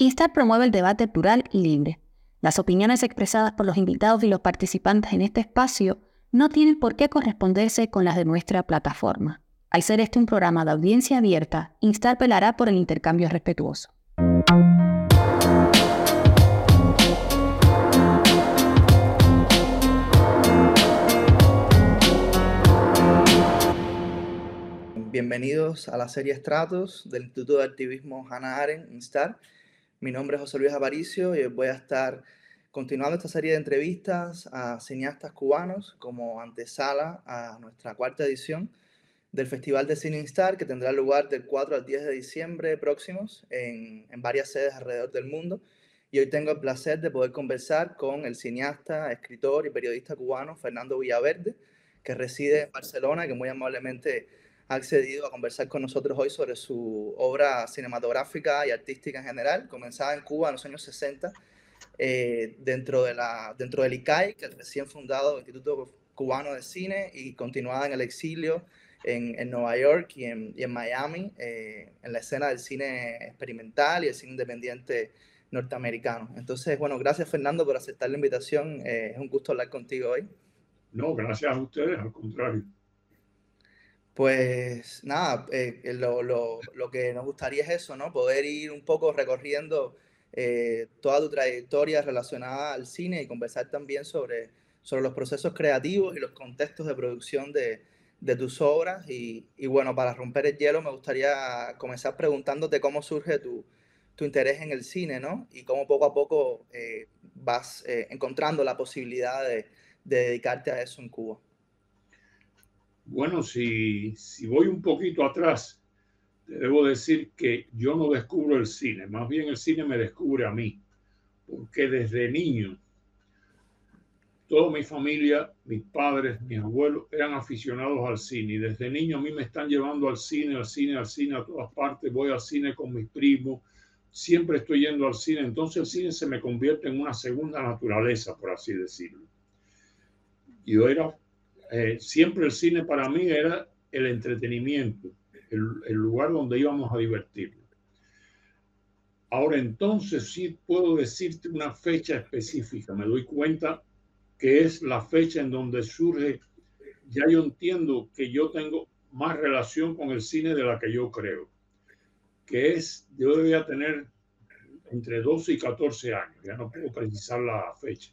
Instar promueve el debate plural y libre. Las opiniones expresadas por los invitados y los participantes en este espacio no tienen por qué corresponderse con las de nuestra plataforma. Al ser este un programa de audiencia abierta, Instar pelará por el intercambio respetuoso. Bienvenidos a la serie Estratos del Instituto de Activismo Hannah Arendt, Instar. Mi nombre es José Luis Aparicio y voy a estar continuando esta serie de entrevistas a cineastas cubanos como antesala a nuestra cuarta edición del Festival de Cine Instar que tendrá lugar del 4 al 10 de diciembre próximos en, en varias sedes alrededor del mundo. Y hoy tengo el placer de poder conversar con el cineasta, escritor y periodista cubano Fernando Villaverde, que reside en Barcelona, que muy amablemente ha accedido a conversar con nosotros hoy sobre su obra cinematográfica y artística en general, comenzada en Cuba en los años 60, eh, dentro, de la, dentro del ICAI, que es el recién fundado Instituto Cubano de Cine, y continuada en el exilio en, en Nueva York y en, y en Miami, eh, en la escena del cine experimental y el cine independiente norteamericano. Entonces, bueno, gracias Fernando por aceptar la invitación. Eh, es un gusto hablar contigo hoy. No, gracias a ustedes, al contrario. Pues nada, eh, lo, lo, lo, que nos gustaría es eso, ¿no? Poder ir un poco recorriendo eh, toda tu trayectoria relacionada al cine y conversar también sobre, sobre los procesos creativos y los contextos de producción de, de tus obras. Y, y, bueno, para romper el hielo me gustaría comenzar preguntándote cómo surge tu, tu interés en el cine, ¿no? Y cómo poco a poco eh, vas eh, encontrando la posibilidad de dedicarte a eso en Cuba. Bueno, si, si voy un poquito atrás, te debo decir que yo no descubro el cine, más bien el cine me descubre a mí, porque desde niño, toda mi familia, mis padres, mis abuelos eran aficionados al cine y desde niño a mí me están llevando al cine, al cine, al cine, a todas partes, voy al cine con mis primos, siempre estoy yendo al cine, entonces el cine se me convierte en una segunda naturaleza, por así decirlo. Yo era eh, siempre el cine para mí era el entretenimiento, el, el, lugar donde íbamos a divertirnos. Ahora entonces sí puedo decirte una fecha específica. Me doy cuenta que es la fecha en donde surge, ya yo entiendo que yo tengo más relación con el cine de la que yo creo, que es, yo debía tener entre 12 y 14 años, ya no puedo precisar la fecha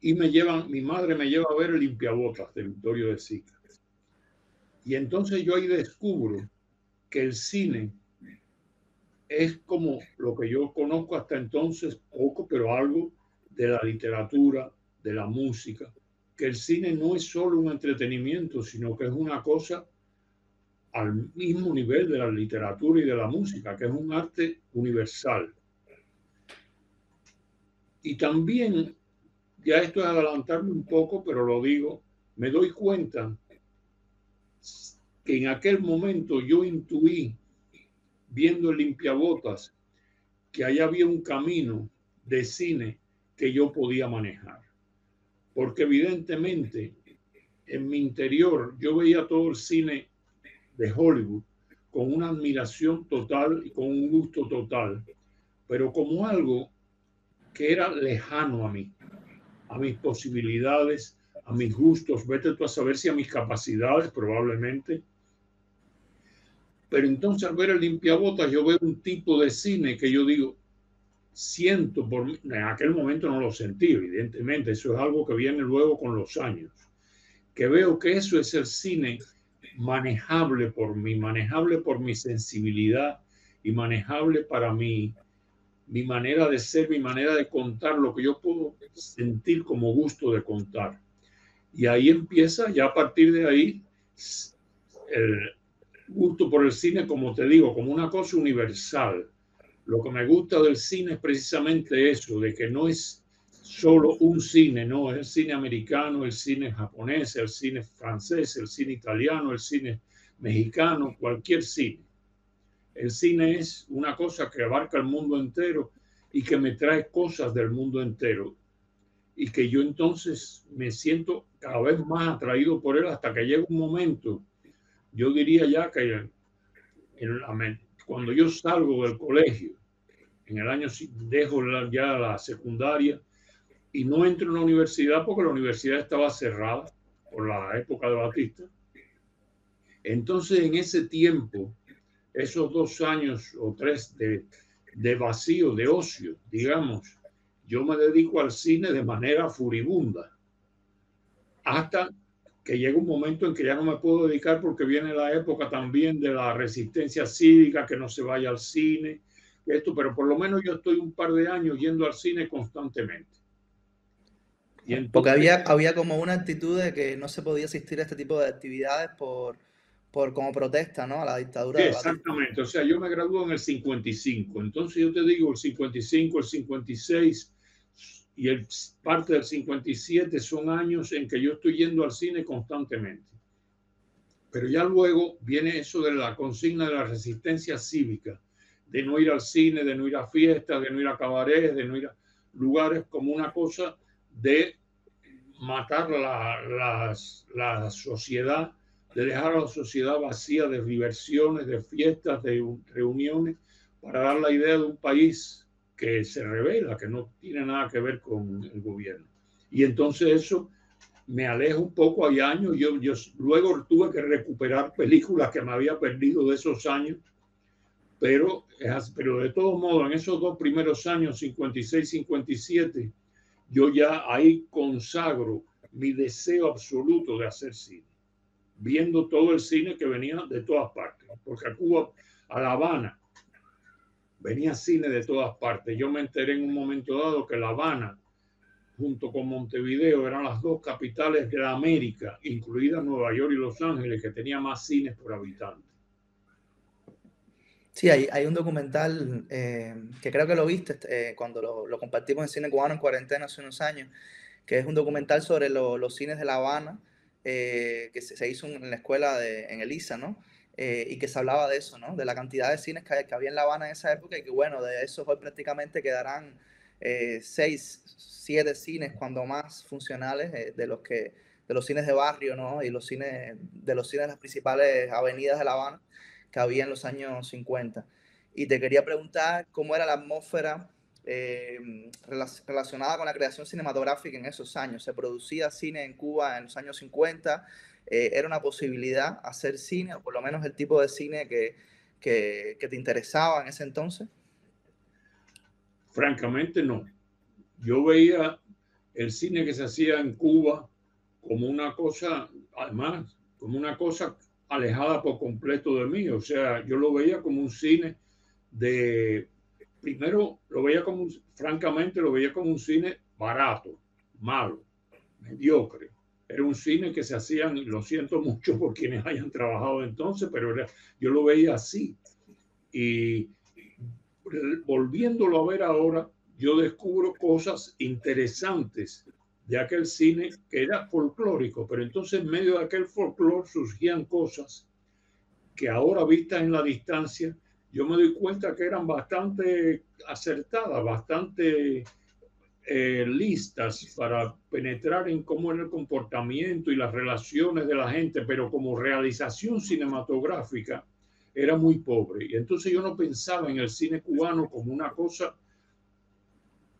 y me llevan, mi madre me lleva a ver el limpiabotas de Victorio de Sica. Y entonces yo ahí descubro que el cine es como lo que yo conozco hasta entonces, poco, pero algo de la literatura, de la música, que el cine no es solo un entretenimiento, sino que es una cosa al mismo nivel de la literatura y de la música, que es un arte universal. Y también ya esto es adelantarme un poco, pero lo digo, me doy cuenta que en aquel momento yo intuí, viendo el limpiabotas, que allá había un camino de cine que yo podía manejar. Porque evidentemente en mi interior yo veía todo el cine de Hollywood con una admiración total y con un gusto total, pero como algo que era lejano a mí a mis posibilidades, a mis gustos, vete tú a saber si a mis capacidades probablemente. Pero entonces al ver el limpiabotas yo veo un tipo de cine que yo digo, siento, por en aquel momento no lo sentí, evidentemente, eso es algo que viene luego con los años, que veo que eso es el cine manejable por mí, manejable por mi sensibilidad y manejable para mí mi manera de ser, mi manera de contar, lo que yo puedo sentir como gusto de contar. Y ahí empieza, ya a partir de ahí, el gusto por el cine, como te digo, como una cosa universal. Lo que me gusta del cine es precisamente eso, de que no es solo un cine, no, es el cine americano, el cine japonés, el cine francés, el cine italiano, el cine mexicano, cualquier cine el cine es una cosa que abarca el mundo entero y que me trae cosas del mundo entero. Y que yo entonces me siento cada vez más atraído por él hasta que llega un momento, yo diría ya que cuando yo salgo del colegio, en el año dejo ya la secundaria y no entro en la universidad porque la universidad estaba cerrada por la época de Batista. Entonces, en ese tiempo, esos dos años o tres de, de vacío, de ocio, digamos, yo me dedico al cine de manera furibunda. Hasta que llega un momento en que ya no me puedo dedicar porque viene la época también de la resistencia cívica, que no se vaya al cine, esto, pero por lo menos yo estoy un par de años yendo al cine constantemente. porque había, había como una actitud de que no se podía asistir a este tipo de actividades por, por como protesta, ¿no? A la dictadura. exactamente, o sea, yo me gradué en el 55, entonces yo te digo, el 55, el 56 y el parte del 57 son años en que yo estoy yendo al cine constantemente. Pero ya luego viene eso de la consigna de la resistencia cívica, de no ir al cine, de no ir a fiestas, de no ir a cabarets, de no ir a lugares como una cosa de matar la, la sociedad de dejar a la sociedad vacía de diversiones, de fiestas, de reuniones, para dar la idea de un país que se revela, que no tiene nada que ver con el gobierno. Y entonces eso me aleja un poco, hay años, yo, yo luego tuve que recuperar películas que me había perdido de esos años, pero, pero de todos modos, en esos dos primeros años, 56, 57, yo ya ahí consagro mi deseo absoluto de hacer cine viendo todo el cine que venía de todas partes, porque a Cuba, a La Habana, venía cine de todas partes. Yo me enteré en un momento dado que La Habana, junto con Montevideo, eran las dos capitales de la América, incluidas Nueva York y Los Ángeles, que tenía más cines por habitante. Sí, hay, un documental eh, que creo que lo viste eh, cuando lo, compartimos en Cine Cubano en cuarentena hace unos años, que es un documental sobre los cines de La Habana eh, que se, hizo en la escuela de, en Elisa, ¿no? Eh, y que se hablaba de eso, ¿no? De la cantidad de cines que, que, había en La Habana en esa época y que, bueno, de esos hoy prácticamente quedarán eh, seis, siete cines, cuando más funcionales, de los que de los cines de barrio, ¿no? Y los cines, de los cines de las principales avenidas de La Habana que había en los años 50. Y te quería preguntar cómo era la atmósfera eh, relacionada con la creación cinematográfica en esos años. Se producía cine en Cuba en los años 50, eh, era una posibilidad hacer cine, o por lo menos el tipo de cine que, que, te interesaba en ese entonces. Francamente no. Yo veía el cine que se hacía en Cuba como una cosa, además, como una cosa alejada por completo de mí. O sea, yo lo veía como un cine de primero lo veía como, francamente, lo veía como un cine barato, malo, mediocre. Era un cine que se hacían, lo siento mucho por quienes hayan trabajado entonces, pero yo lo veía así. Y volviéndolo a ver ahora, yo descubro cosas interesantes de aquel cine que era folclórico, pero entonces en medio de aquel folclore surgían cosas que ahora vistas en la distancia yo me doy cuenta que eran bastante acertadas, bastante eh, listas para penetrar en cómo era el comportamiento y las relaciones de la gente, pero como realización cinematográfica era muy pobre. Y entonces yo no pensaba en el cine cubano como una cosa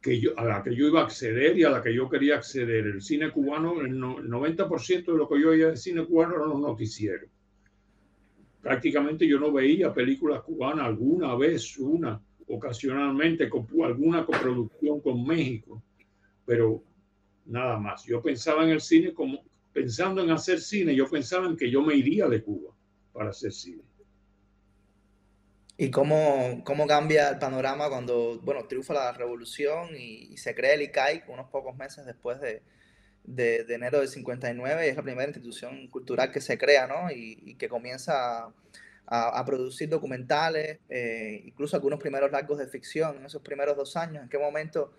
que yo, a la que yo iba a acceder y a la que yo quería acceder. El cine cubano, el 90% de lo que yo veía del cine cubano eran los noticieros prácticamente yo no veía películas cubanas alguna vez, una, ocasionalmente, con alguna coproducción con México, pero nada más. Yo pensaba en el cine como, pensando en hacer cine, yo pensaba en que yo me iría de Cuba para hacer cine. ¿Y cómo, cómo cambia el panorama cuando, bueno, triunfa la revolución y, y se crea el ICAI unos pocos meses después de, de, enero del 59 y es la primera institución cultural que se crea, ¿no? Y, que comienza a, producir documentales, eh, incluso algunos primeros largos de ficción en esos primeros dos años. ¿En qué momento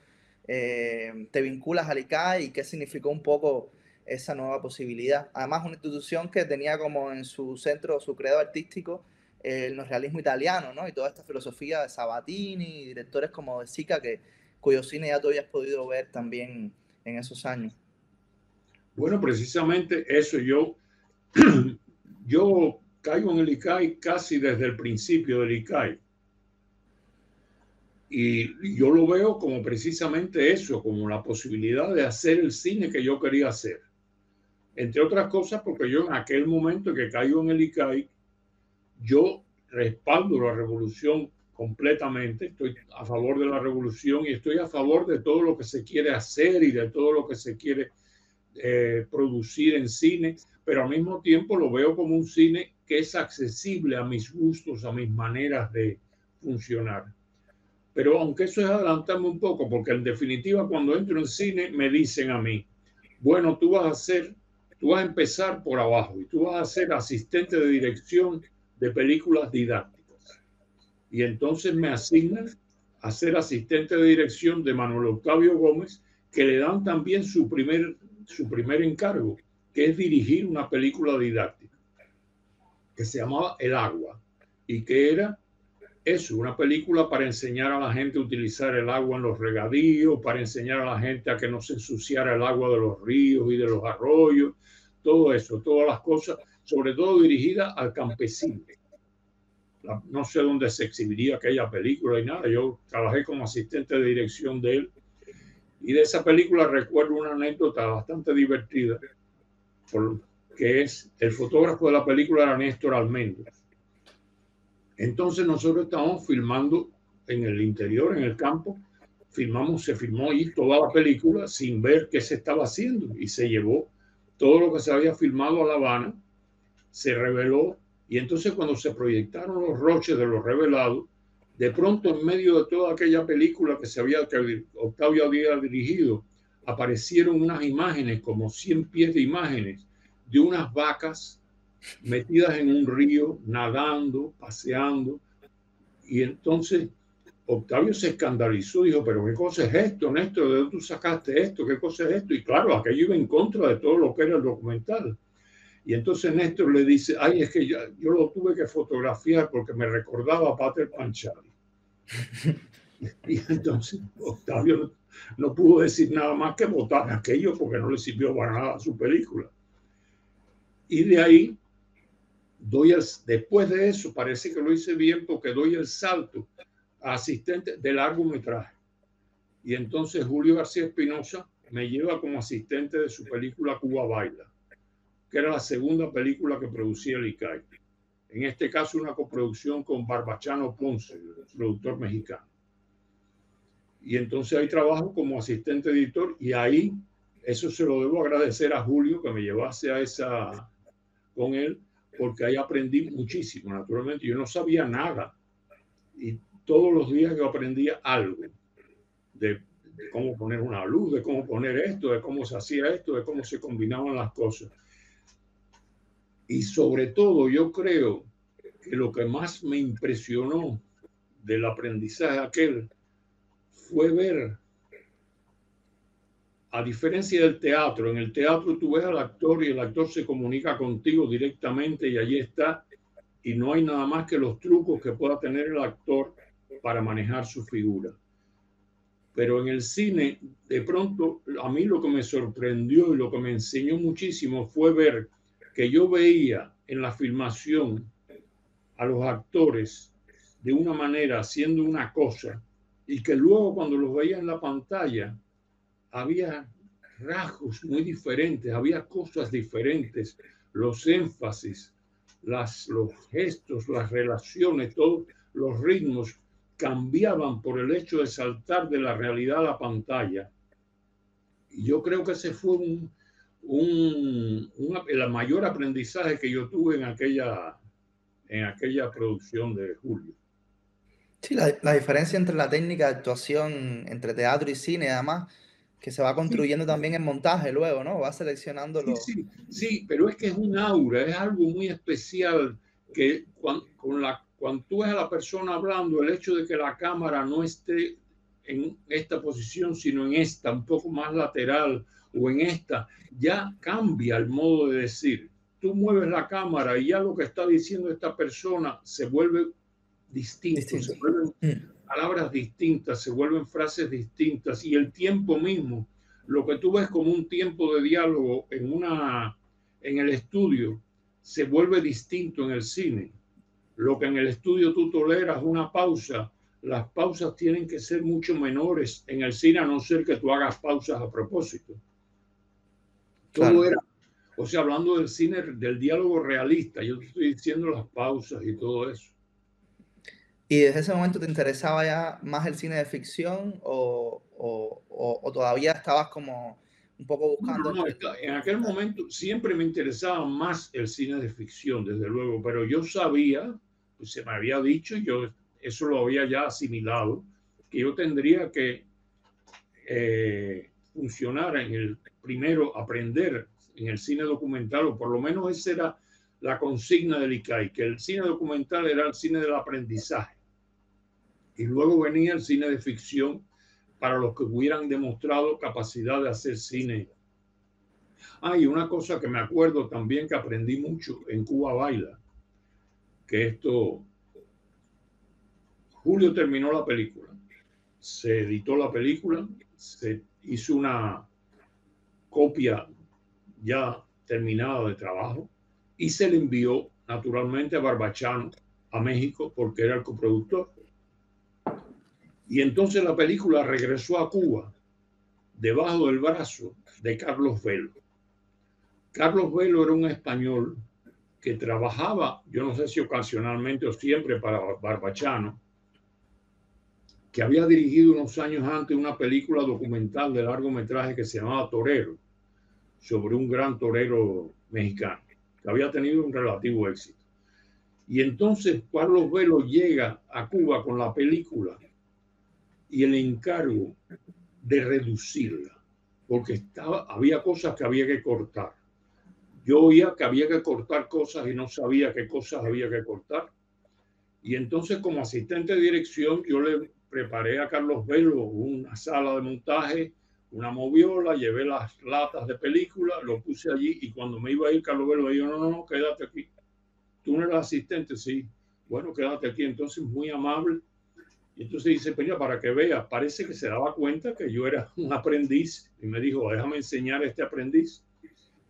eh, te vinculas al ICAI y qué significó un poco esa nueva posibilidad? Además, una institución que tenía como en su centro, su credo artístico, el realismo italiano, ¿no? Y toda esta filosofía de Sabatini, directores como de Sica, que, cuyo cine ya tú habías podido ver también en esos años. Bueno, precisamente eso yo, yo caigo en el ICAI casi desde el principio del ICAI. Y yo lo veo como precisamente eso, como la posibilidad de hacer el cine que yo quería hacer. Entre otras cosas, porque yo en aquel momento que caigo en el ICAI, yo respaldo la revolución completamente, estoy a favor de la revolución y estoy a favor de todo lo que se quiere hacer y de todo lo que se quiere eh, producir en cine, pero al mismo tiempo lo veo como un cine que es accesible a mis gustos, a mis maneras de funcionar. Pero aunque eso es adelantarme un poco, porque en definitiva cuando entro en cine me dicen a mí, bueno, tú vas a ser, tú vas a empezar por abajo y tú vas a ser asistente de dirección de películas didácticas. Y entonces me asignan a ser asistente de dirección de Manuel Octavio Gómez, que le dan también su primer, su primer encargo, que es dirigir una película didáctica, que se llamaba El agua, y que era eso, una película para enseñar a la gente a utilizar el agua en los regadíos, para enseñar a la gente a que no se ensuciara el agua de los ríos y de los arroyos, todo eso, todas las cosas, sobre todo dirigida al campesino no sé dónde se exhibiría aquella película y nada. Yo trabajé como asistente de dirección de él. Y de esa película recuerdo una anécdota bastante divertida, que es el fotógrafo de la película era Néstor Almendra. Entonces nosotros estábamos filmando en el interior, en el campo, filmamos, se filmó ahí toda la película sin ver qué se estaba haciendo y se llevó todo lo que se había filmado a La Habana, se reveló y entonces cuando se proyectaron los roches de los revelados, de pronto en medio de toda aquella película que se había que Octavio había dirigido, aparecieron unas imágenes, como 100 pies de imágenes, de unas vacas metidas en un río, nadando, paseando. Y entonces Octavio se escandalizó, dijo, pero ¿qué cosa es esto, Néstor? ¿De dónde tú sacaste esto? ¿Qué cosa es esto? Y claro, aquello iba en contra de todo lo que era el documental. Y entonces Néstor le dice, ay, es que yo, yo lo tuve que fotografiar porque me recordaba a Pater Panchali. y entonces Octavio no, pudo decir nada más que votar aquello porque no le sirvió para nada a su película. Y de ahí, doy después de eso, parece que lo hice bien porque doy el salto a asistente de largometraje. Y entonces Julio García Espinosa me lleva como asistente de su película Cuba Baila que era la segunda película que producía el ICAI. En este caso, una coproducción con Barbachano Ponce, productor mexicano. Y entonces ahí trabajo como asistente editor y ahí eso se lo debo agradecer a Julio que me llevase a esa con él, porque ahí aprendí muchísimo, naturalmente. Yo no sabía nada y todos los días yo aprendía algo de, de cómo poner una luz, de cómo poner esto, de cómo se hacía esto, de cómo se combinaban las cosas. Y sobre todo yo creo que lo que más me impresionó del aprendizaje aquel fue ver, a diferencia del teatro, en el teatro tú ves al actor y el actor se comunica contigo directamente y allí está, y no hay nada más que los trucos que pueda tener el actor para manejar su figura. Pero en el cine, de pronto, a mí lo que me sorprendió y lo que me enseñó muchísimo fue ver que yo veía en la filmación a los actores de una manera haciendo una cosa y que luego cuando los veía en la pantalla había rasgos muy diferentes, había cosas diferentes, los énfasis, las, los gestos, las relaciones, todos los ritmos cambiaban por el hecho de saltar de la realidad a la pantalla. Y yo creo que ese fue un, un, el mayor aprendizaje que yo tuve en aquella, en aquella producción de Julio. Sí, la, la, diferencia entre la técnica de actuación entre teatro y cine, además, que se va construyendo también en montaje luego, ¿no? Va seleccionando los... Sí, sí, pero es que es un aura, es algo muy especial que cuando, con la, cuando tú ves a la persona hablando, el hecho de que la cámara no esté en esta posición, sino en esta, un poco más lateral, o en esta, ya cambia el modo de decir. Tú mueves la cámara y ya lo que está diciendo esta persona se vuelve distinto, se vuelven mm. palabras distintas, se vuelven frases distintas y el tiempo mismo, lo que tú ves como un tiempo de diálogo en una en el estudio se vuelve distinto en el cine. Lo que en el estudio tú toleras una pausa, las pausas tienen que ser mucho menores en el cine, a no ser que tú hagas pausas a propósito. Todo era, o sea, hablando del cine, del diálogo realista, yo te estoy diciendo las pausas y todo eso. ¿Y desde ese momento te interesaba ya más el cine de ficción o, o, todavía estabas como un poco buscando? No, en aquel momento siempre me interesaba más el cine de ficción, desde luego, pero yo sabía, pues se me había dicho, yo eso lo había ya asimilado, que yo tendría que eh, funcionar en el primero, aprender en el cine documental, o por lo menos esa era la consigna del ICAI, que el cine documental era el cine del aprendizaje. Y luego venía el cine de ficción para los que hubieran demostrado capacidad de hacer cine. Hay una cosa que me acuerdo también que aprendí mucho en Cuba Baila, que esto Julio terminó la película, se editó la película, se hizo una copia ya terminada de trabajo y se le envió naturalmente a Barbachano a México porque era el coproductor. Y entonces la película regresó a Cuba debajo del brazo de Carlos Velo. Carlos Velo era un español que trabajaba, yo no sé si ocasionalmente o siempre para Barbachano, que había dirigido unos años antes una película documental de largometraje que se llamaba Torero, sobre un gran torero mexicano, que había tenido un relativo éxito. Y entonces Carlos Velo llega a Cuba con la película y el encargo de reducirla, porque estaba, había cosas que había que cortar. Yo oía que había que cortar cosas y no sabía qué cosas había que cortar. Y entonces como asistente de dirección yo le preparé a Carlos Velo una sala de montaje, una moviola, llevé las latas de película, lo puse allí y cuando me iba a ir, Carlos Velo me dijo, no, no, no, quédate aquí. Tú no eres asistente, sí. Bueno, quédate aquí. Entonces, muy amable. Y entonces dice, Peña, para que vea, parece que se daba cuenta que yo era un aprendiz y me dijo, déjame enseñar a este aprendiz.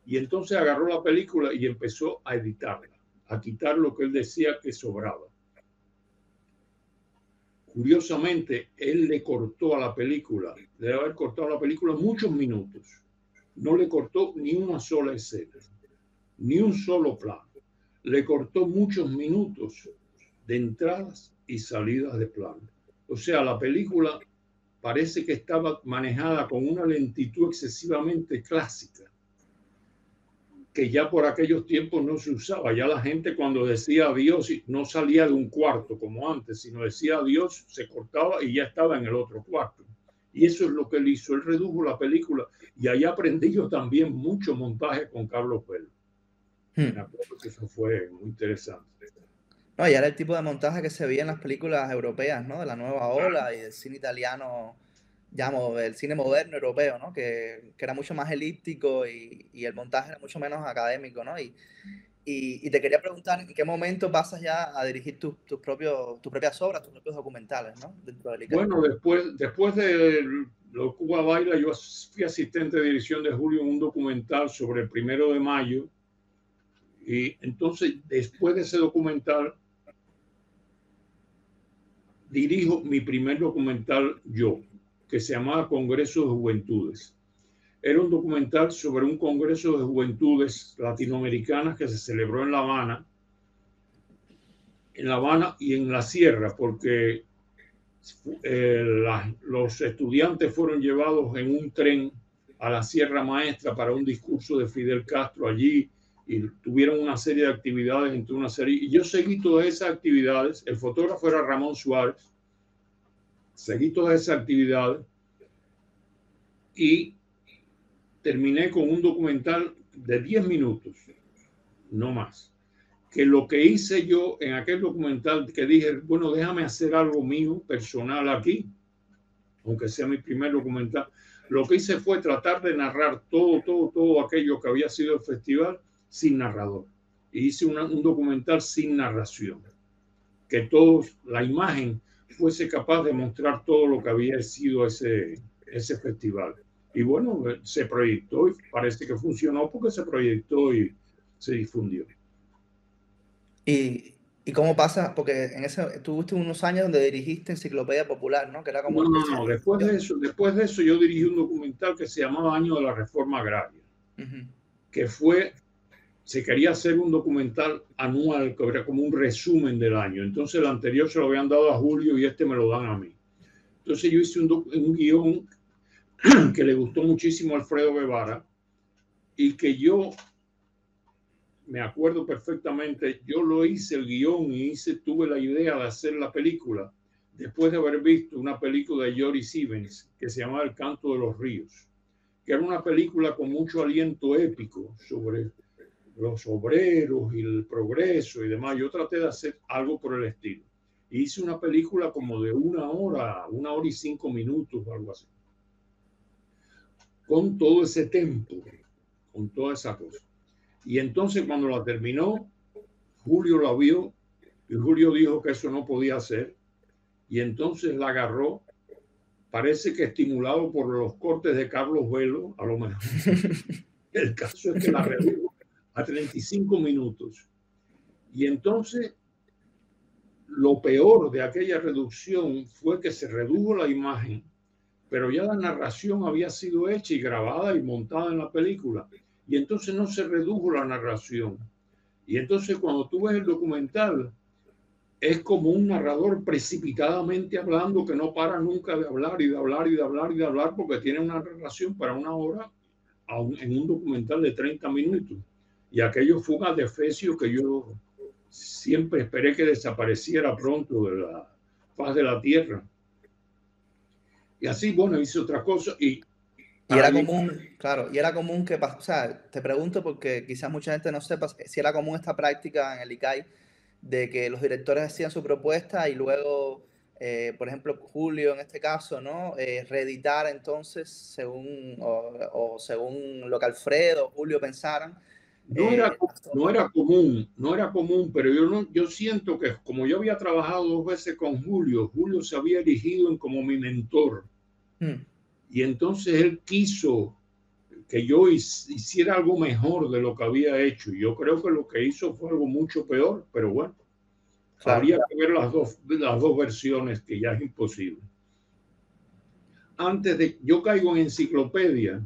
Y entonces agarró la película y empezó a editarla, a quitar lo que él decía que sobraba. Curiosamente, él le cortó a la película, debe haber cortado la película muchos minutos. No le cortó ni una sola escena, ni un solo plano. Le cortó muchos minutos de entradas y salidas de plano. O sea, la película parece que estaba manejada con una lentitud excesivamente clásica que ya por aquellos tiempos no se usaba. Ya la gente cuando decía adiós no salía de un cuarto como antes, sino decía adiós, se cortaba y ya estaba en el otro cuarto. Y eso es lo que él hizo. Él redujo la película y ahí aprendí yo también mucho montaje con Carlos Pérez. Hmm. eso fue muy interesante. No, y era el tipo de montaje que se veía en las películas europeas, ¿no? De la nueva ola y el cine italiano llamo, el cine moderno europeo, ¿no? Que, que era mucho más elíptico y, y, el montaje era mucho menos académico, ¿no? Y, y, te quería preguntar, ¿en qué momento pasas ya a dirigir tus, tus, propios, tus propias obras, tus propios documentales, ¿no? bueno, después, después de lo Cuba Baila, yo fui asistente de dirección de Julio en un documental sobre el primero de mayo. Y entonces, después de ese documental, dirijo mi primer documental yo que se llamaba Congreso de Juventudes. Era un documental sobre un Congreso de Juventudes latinoamericanas que se celebró en La Habana, en La Habana y en la Sierra, porque eh, los estudiantes fueron llevados en un tren a la Sierra Maestra para un discurso de Fidel Castro allí y tuvieron una serie de actividades entre una serie. Y yo seguí todas esas actividades. El fotógrafo era Ramón Suárez seguí toda esa actividad y terminé con un documental de 10 minutos, no más. Que lo que hice yo en aquel documental, que dije, bueno, déjame hacer algo mío, personal aquí, aunque sea mi primer documental, lo que hice fue tratar de narrar todo, todo, todo aquello que había sido el festival sin narrador. Hice un documental sin narración. Que todos, la imagen fuese capaz de mostrar todo lo que había sido ese, ese festival. Y bueno, se proyectó y parece que funcionó porque se proyectó y se difundió. Y, ¿Y cómo pasa? Porque en ese tuviste unos años donde dirigiste Enciclopedia Popular, ¿no? Que era como no, no, no. Después de eso, después de eso yo dirigí un documental que se llamaba Año de la Reforma Agraria, que fue, se quería hacer un documental anual que era como un resumen del año. Entonces el anterior se lo habían dado a Julio y este me lo dan a mí. Entonces yo hice un, un guion que le gustó muchísimo a Alfredo Guevara y que yo me acuerdo perfectamente, yo lo hice el guion y hice, tuve la idea de hacer la película después de haber visto una película de Jory Stevens que se llamaba El canto de los ríos, que era una película con mucho aliento épico sobre los obreros y el progreso y demás. Yo traté de hacer algo por el estilo. Hice una película como de una hora, una hora y cinco minutos, algo así. Con todo ese tempo, con toda esa cosa. Y entonces cuando la terminó, Julio la vio y Julio dijo que eso no podía hacer. Y entonces la agarró, parece que estimulado por los cortes de Carlos Velo, a lo mejor. El caso es que la a 35 minutos. Y entonces lo peor de aquella reducción fue que se redujo la imagen, pero ya la narración había sido hecha y grabada y montada en la película y entonces no se redujo la narración. Y entonces cuando tú ves el documental, es como un narrador precipitadamente hablando que no para nunca de hablar y de hablar y de hablar y de hablar porque tiene una narración para una hora en un documental de 30 minutos. Y aquello fue un defecio que yo siempre esperé que desapareciera pronto de la faz de la tierra. Y así, bueno, hice otra cosa y y era común, claro, y era común que, o sea, te pregunto porque quizás mucha gente no sepa si era común esta práctica en el ICAI de que los directores hacían su propuesta y luego, eh, por ejemplo, Julio en este caso, ¿no? Eh, reeditar entonces según, o, según lo que Alfredo o Julio pensaran. No, era, eh, no era común, no era común, pero yo, no, yo siento que como yo había trabajado dos veces con Julio, Julio se había elegido en como mi mentor. Hmm. Y entonces él quiso que yo hiciera algo mejor de lo que había hecho. Y yo creo que lo que hizo fue algo mucho peor, pero bueno, habría que ver las dos, las dos versiones, que ya es imposible. Antes de, yo caigo en enciclopedia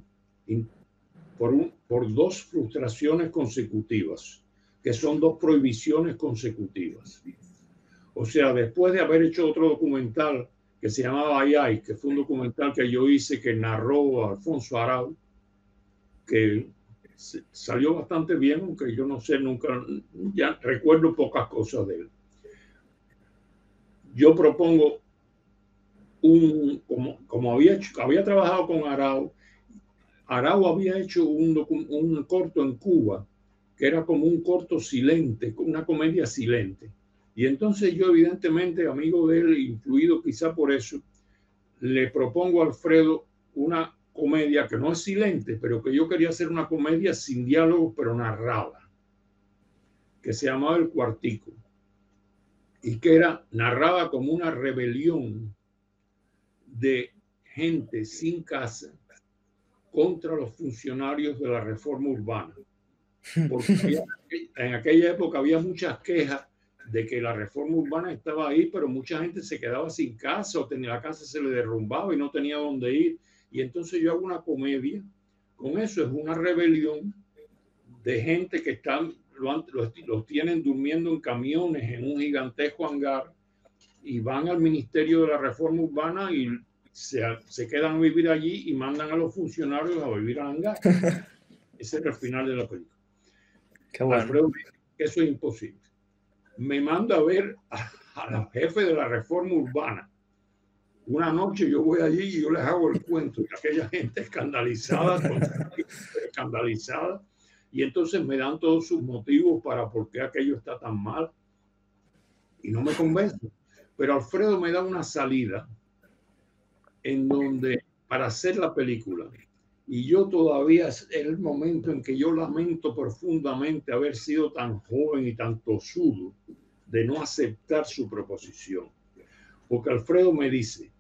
por, un, dos frustraciones consecutivas, que son dos prohibiciones consecutivas. O sea, después de haber hecho otro documental que se llamaba Ayay, que fue un documental que yo hice que narró Alfonso Arau, que salió bastante bien, aunque yo no sé, nunca, ya recuerdo pocas cosas de él. Yo propongo un, como, como había trabajado con Arau, Arau había hecho un, corto en Cuba, que era como un corto silente, una comedia silente. Y entonces yo, evidentemente, amigo de él, influido quizá por eso, le propongo a Alfredo una comedia que no es silente, pero que yo quería hacer una comedia sin diálogo, pero narrada, que se llamaba El Cuartico, y que era narrada como una rebelión de gente sin casa contra los funcionarios de la reforma urbana. Porque en aquella época había muchas quejas de que la reforma urbana estaba ahí, pero mucha gente se quedaba sin casa o tenía la casa se le derrumbaba y no tenía dónde ir. Y entonces yo hago una comedia. Con eso es una rebelión de gente que están, los, tienen durmiendo en camiones en un gigantesco hangar y van al Ministerio de la Reforma Urbana y se, se quedan a vivir allí y mandan a los funcionarios a vivir al hangar. Ese es el final de la película. Qué bueno. eso es imposible me manda a ver a, la jefe de la reforma urbana. Una noche yo voy allí y yo les hago el cuento y aquella gente escandalizada, escandalizada, y entonces me dan todos sus motivos para por qué aquello está tan mal y no me convence. Pero Alfredo me da una salida en donde para hacer la película y yo todavía es el momento en que yo lamento profundamente haber sido tan joven y tan tosudo de no aceptar su proposición. Porque Alfredo me dice,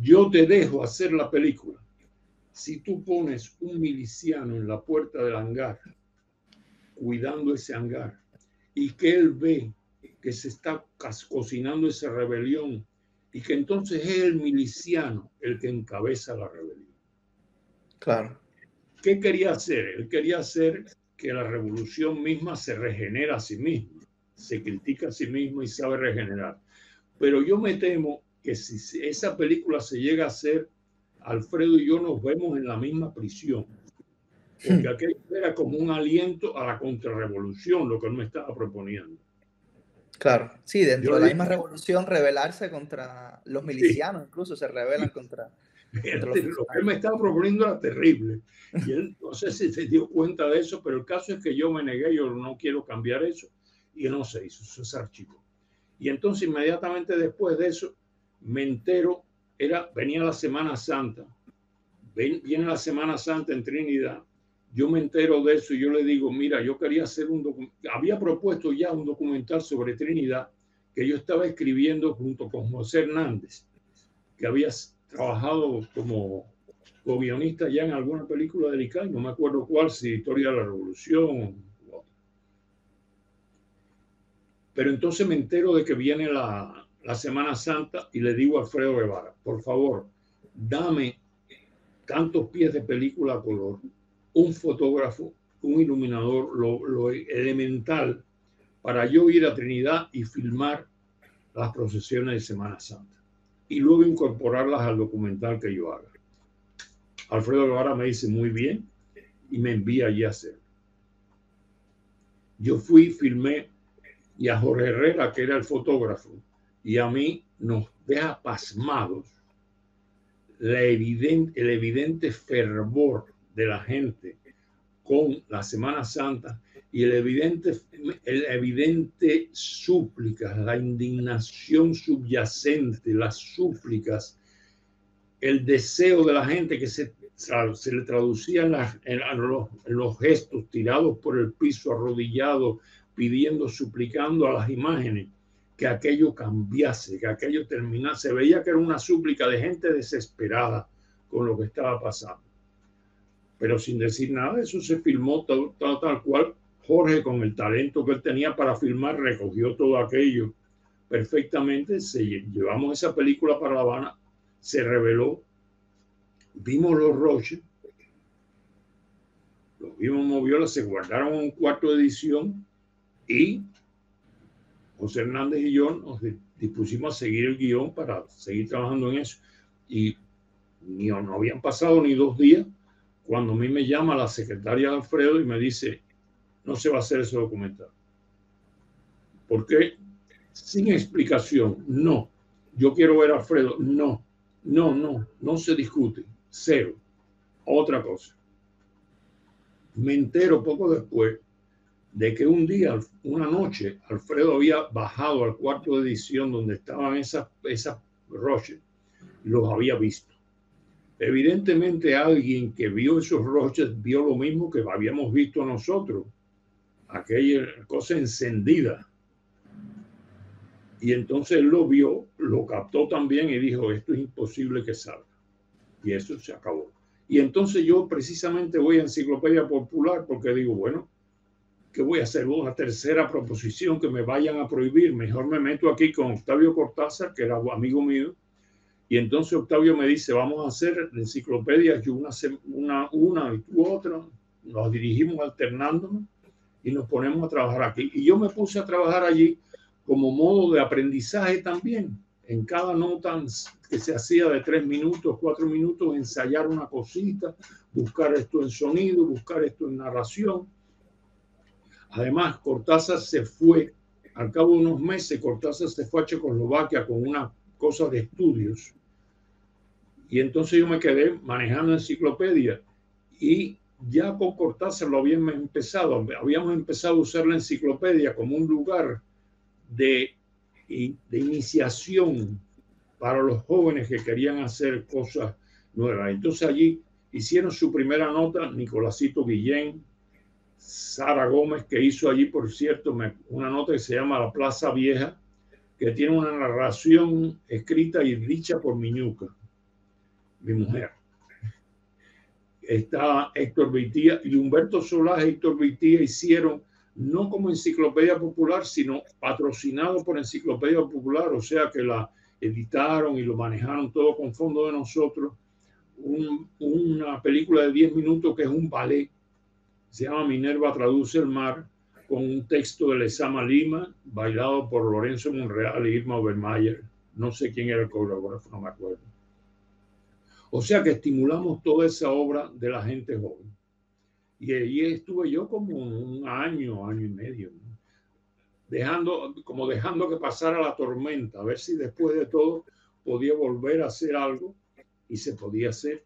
yo te dejo hacer la película si tú pones un miliciano en la puerta del hangar, cuidando ese hangar, y que él ve que se está cocinando esa rebelión y que entonces es el miliciano el que encabeza la rebelión. Claro. ¿Qué quería hacer? Él quería hacer que la revolución misma se regenera a sí misma, se critica a sí misma y sabe regenerar. Pero yo me temo que si esa película se llega a hacer, Alfredo y yo nos vemos en la misma prisión. Porque hmm. aquello era como un aliento a la contrarrevolución, lo que él me estaba proponiendo. Claro, sí, dentro de la misma revolución, rebelarse contra los milicianos, incluso se rebelan contra, lo que él me estaba proponiendo era terrible. Y él no sé si se dio cuenta de eso, pero el caso es que yo me negué, yo no quiero cambiar eso. Y no se hizo, eso se archivó. Y entonces inmediatamente después de eso, me entero, era, venía la Semana Santa, viene la Semana Santa en Trinidad, yo me entero de eso y yo le digo, mira, yo quería hacer un había propuesto ya un documental sobre Trinidad que yo estaba escribiendo junto con José Hernández, que había trabajado como, guionista ya en alguna película de ICANN, no me acuerdo cuál, si Historia de la Revolución. Pero entonces me entero de que viene la, la Semana Santa y le digo a Alfredo Guevara, por favor, dame tantos pies de película a color, un fotógrafo, un iluminador, lo, elemental para yo ir a Trinidad y filmar las procesiones de Semana Santa y luego incorporarlas al documental que yo haga. Alfredo Guevara me dice muy bien y me envía allí a hacer. Yo fui, filmé y a Jorge Herrera, que era el fotógrafo, y a mí nos deja pasmados la evidente, el evidente fervor de la gente con la Semana Santa y el evidente, el evidente súplicas, la indignación subyacente, las súplicas, el deseo de la gente que se, se le traducía en, los, los, gestos tirados por el piso, arrodillados, pidiendo, suplicando a las imágenes que aquello cambiase, que aquello terminase. Se veía que era una súplica de gente desesperada con lo que estaba pasando. Pero sin decir nada, eso se filmó tal, tal, cual Jorge, con el talento que él tenía para filmar, recogió todo aquello perfectamente. Se, llevamos esa película para La Habana, se reveló, vimos los roches, los vimos moviola, se guardaron en un cuarto de edición y José Hernández y yo nos dispusimos a seguir el guion para seguir trabajando en eso. Y no, no habían pasado ni dos días cuando a mí me llama la secretaria de Alfredo y me dice, no se va a hacer ese documental. Porque sin explicación, no. Yo quiero ver a Alfredo, no, no, no, no se discute, cero. Otra cosa. Me entero poco después de que un día, una noche, Alfredo había bajado al cuarto de edición donde estaban esas, esas roches los había visto. Evidentemente alguien que vio esos roches vio lo mismo que habíamos visto nosotros aquella cosa encendida. Y entonces lo vio, lo captó también y dijo, esto es imposible que salga. Y eso se acabó. Y entonces yo precisamente voy a Enciclopedia Popular porque digo, bueno, ¿qué voy a hacer? Una tercera proposición que me vayan a prohibir. Mejor me meto aquí con Octavio Cortázar, que era amigo mío. Y entonces Octavio me dice, vamos a hacer enciclopedias, yo una, una, una y tú otra. Nos dirigimos alternándonos y nos ponemos a trabajar aquí. Y yo me puse a trabajar allí como modo de aprendizaje también. En cada nota que se hacía de tres minutos, cuatro minutos, ensayar una cosita, buscar esto en sonido, buscar esto en narración. Además, Cortázar se fue, al cabo de unos meses, Cortázar se fue a Checoslovaquia con una cosa de estudios. Y entonces yo me quedé manejando enciclopedia y ya con Cortázar lo habíamos empezado, habíamos empezado a usar la enciclopedia como un lugar de, de iniciación para los jóvenes que querían hacer cosas nuevas. Entonces allí hicieron su primera nota Nicolásito Guillén, Sara Gómez, que hizo allí, por cierto, una nota que se llama La Plaza Vieja, que tiene una narración escrita y dicha por Miñuca, mi mujer está Héctor Vitía y Humberto Solá y Héctor Vitía hicieron no como enciclopedia popular, sino patrocinado por Enciclopedia Popular, o sea que la editaron y lo manejaron todo con fondo de nosotros. una película de 10 minutos que es un ballet, se llama Minerva Traduce el Mar, con un texto de Lezama Lima, bailado por Lorenzo Monreal y Irma Obermayer. No sé quién era el coreógrafo, no me acuerdo. O sea que estimulamos toda esa obra de la gente joven. Y ahí estuve yo como un año, año y medio, dejando, como dejando que pasara la tormenta, a ver si después de todo podía volver a hacer algo y se podía hacer.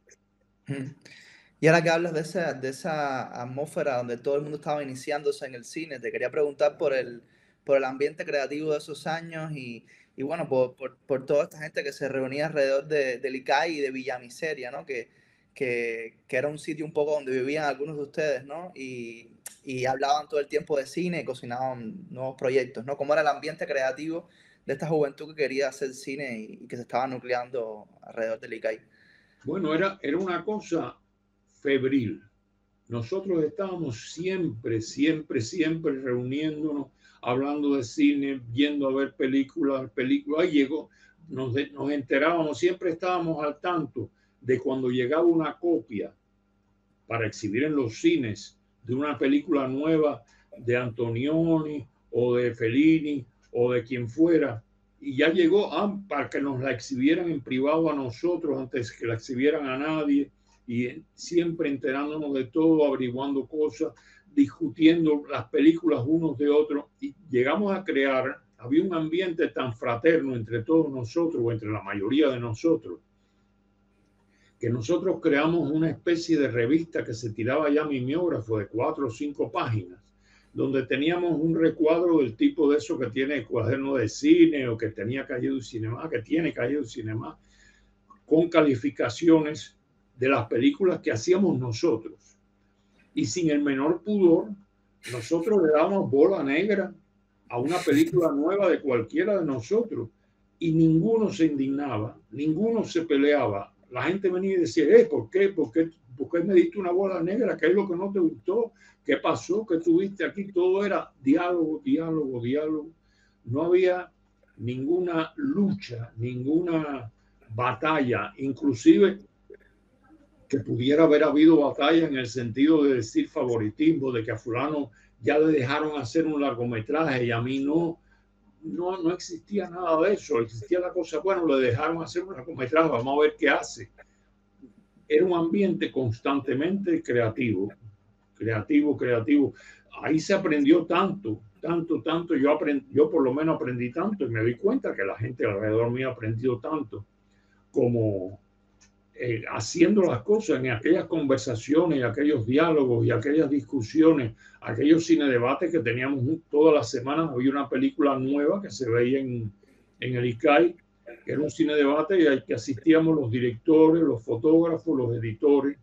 Y ahora que hablas de esa, de esa atmósfera donde todo el mundo estaba iniciándose en el cine, te quería preguntar por el, por el ambiente creativo de esos años y, y bueno, por, por, por, toda esta gente que se reunía alrededor de, del ICAI y de Villamiseria, ¿no? Que, que, que, era un sitio un poco donde vivían algunos de ustedes, ¿no? Y, y, hablaban todo el tiempo de cine y cocinaban nuevos proyectos, ¿no? ¿Cómo era el ambiente creativo de esta juventud que quería hacer cine y, y que se estaba nucleando alrededor del ICAI? Bueno, era, era una cosa febril. Nosotros estábamos siempre, siempre, siempre reuniéndonos hablando de cine, viendo a ver películas, películas. Llegó, nos, nos enterábamos, siempre estábamos al tanto de cuando llegaba una copia para exhibir en los cines de una película nueva de Antonioni o de Fellini o de quien fuera, y ya llegó ah, para que nos la exhibieran en privado a nosotros antes que la exhibieran a nadie, y siempre enterándonos de todo, averiguando cosas discutiendo las películas unos de otros y llegamos a crear, había un ambiente tan fraterno entre todos nosotros o entre la mayoría de nosotros, que nosotros creamos una especie de revista que se tiraba ya mimeógrafo de cuatro o cinco páginas, donde teníamos un recuadro del tipo de eso que tiene cuaderno de cine o que tenía Calle du Cinema, que tiene Calle du Cinema, con calificaciones de las películas que hacíamos nosotros y sin el menor pudor, nosotros le damos bola negra a una película nueva de cualquiera de nosotros y ninguno se indignaba, ninguno se peleaba. La gente venía y decía, eh, ¿por qué? ¿Por qué? ¿Por qué me diste una bola negra? ¿Qué es lo que no te gustó? ¿Qué pasó? ¿Qué tuviste aquí? Todo era diálogo, diálogo, diálogo. No había ninguna lucha, ninguna batalla. Inclusive pudiera haber habido batalla en el sentido de decir favoritismo, de que a fulano ya le dejaron hacer un largometraje y a mí no, no, no existía nada de eso. Existía la cosa, bueno, le dejaron hacer un largometraje, vamos a ver qué hace. Era un ambiente constantemente creativo, creativo, creativo. Ahí se aprendió tanto, tanto, tanto. Yo, aprendí, yo por lo menos aprendí tanto y me di cuenta que la gente alrededor mío ha aprendido tanto como eh, haciendo las cosas en aquellas conversaciones, aquellos diálogos y aquellas discusiones, aquellos cine debates que teníamos todas las semanas. Había una película nueva que se veía en, en el ICAI, que era un cine debate y al que asistíamos los directores, los fotógrafos, los editores.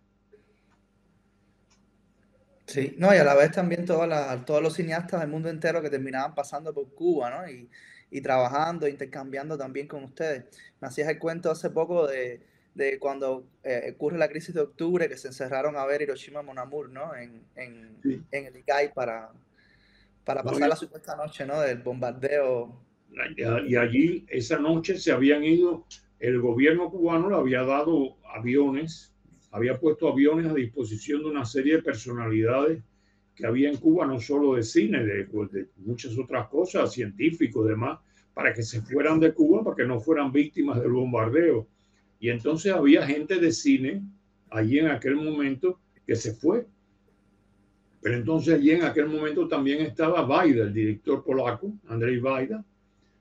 Sí, no, y a la vez también todas las, todos los cineastas del mundo entero que terminaban pasando por Cuba, ¿no? Y, y trabajando, intercambiando también con ustedes. Me hacías el cuento hace poco de, de cuando eh, ocurre la crisis de octubre, que se encerraron a ver Hiroshima Mon Amour, ¿no? En, en, en el ICAI para, para pasar la supuesta noche, ¿no? Del bombardeo. Y allí, esa noche se habían ido, el gobierno cubano le había dado aviones, había puesto aviones a disposición de una serie de personalidades que había en Cuba, no solo de cine, de, pues, de muchas otras cosas, científicos, demás, para que se fueran de Cuba, para que no fueran víctimas del bombardeo y entonces había gente de cine allí en aquel momento que se fue. Pero entonces allí en aquel momento también estaba Vaida, el director polaco, Andrei Vaida,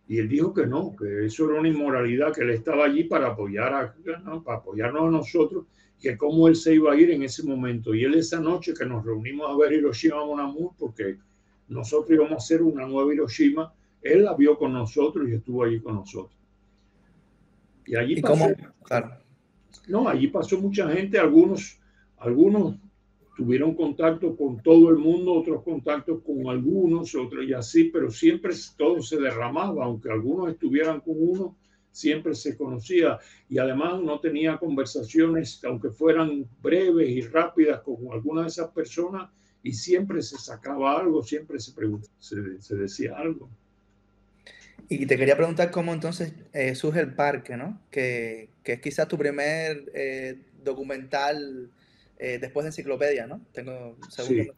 y él dijo que no, que eso era una inmoralidad, que él estaba allí para, apoyar a, para apoyarnos a nosotros, que cómo él se iba a ir en ese momento. Y él esa noche que nos reunimos a ver Hiroshima Mon Amour, porque nosotros íbamos a hacer una nueva Hiroshima, él la vio con nosotros y estuvo allí con nosotros. Y allí pasó, No, allí pasó mucha gente, algunos, algunos tuvieron contacto con todo el mundo, otros contactos con algunos, otros y así, pero siempre todo se derramaba, aunque algunos estuvieran con uno, siempre se conocía. Y además uno tenía conversaciones, aunque fueran breves y rápidas con alguna de esas personas y siempre se sacaba algo, siempre se, se, decía algo. Y te quería preguntar cómo entonces eh, surge el parque, ¿no? Que, que, es quizás tu primer eh, documental eh, después de enciclopedia, ¿no? Tengo sí.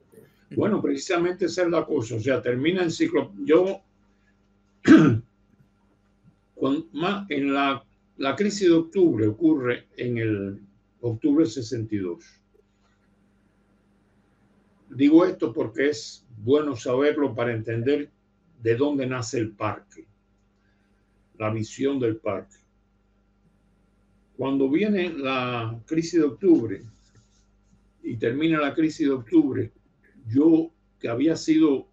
Bueno, precisamente esa es la cosa. O sea, termina enciclopedia. Yo, con, más, en la, la crisis de octubre ocurre en el octubre 62. Digo esto porque es bueno saberlo para entender de dónde nace el parque, la visión del parque. Cuando viene la crisis de octubre y termina la crisis de octubre, yo que había sido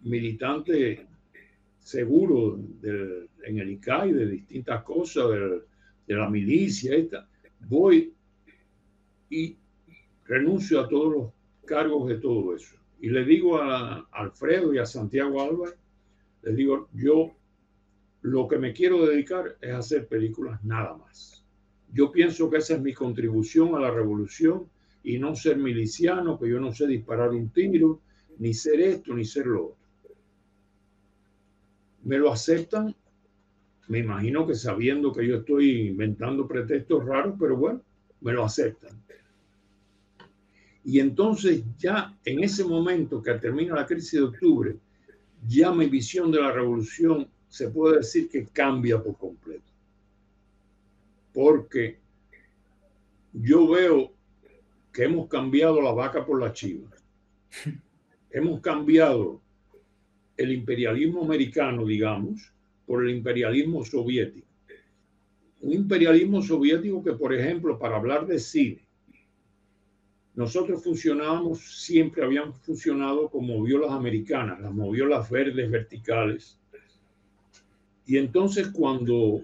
militante seguro en el ICAI de distintas cosas, de, la milicia, esta, voy y renuncio a todos los cargos de todo eso. Y le digo a Alfredo y a Santiago Álvarez, les digo, yo lo que me quiero dedicar es hacer películas nada más. Yo pienso que esa es mi contribución a la revolución y no ser miliciano, que yo no sé disparar un tiro, ni ser esto, ni ser lo otro. Me lo aceptan, me imagino que sabiendo que yo estoy inventando pretextos raros, pero bueno, me lo aceptan. Y entonces ya en ese momento que termina la crisis de octubre, ya mi visión de la revolución se puede decir que cambia por completo. Porque yo veo que hemos cambiado la vaca por la chiva. hemos cambiado el imperialismo americano, digamos, por el imperialismo soviético. Un imperialismo soviético que, por ejemplo, para hablar de cine, nosotros funcionábamos, siempre habían funcionado como moviolas americanas, las moviolas verdes verticales. Y entonces cuando,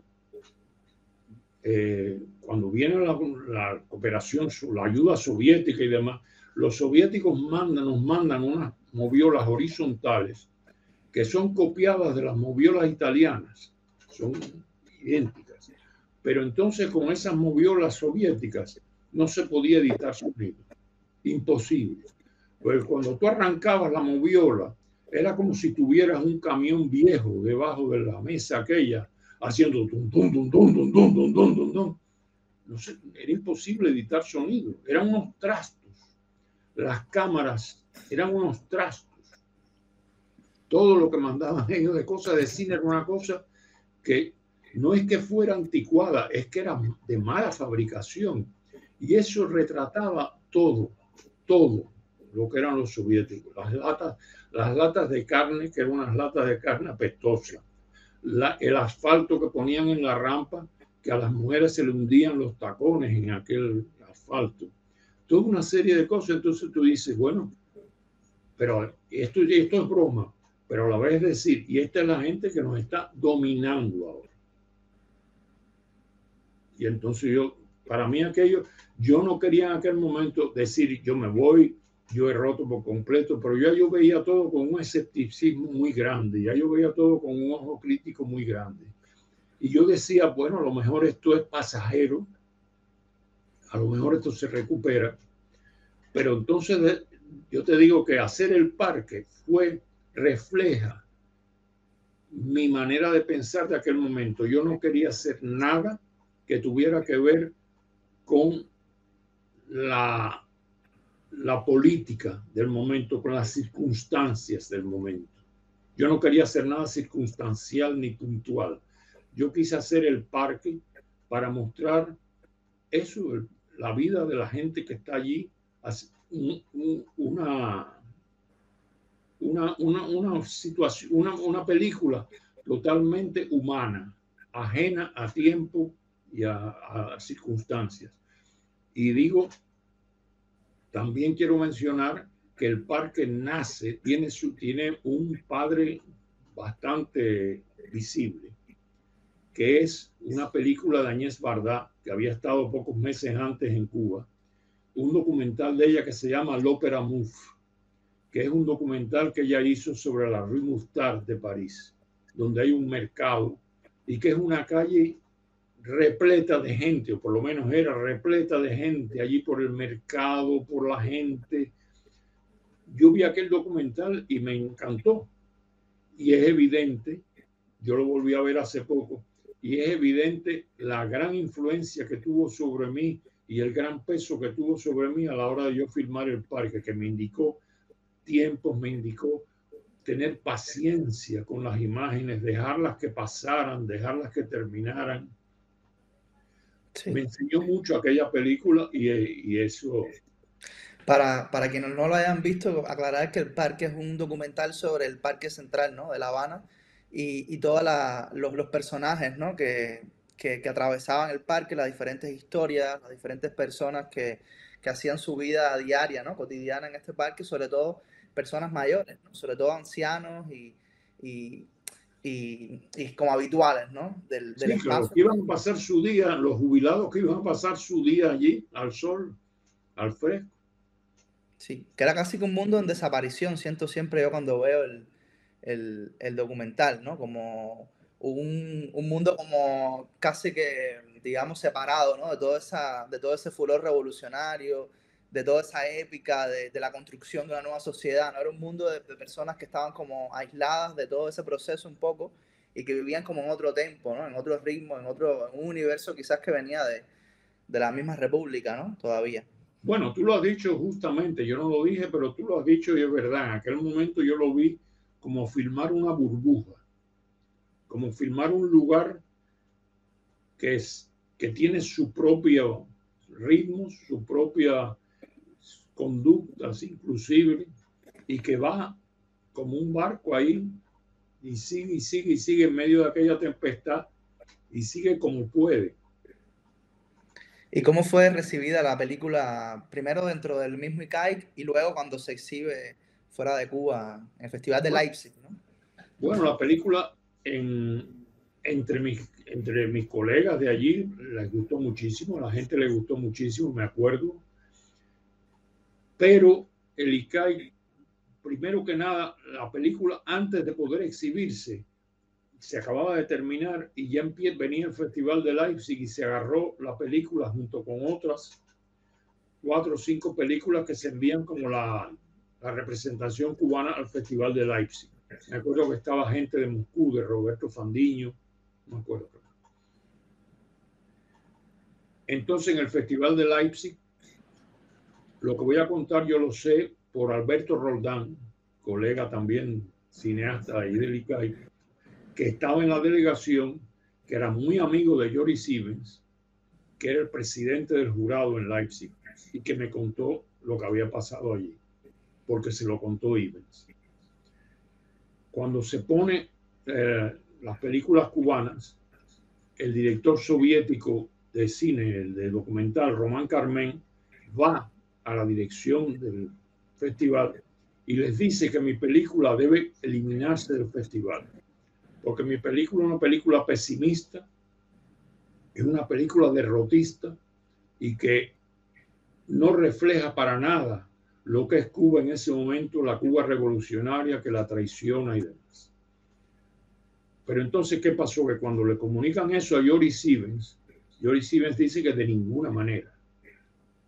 eh, cuando viene la, la, cooperación, la ayuda soviética y demás, los soviéticos mandan, nos mandan unas moviolas horizontales que son copiadas de las moviolas italianas, son idénticas. Pero entonces con esas moviolas soviéticas no se podía editar sonido imposible. Pues cuando tú arrancabas la moviola, era como si tuvieras un camión viejo debajo de la mesa aquella, haciendo tum, tum, tum, tum, tum, tum, tum, tum, tum, No sé, era imposible editar sonido. Eran unos trastos. Las cámaras eran unos trastos. Todo lo que mandaban ellos de cosas de cine era una cosa que no es que fuera anticuada, es que era de mala fabricación. Y eso retrataba todo todo lo que eran los soviéticos. Las latas, las latas de carne, que eran unas latas de carne apestosas. el asfalto que ponían en la rampa, que a las mujeres se le hundían los tacones en aquel asfalto. Toda una serie de cosas. Entonces tú dices, bueno, pero esto, esto es broma. Pero a la vez decir, y esta es la gente que nos está dominando ahora. Y entonces yo, para mí aquello, yo no quería en aquel momento decir yo me voy, yo he roto por completo, pero ya yo veía todo con un escepticismo muy grande, ya yo veía todo con un ojo crítico muy grande. Y yo decía, bueno, a lo mejor esto es pasajero, a lo mejor esto se recupera, pero entonces yo te digo que hacer el parque fue, refleja mi manera de pensar de aquel momento. Yo no quería hacer nada que tuviera que ver con la, la política del momento, con las circunstancias del momento. Yo no quería hacer nada circunstancial ni puntual. Yo quise hacer el parque para mostrar eso, la vida de la gente que está allí, una, una, una, una situación, una, una película totalmente humana, ajena a tiempo y a circunstancias. Y digo, también quiero mencionar que el parque nace, tiene, tiene un padre bastante visible, que es una película de Agnès Varda, que había estado pocos meses antes en Cuba, un documental de ella que se llama L'Opéra Mouffe, que es un documental que ella hizo sobre la Rue Mouffetard de París, donde hay un mercado y que es una calle repleta de gente, o por lo menos era repleta de gente allí por el mercado, por la gente, yo vi aquel documental y me encantó. Y es evidente, yo lo volví a ver hace poco, y es evidente la gran influencia que tuvo sobre mí y el gran peso que tuvo sobre mí a la hora de yo filmar el parque, que me indicó tiempos, me indicó tener paciencia con las imágenes, dejarlas que pasaran, dejarlas que terminaran. Me enseñó mucho aquella película y, y eso para, para, quienes no lo hayan visto, aclarar que el parque es un documental sobre el Parque Central ¿no? de La Habana y, y todos los, los, personajes ¿no? que, que, que, atravesaban el parque, las diferentes historias, las diferentes personas que, que hacían su vida diaria, ¿no? cotidiana en este parque, sobre todo personas mayores, ¿no? sobre todo ancianos y, y, y, como habituales ¿no? del, del sí, espacio. que iban a pasar su día, los jubilados que iban a pasar su día allí, al sol, al fresco. Sí, que era casi que un mundo en desaparición, siento siempre yo cuando veo el, el, el documental, ¿no? Como un, un, mundo como casi que, digamos, separado, ¿no? De, todo esa, de todo ese furor revolucionario, de toda esa épica de, la construcción de una nueva sociedad, ¿no? Era un mundo de, de, personas que estaban como aisladas de todo ese proceso un poco y que vivían como en otro tiempo, ¿no? En otro ritmo, en otro en un universo quizás que venía de, de la misma república, ¿no? Todavía. Bueno, tú lo has dicho justamente, yo no lo dije, pero tú lo has dicho y es verdad. En aquel momento yo lo vi como filmar una burbuja, como filmar un lugar que, es, que tiene su propio ritmo, su propia conductas inclusive, y que va como un barco ahí y sigue y sigue y sigue en medio de aquella tempestad y sigue como puede. ¿Y cómo fue recibida la película primero dentro del mismo ICAIC y luego cuando se exhibe fuera de Cuba en el Festival de Leipzig? ¿no? Bueno, la película en, entre, mis, entre mis colegas de allí les gustó muchísimo, a la gente le gustó muchísimo, me acuerdo. Pero el ICAIC, primero que nada, la película antes de poder exhibirse, se acababa de terminar y ya en pie venía el Festival de Leipzig y se agarró la película junto con otras cuatro o cinco películas que se envían como la, la representación cubana al Festival de Leipzig. Me acuerdo que estaba gente de Moscú, de Roberto Fandiño, me acuerdo. Entonces en el Festival de Leipzig, lo que voy a contar yo lo sé por Alberto Roldán, colega también cineasta ahí del ICAI, que estaba en la delegación, que era muy amigo de Jory Stevens, que era el presidente del jurado en Leipzig, y que me contó lo que había pasado allí, porque se lo contó Stevens. Cuando se pone eh, las películas cubanas, el director soviético de cine, el de documental, Román Carmen, va a la dirección del festival y les dice que mi película debe eliminarse del festival porque mi película es una película pesimista, es una película derrotista y que no refleja para nada lo que es Cuba en ese momento, la Cuba revolucionaria que la traiciona y demás. Pero entonces, ¿qué pasó? Que cuando le comunican eso a Yori Stevens, Yori Stevens dice que de ninguna manera,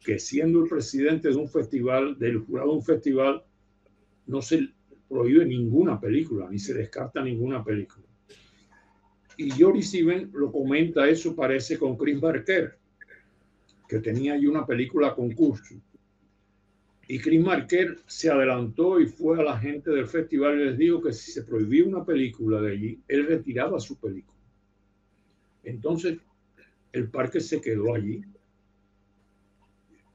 que siendo el presidente de un festival, del jurado de un festival, no se prohíbe ninguna película, ni se descarta ninguna película. Y Jory Steven lo comenta eso, parece, con Chris Marker, que tenía ahí una película concurso. Y Chris Marker se adelantó y fue a la gente del festival y les dijo que si se prohibía una película de allí, él retiraba su película. Entonces, el parque se quedó allí.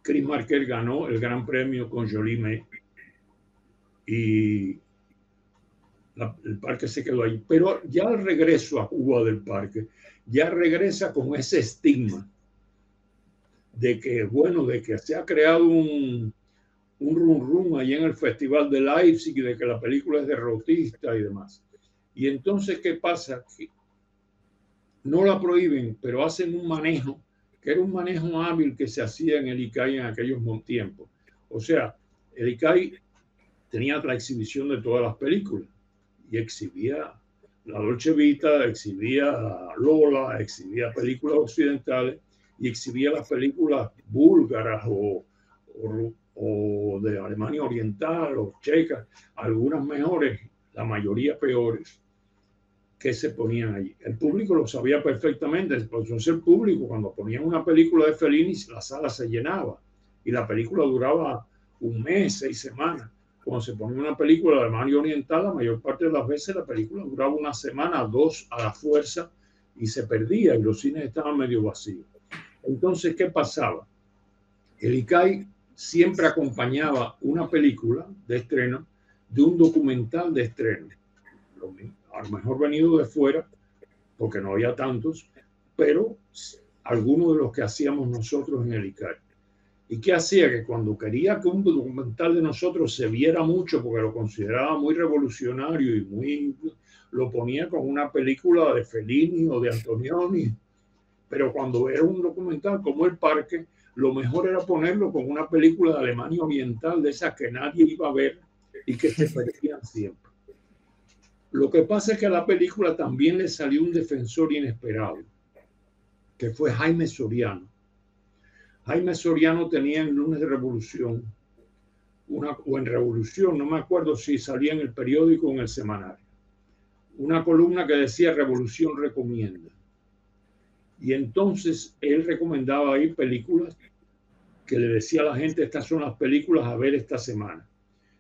Chris Marker ganó el gran premio con Jolie May. Y el parque se quedó ahí. Pero ya al regreso a Cuba del parque, ya regresa con ese estigma de que, bueno, de que se ha creado un, un rum rum ahí en el Festival de Leipzig y de que la película es derrotista y demás. Y entonces, ¿qué pasa? No la prohíben, pero hacen un manejo, que era un manejo hábil que se hacía en el ICAI en aquellos tiempos. O sea, el ICAI tenía la exhibición de todas las películas y exhibía la Dolce Vita, exhibía Lola, exhibía películas occidentales y exhibía las películas búlgaras o, o de Alemania Oriental o Checa, algunas mejores, la mayoría peores, que se ponían allí. El público lo sabía perfectamente, entonces el público cuando ponían una película de Fellini, la sala se llenaba y la película duraba un mes, seis semanas. Cuando se ponía una película de Alemania Oriental, la mayor parte de las veces la película duraba una semana, dos a la fuerza y se perdía y los cines estaban medio vacíos. Entonces, ¿qué pasaba? El ICAI siempre acompañaba una película de estreno de un documental de estreno. A lo mejor venido de fuera, porque no había tantos, pero algunos de los que hacíamos nosotros en el ICAI. ¿Y qué hacía? Que cuando quería que un documental de nosotros se viera mucho, porque lo consideraba muy revolucionario y muy lo ponía con una película de Fellini o de Antonioni, pero cuando era un documental como El Parque, lo mejor era ponerlo con una película de Alemania Oriental, de esas que nadie iba a ver y que se perdían siempre. Lo que pasa es que a la película también le salió un defensor inesperado, que fue Jaime Soriano. Jaime Soriano tenía en Lunes de Revolución, una, o en Revolución, no me acuerdo si salía en el periódico o en el semanario, una columna que decía Revolución recomienda. Y entonces él recomendaba ahí películas que le decía a la gente, estas son las películas a ver esta semana.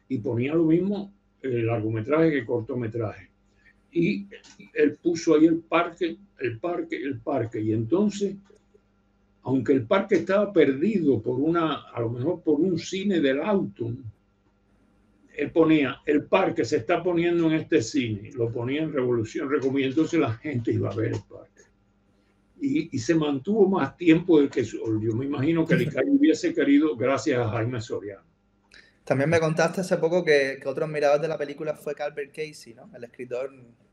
Y ponía lo mismo largometraje que cortometraje. Y él puso ahí el parque, el parque, el parque. Y entonces, aunque el parque estaba perdido por una, a lo mejor por un cine del auto, él ponía, el parque se está poniendo en este cine, lo ponía en Revolución Recomienda, entonces la gente iba a ver el parque. Y, y se mantuvo más tiempo del que yo me imagino que el ICAI hubiese querido gracias a Jaime Soriano. También me contaste hace poco que, que otro admirador de la película fue Calvert Casey, ¿no? El escritor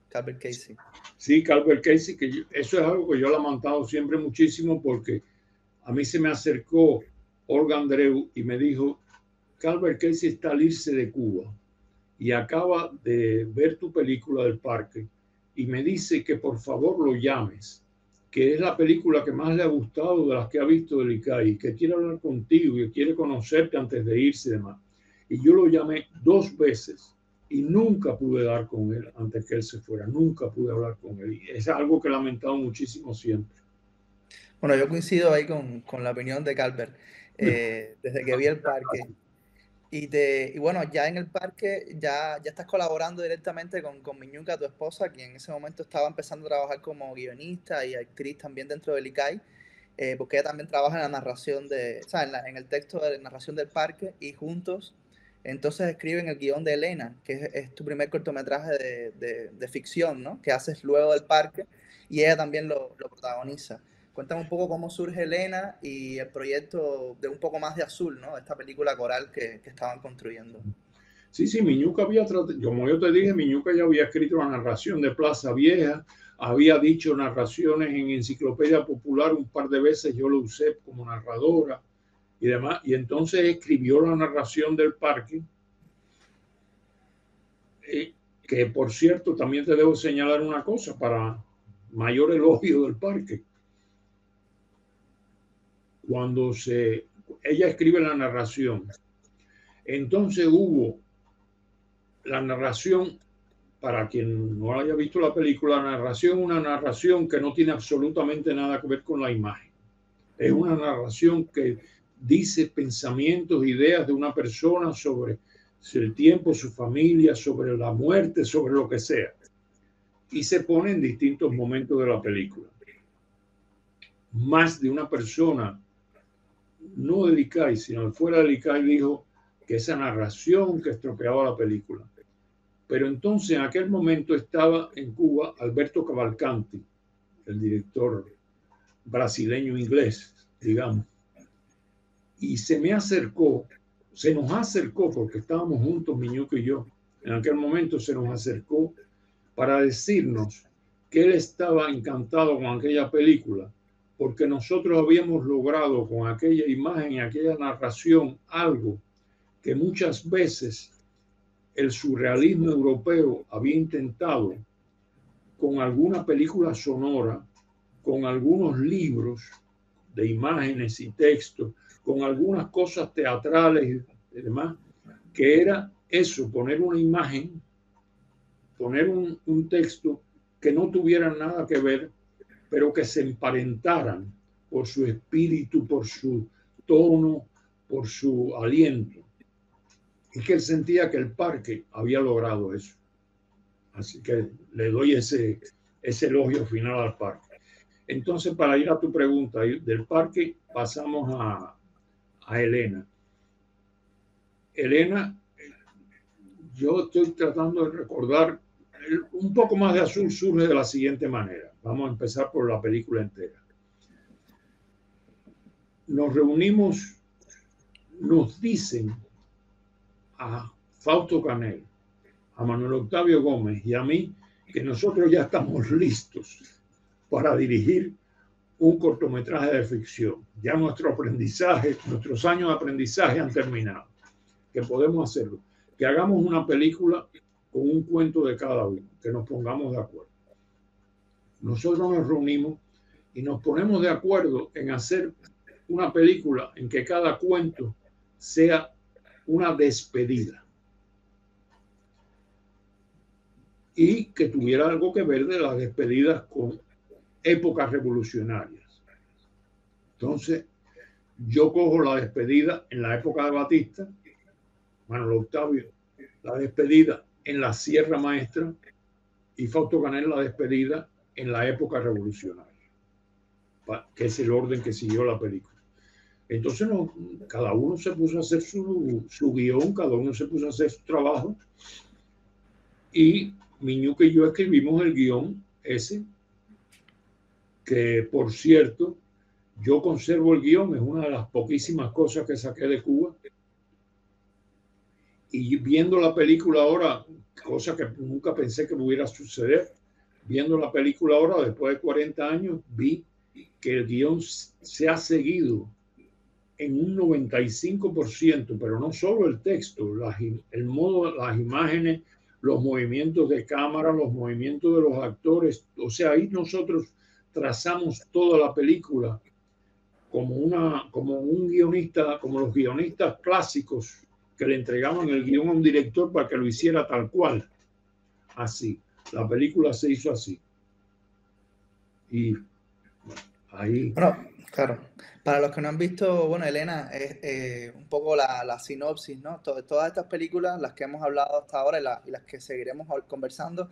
Calvert Casey. Sí, Calvert Casey, que eso es algo que yo he montado siempre muchísimo porque a mí se me acercó Olga Andreu y me dijo, Calvert Casey está al irse de Cuba y acaba de ver tu película del parque y me dice que por favor lo llames, que es la película que más le ha gustado de las que ha visto del ICAI, que quiere hablar contigo y quiere conocerte antes de irse y demás. Y yo lo llamé dos veces y nunca pude dar con él antes que él se fuera, nunca pude hablar con él. Y es algo que he lamentado muchísimo siempre. Bueno, yo coincido ahí con, con la opinión de Calvert. Eh, desde que vi el parque, y, te, y bueno, ya en el parque ya, ya estás colaborando directamente con, con Miñuca, tu esposa, quien en ese momento estaba empezando a trabajar como guionista y actriz también dentro del ICAI, eh, porque ella también trabaja en la narración de, o sea, en, la, en, el texto de narración del parque y juntos entonces escriben el guion de Elena, que es, tu primer cortometraje de, de, ficción, ¿no? Que haces luego del parque y ella también lo, lo protagoniza. Cuéntame un poco cómo surge Elena y el proyecto de un poco más de azul, ¿no? Esta película coral que, que estaban construyendo. Sí, sí, Miñuca había tratado, como yo te dije, Miñuca ya había escrito la narración de Plaza Vieja, había dicho narraciones en Enciclopedia Popular un par de veces, yo lo usé como narradora y demás, y entonces escribió la narración del parque, eh, que por cierto, también te debo señalar una cosa para mayor elogio del parque cuando se, ella escribe la narración, entonces hubo la narración, para quien no haya visto la película, la narración, una narración que no tiene absolutamente nada que ver con la imagen. Es una narración que dice pensamientos, ideas de una persona sobre el tiempo, su familia, sobre la muerte, sobre lo que sea. Y se pone en distintos momentos de la película. Más de una persona no del ICAI, sino fuera ICAI, dijo que esa narración que estropeaba la película. Pero entonces en aquel momento estaba en Cuba Alberto Cavalcanti, el director brasileño inglés, digamos. Y se me acercó, se nos acercó, porque estábamos juntos, Miñuco y yo, en aquel momento se nos acercó para decirnos que él estaba encantado con aquella película porque nosotros habíamos logrado con aquella imagen y aquella narración algo que muchas veces el surrealismo europeo había intentado con alguna película sonora, con algunos libros, de imágenes y textos, con algunas cosas teatrales y demás, que era eso, poner una imagen, poner un, un texto que no tuviera nada que ver, pero que se emparentaran por su espíritu, por su tono, por su aliento. Y que él sentía que el parque había logrado eso. Así que le doy ese, ese elogio final al parque. Entonces, para ir a tu pregunta, del parque pasamos a, a Elena. Elena, yo estoy tratando de recordar, un poco más de azul surge de la siguiente manera. Vamos a empezar por la película entera. Nos reunimos, nos dicen a Fausto Canel, a Manuel Octavio Gómez y a mí que nosotros ya estamos listos para dirigir un cortometraje de ficción. Ya nuestro aprendizaje, nuestros años de aprendizaje han terminado, que podemos hacerlo, que hagamos una película con un cuento de cada uno, que nos pongamos de acuerdo. Nosotros nos reunimos y nos ponemos de acuerdo en hacer una película en que cada cuento sea una despedida y que tuviera algo que ver de las despedidas con épocas revolucionarias. Entonces, yo cojo la despedida en la época de Batista, Manuel Octavio, la despedida en la Sierra Maestra y Fausto Canel la despedida en la época revolucionaria, que es el orden que siguió la película. Entonces, no, cada uno se puso a hacer su, su guion, cada uno se puso a hacer su trabajo y Miñuque y yo escribimos el guion ese, que por cierto, yo conservo el guion, es una de las poquísimas cosas que saqué de Cuba. Y viendo la película ahora, cosa que nunca pensé que pudiera suceder, viendo la película ahora, después de 40 años, vi que el guion se ha seguido en un 95%, pero no solo el texto, el modo, las imágenes, los movimientos de cámara, los movimientos de los actores. O sea, ahí nosotros trazamos toda la película como, una, como un guionista, como los guionistas clásicos que le entregaban el guion a un director para que lo hiciera tal cual. Así. La película se hizo así. Y ahí. Bueno, claro. Para los que no han visto, bueno, Elena, es eh, un poco la, la, sinopsis, ¿no? todas estas películas, las que hemos hablado hasta ahora y, y las que seguiremos conversando,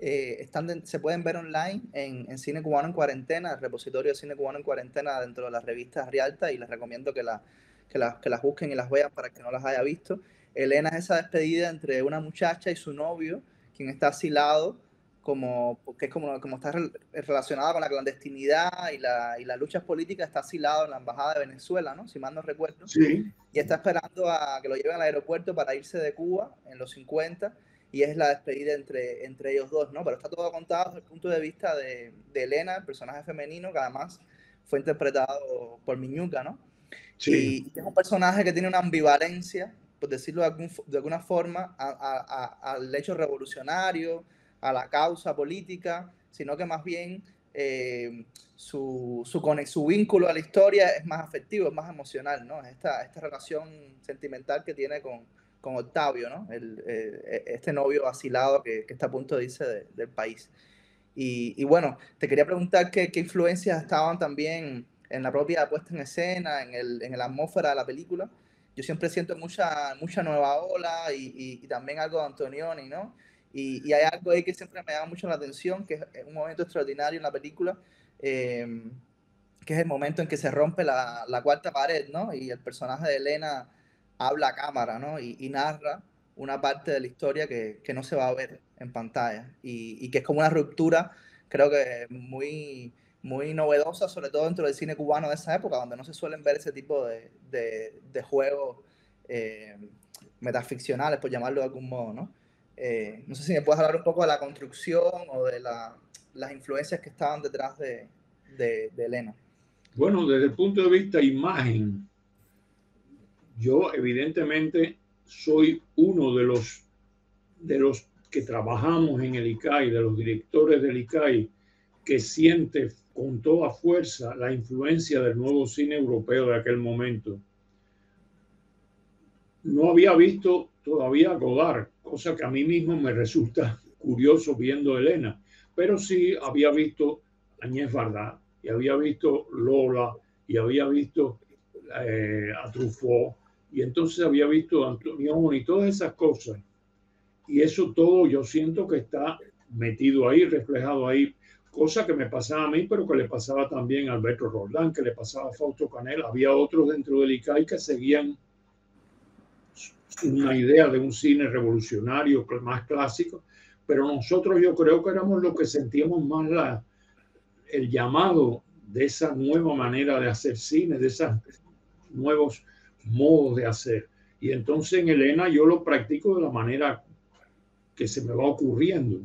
eh, están se pueden ver online en, en, Cine Cubano en Cuarentena, el repositorio de Cine Cubano en Cuarentena dentro de las revistas Rialta y les recomiendo que, la, que, que las busquen y las vean para que no las haya visto. Elena es esa despedida entre una muchacha y su novio, quien está asilado como, porque es como, como está relacionada con la clandestinidad y, la, y las luchas políticas, está asilado en la Embajada de Venezuela, ¿no? si mal no recuerdo, sí. y está esperando a que lo lleven al aeropuerto para irse de Cuba en los 50, y es la despedida entre, entre ellos dos, ¿no? Pero está todo contado desde el punto de vista de, de Elena, el personaje femenino, que además fue interpretado por Miñuca, ¿no? Sí. Y es un personaje que tiene una ambivalencia, por decirlo de, algún, de alguna forma, a, a, al hecho revolucionario, a la causa política, sino que más bien eh, su, su, su, vínculo a la historia es más afectivo, es más emocional, ¿no? Esta, esta relación sentimental que tiene con, con Octavio, ¿no? El, eh, este novio asilado que, que, está a punto de irse de, del país. Y, y, bueno, te quería preguntar qué, qué, influencias estaban también en la propia puesta en escena, en, el, en la atmósfera de la película. Yo siempre siento mucha, mucha nueva ola y, y, y también algo de Antonioni, ¿no? Y, hay algo ahí que siempre me llama mucho la atención, que es un momento extraordinario en la película, eh, que es el momento en que se rompe la, la, cuarta pared, ¿no? Y el personaje de Elena habla a cámara, ¿no? Y, narra una parte de la historia que, no se va a ver en pantalla y, que es como una ruptura, creo que muy, muy novedosa, sobre todo dentro del cine cubano de esa época, donde no se suelen ver ese tipo de, juegos eh, metaficcionales, por llamarlo de algún modo, ¿no? Eh, no sé si me puedes hablar un poco de la construcción o de la, las influencias que estaban detrás de, de, de, Elena. Bueno, desde el punto de vista imagen, yo evidentemente soy uno de los, de los que trabajamos en el ICAI, de los directores del ICAI, que siente con toda fuerza la influencia del nuevo cine europeo de aquel momento. No había visto todavía Godard, cosa que a mí mismo me resulta curioso viendo Elena, pero sí había visto Añez Varda y había visto Lola y había visto eh, a Truffaut y entonces había visto a Antonio y todas esas cosas. Y eso todo yo siento que está metido ahí, reflejado ahí, cosa que me pasaba a mí, pero que le pasaba también a Alberto Roldán, que le pasaba a Fausto Canel. Había otros dentro del ICAI que seguían una idea de un cine revolucionario más clásico, pero nosotros yo creo que éramos los que sentíamos más la, el llamado de esa nueva manera de hacer cine, de esos nuevos modos de hacer. Y entonces en Elena yo lo practico de la manera que se me va ocurriendo.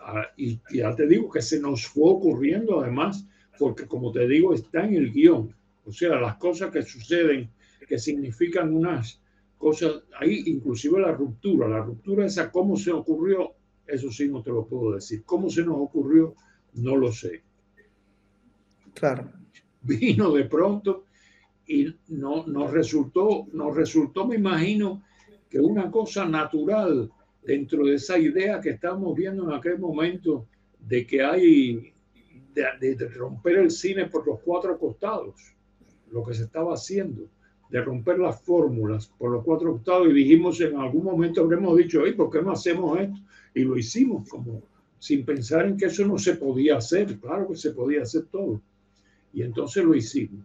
Ah, y ya te digo que se nos fue ocurriendo además, porque como te digo, está en el guion. O sea, las cosas que suceden, que significan unas cosas, ahí inclusive la ruptura, la ruptura esa, cómo se ocurrió, eso sí no te lo puedo decir. ¿Cómo se nos ocurrió? No lo sé. Claro. Vino de pronto y no, nos resultó, nos resultó, me imagino, que una cosa natural dentro de esa idea que estamos viendo en aquel momento de que hay de, de, romper el cine por los cuatro costados, lo que se estaba haciendo, de romper las fórmulas por los cuatro costados y dijimos en algún momento habremos dicho, ¿por qué no hacemos esto? Y lo hicimos como sin pensar en que eso no se podía hacer, claro que se podía hacer todo. Y entonces lo hicimos.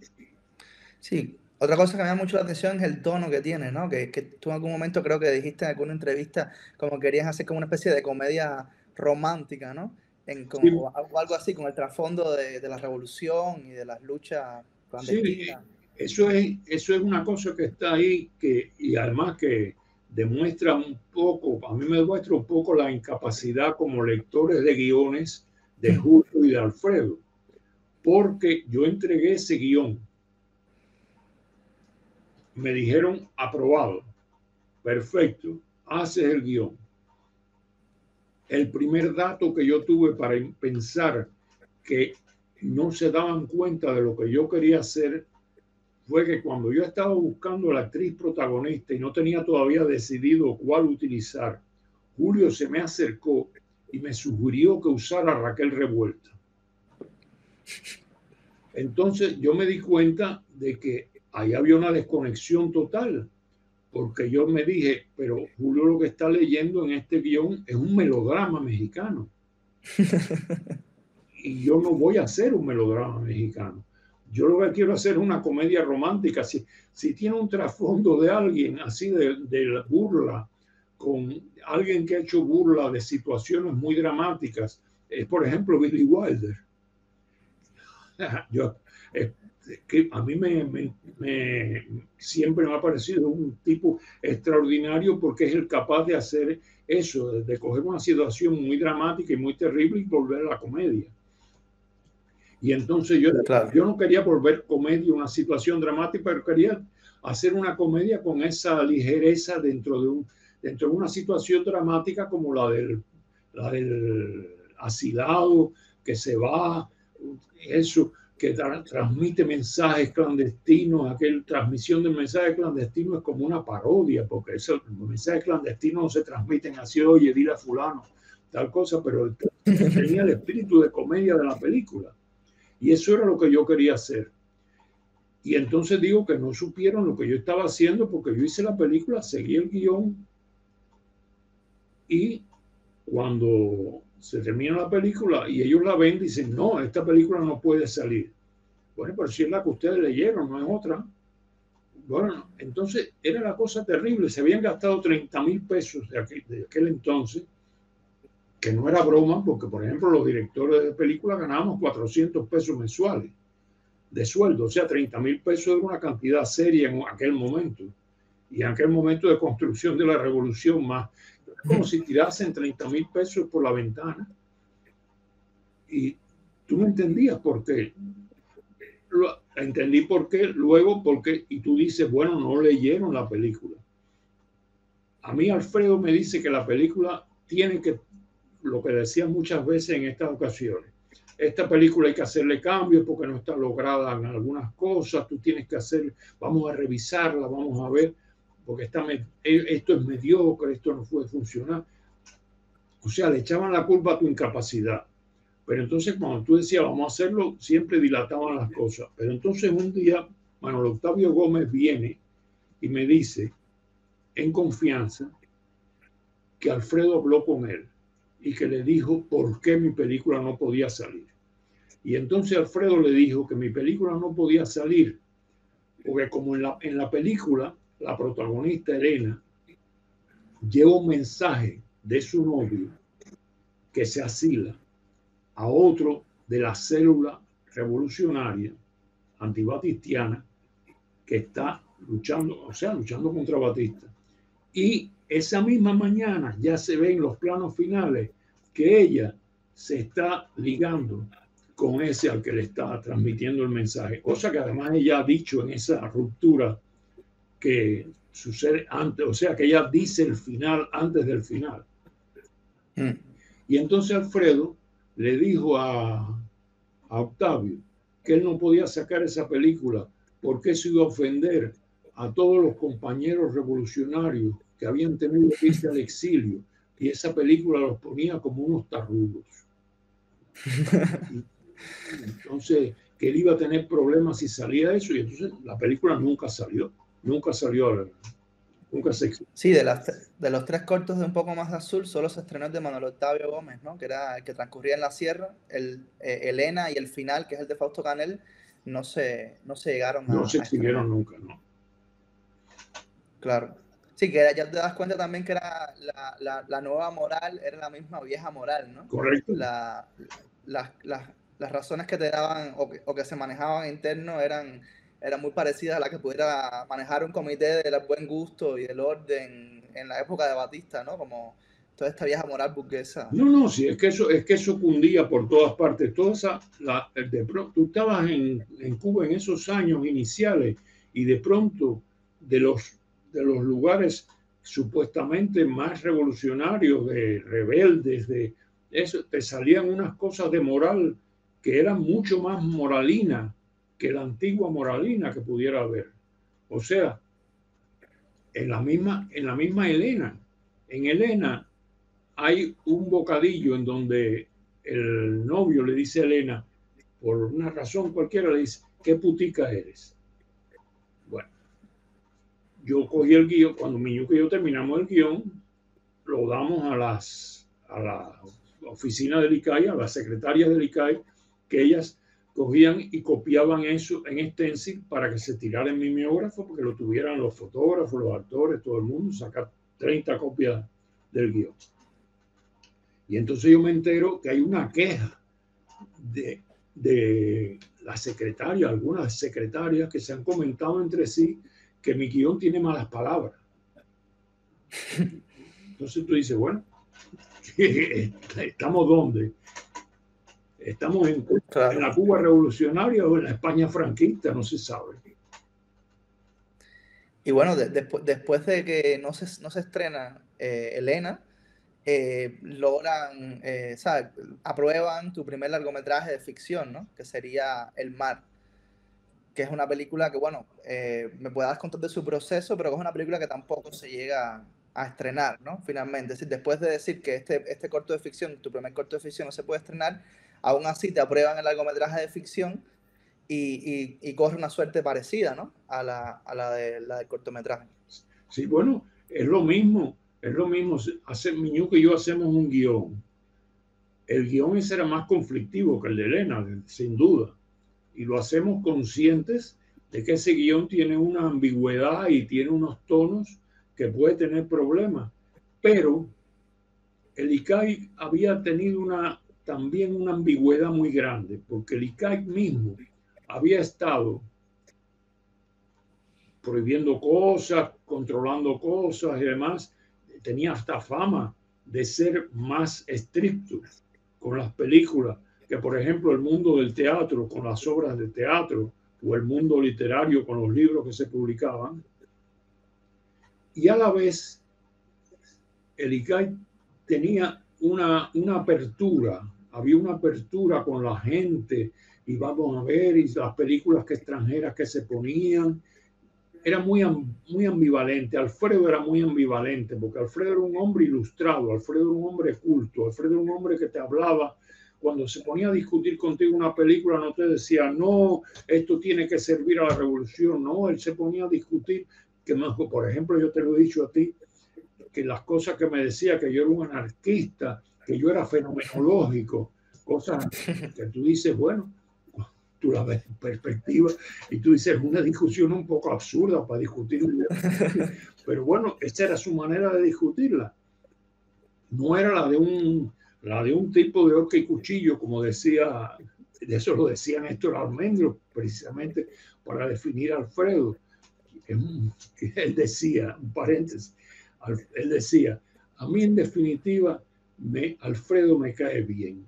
Sí, otra cosa que me llama mucho la atención es el tono que tiene, ¿no? Que, que tú en algún momento creo que dijiste en alguna entrevista como querías hacer como una especie de comedia romántica, ¿no? En como, algo así, con el trasfondo de, de, la revolución y de las luchas clandestinas. Sí, eso es, eso es una cosa que está ahí que, y además que demuestra un poco, a mí me demuestra un poco la incapacidad como lectores de guiones de mm. Julio y de Alfredo, porque yo entregué ese guion me dijeron aprobado, perfecto, haces el guion. El primer dato que yo tuve para pensar que no se daban cuenta de lo que yo quería hacer fue que cuando yo estaba buscando a la actriz protagonista y no tenía todavía decidido cuál utilizar, Julio se me acercó y me sugirió que usara Raquel Revuelta. Entonces yo me di cuenta de que ahí había una desconexión total, porque yo me dije, pero Julio lo que está leyendo en este guion es un melodrama mexicano. y yo no voy a hacer un melodrama mexicano. Yo lo que quiero hacer es una comedia romántica. Si, si tiene un trasfondo de alguien así de, de burla, con alguien que ha hecho burla de situaciones muy dramáticas, es por ejemplo Billy Wilder. Yo, que a mí me, siempre me ha parecido un tipo extraordinario porque es el capaz de hacer eso, de coger una situación muy dramática y muy terrible y volver a la comedia. Y entonces yo, yo no quería volver comedia una situación dramática, pero quería hacer una comedia con esa ligereza dentro de, un, dentro de una situación dramática como la del, la del asilado que se va, eso que transmite mensajes clandestinos, aquella transmisión de mensajes clandestinos es como una parodia, porque esos mensajes clandestinos no se transmiten así, oye, dile a fulano, tal cosa, pero tenía el espíritu de comedia de la película. Y eso era lo que yo quería hacer. Y entonces digo que no supieron lo que yo estaba haciendo porque yo hice la película, seguí el guion y cuando se termina la película y ellos la ven, dicen, no, esta película no puede salir. Bueno, pero si es la que ustedes leyeron, no es otra. Bueno, entonces era la cosa terrible. Se habían gastado 30 mil pesos de aquel, entonces, que no era broma, porque por ejemplo los directores de películas ganábamos 400 pesos mensuales de sueldo. O sea, 30 mil pesos era una cantidad seria en aquel momento. Y en aquel momento de construcción de la revolución más como si tirasen 30 mil pesos por la ventana. Y tú no entendías por qué. Lo, entendí por qué, luego porque, y tú dices, bueno, no leyeron la película. A mí Alfredo me dice que la película tiene que, lo que decía muchas veces en estas ocasiones, esta película hay que hacerle cambios porque no está lograda en algunas cosas, tú tienes que hacer, vamos a revisarla, vamos a ver, porque está, e, esto es mediocre, esto no puede funcionar. O sea, le echaban la culpa a tu incapacidad. Pero entonces cuando tú decías, vamos a hacerlo, siempre dilataban las cosas. Pero entonces un día, Manuel Octavio Gómez viene y me dice, en confianza, que Alfredo habló con él y que le dijo por qué mi película no podía salir. Y entonces Alfredo le dijo que mi película no podía salir, porque como en la, en la película, la protagonista Elena lleva un mensaje de su novio que se asila a otro de la célula revolucionaria antibatistiana que está luchando, o sea, luchando contra Batista. Y esa misma mañana ya se ve en los planos finales que ella se está ligando con ese al que le está transmitiendo el mensaje, cosa que además ella ha dicho en esa ruptura que sucede antes, o sea que ella dice el final antes del final. Mm. Y entonces Alfredo le dijo a, a Octavio que él no podía sacar esa película porque eso iba a ofender a todos los compañeros revolucionarios que habían tenido que irse al exilio y esa película los ponía como unos tarrudos. Entonces, que él iba a tener problemas si salía eso y entonces la película nunca salió, nunca salió, nunca se Sí, de, las, de los tres cortos de Un poco más azul, solo se estrenó el de Manuel Octavio Gómez, ¿no? que era el que transcurría en la sierra, el eh, Elena y el final, que es el de Fausto Canel, no se, no se llegaron a... No se exhibieron nunca, ¿no? Claro. Sí, que ya te das cuenta también que era la, la, nueva moral, era la misma vieja moral, ¿no? Correcto. La, las razones que te daban o que, o que, se manejaban interno eran, eran muy parecidas a las que pudiera manejar un comité del buen gusto y del orden en la época de Batista, ¿no? Como toda esta vieja moral burguesa. No, no, sí, es que eso, es que eso cundía por todas partes. Toda esa, la, de tú estabas en, en Cuba en esos años iniciales y de pronto de los de los lugares supuestamente más revolucionarios, de rebeldes, de eso, te salían unas cosas de moral que eran mucho más moralina que la antigua moralina que pudiera haber. O sea, en la misma, en la misma Elena, en Elena hay un bocadillo en donde el novio le dice a Elena, por una razón cualquiera, le dice, ¿qué putica eres? yo cogí el guion, cuando Miñuque y yo terminamos el guion, lo damos a las a la oficina del ICAI, a las secretarias del ICAI, que ellas cogían y copiaban eso en stencil para que se tirara en mimeógrafo, porque lo tuvieran los fotógrafos, los actores, todo el mundo, sacar 30 copias del guion. Y entonces yo me entero que hay una queja de, de la secretaria, algunas secretarias que se han comentado entre sí que mi guion tiene malas palabras. Entonces tú dices, bueno, ¿estamos dónde? ¿Estamos en, la Cuba revolucionaria o en la España franquista? No se sabe. Y bueno, después de que no se, no se estrena eh, Elena, eh, logran, eh, ¿sabes? aprueban tu primer largometraje de ficción, ¿no? Que sería El Mar que es una película que, bueno, me puedas contar de su proceso, pero que es una película que tampoco se llega a estrenar, ¿no? Finalmente, es decir, después de decir que este, este corto de ficción, tu primer corto de ficción no se puede estrenar, aún así te aprueban el largometraje de ficción y, y, corre una suerte parecida, ¿no? A la, a la, de, la del cortometraje. Sí, bueno, es lo mismo, es lo mismo. Hace, y yo hacemos un guion. El guion ese era más conflictivo que el de Elena, sin duda y lo hacemos conscientes de que ese guion tiene una ambigüedad y tiene unos tonos que puede tener problemas. Pero el ICAI había tenido una, también una ambigüedad muy grande, porque el ICAI mismo había estado prohibiendo cosas, controlando cosas y demás. Tenía hasta fama de ser más estricto con las películas que, por ejemplo, el mundo del teatro con las obras de teatro o el mundo literario con los libros que se publicaban. Y a la vez, el ICAI tenía una, una apertura había una apertura con la gente y vamos a ver las películas que extranjeras que se ponían. Era muy, muy ambivalente. Alfredo era muy ambivalente porque Alfredo era un hombre ilustrado, Alfredo era un hombre culto, Alfredo era un hombre que te hablaba cuando se ponía a discutir contigo una película, no te decía, no, esto tiene que servir a la revolución, no, él se ponía a discutir, que por ejemplo, yo te lo he dicho a ti, que las cosas que me decía, que yo era un anarquista, que yo era fenomenológico, cosas que tú dices, bueno, tú la ves en perspectiva y tú dices, una discusión un poco absurda para discutir. Pero bueno, esa era su manera de discutirla. No era la de un, la de un tipo de orca y cuchillo, como decía, de eso lo decía Néstor Almendro, precisamente para definir a Alfredo. Él decía, un paréntesis, él decía, a mí en definitiva, me, Alfredo me cae bien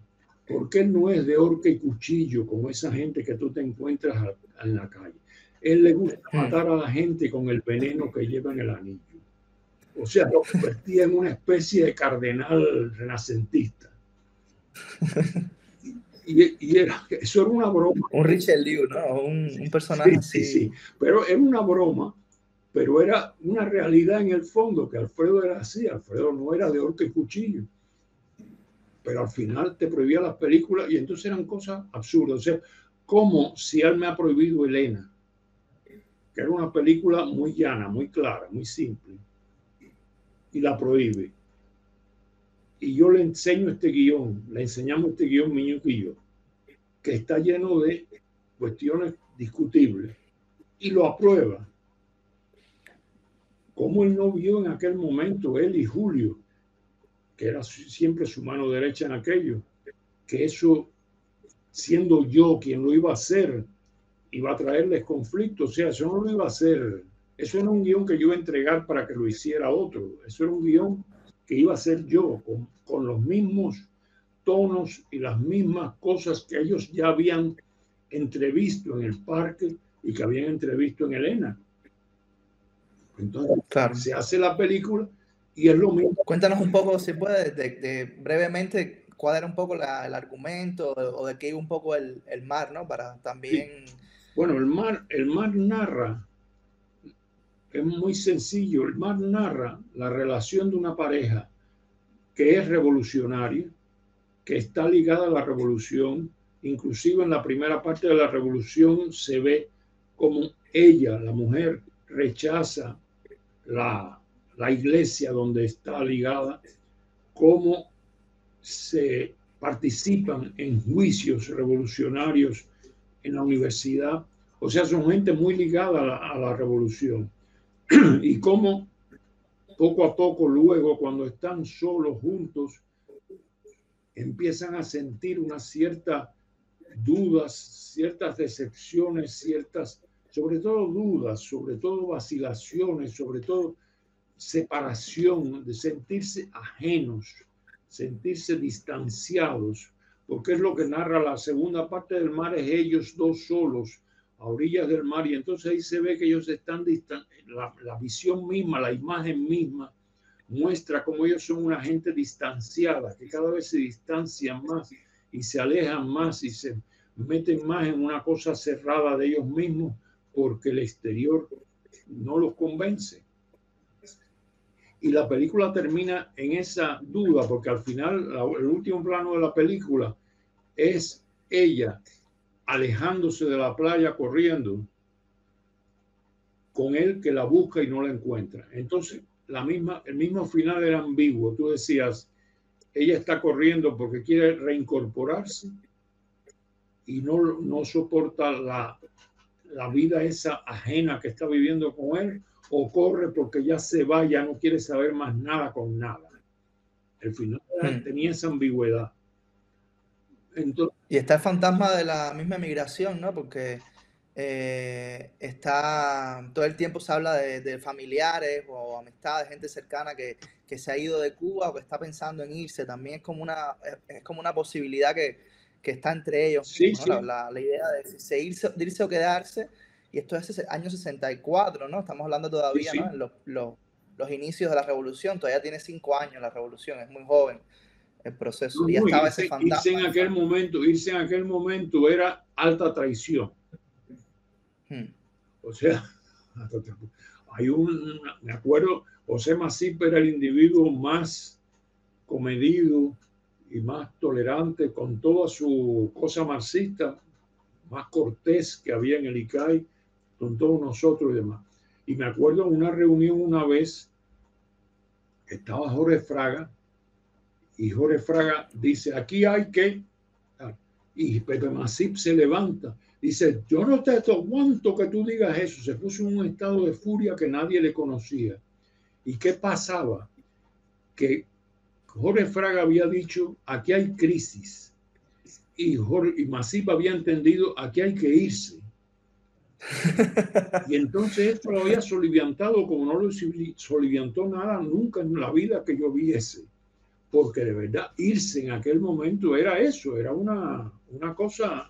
porque él no es de orca y cuchillo como esa gente que tú te encuentras en la calle. Él le gusta hmm. matar a la gente con el veneno que lleva en el anillo. O sea, lo convertía en una especie de cardenal renacentista. Y, era, eso era una broma. Un Richelieu, ¿no? Un, personaje así. Sí, sí, pero era una broma, pero era una realidad en el fondo, que Alfredo era así. Alfredo no era de orca y cuchillo pero al final te prohibía las películas y entonces eran cosas absurdas. O sea, como si él me ha prohibido Elena, que era una película muy llana, muy clara, muy simple, y la prohíbe. Y yo le enseño este guion, le enseñamos este guion, niño y yo, que está lleno de cuestiones discutibles, y lo aprueba. Como él no vio en aquel momento, él y Julio, que era siempre su mano derecha en aquello, que eso, siendo yo quien lo iba a hacer, iba a traerles conflicto. O sea, eso no lo iba a hacer. Eso era un guion que yo iba a entregar para que lo hiciera otro. Eso era un guion que iba a hacer yo, con, con los mismos tonos y las mismas cosas que ellos ya habían entrevisto en el parque y que habían entrevisto en Elena. Entonces, se hace la película y es lo mismo. Cuéntanos un poco, si puedes, de, brevemente, cuál era un poco el argumento o de qué iba un poco el, el mar, ¿no? Para también... Bueno, el mar, el mar narra, es muy sencillo, el mar narra la relación de una pareja que es revolucionaria, que está ligada a la revolución, inclusive en la primera parte de la revolución se ve como ella, la mujer, rechaza la, la iglesia donde está ligada, cómo se participan en juicios revolucionarios en la universidad. O sea, son gente muy ligada a la, revolución. y cómo poco a poco, luego, cuando están solos juntos, empiezan a sentir una cierta dudas, ciertas decepciones, ciertas, sobre todo dudas, sobre todo vacilaciones, sobre todo separación, de sentirse ajenos, sentirse distanciados, porque es lo que narra la segunda parte del mar, es ellos dos solos a orillas del mar, y entonces ahí se ve que ellos están la, la visión misma, la imagen misma, muestra cómo ellos son una gente distanciada, que cada vez se distancian más y se alejan más y se meten más en una cosa cerrada de ellos mismos porque el exterior no los convence. Y la película termina en esa duda, porque al final el último plano de la película es ella alejándose de la playa corriendo con él que la busca y no la encuentra. Entonces, la misma, el mismo final era ambiguo. Tú decías, ella está corriendo porque quiere reincorporarse y no, no soporta la, la vida esa ajena que está viviendo con él, o corre porque ya se va, ya no quiere saber más nada con nada. El final hmm. tenía esa ambigüedad. y está el fantasma de la misma migración, ¿no? Porque eh, está todo el tiempo se habla de, familiares o amistades, gente cercana que, que, se ha ido de Cuba o que está pensando en irse. También es como una, es como una posibilidad que, que está entre ellos. La, la, idea de, irse, de irse o quedarse y esto es el año 64, ¿no? Estamos hablando todavía, ¿no? En los, los, los, inicios de la revolución, todavía tiene cinco años la revolución, es muy joven. el proceso. y estaba ese fantasma. en aquel momento, irse en aquel momento era alta traición. Hmm. O sea, hay un, me acuerdo, José Masip era el individuo más comedido y más tolerante con toda su cosa marxista, más cortés que había en el ICAI, con todos nosotros y demás. Y me acuerdo una reunión una vez, estaba Jorge Fraga, y Jorge Fraga dice, aquí hay que, y Pepe Masip se levanta, dice, yo no te aguanto que tú digas eso, se puso en un estado de furia que nadie le conocía. ¿Y qué pasaba? Que Jorge Fraga había dicho, aquí hay crisis. Y, Jorge, y Masip había entendido, aquí hay que irse. y entonces esto lo había soliviantado como no lo soliviantó nada nunca en la vida que yo viese. Porque de verdad irse en aquel momento era eso, era una, una cosa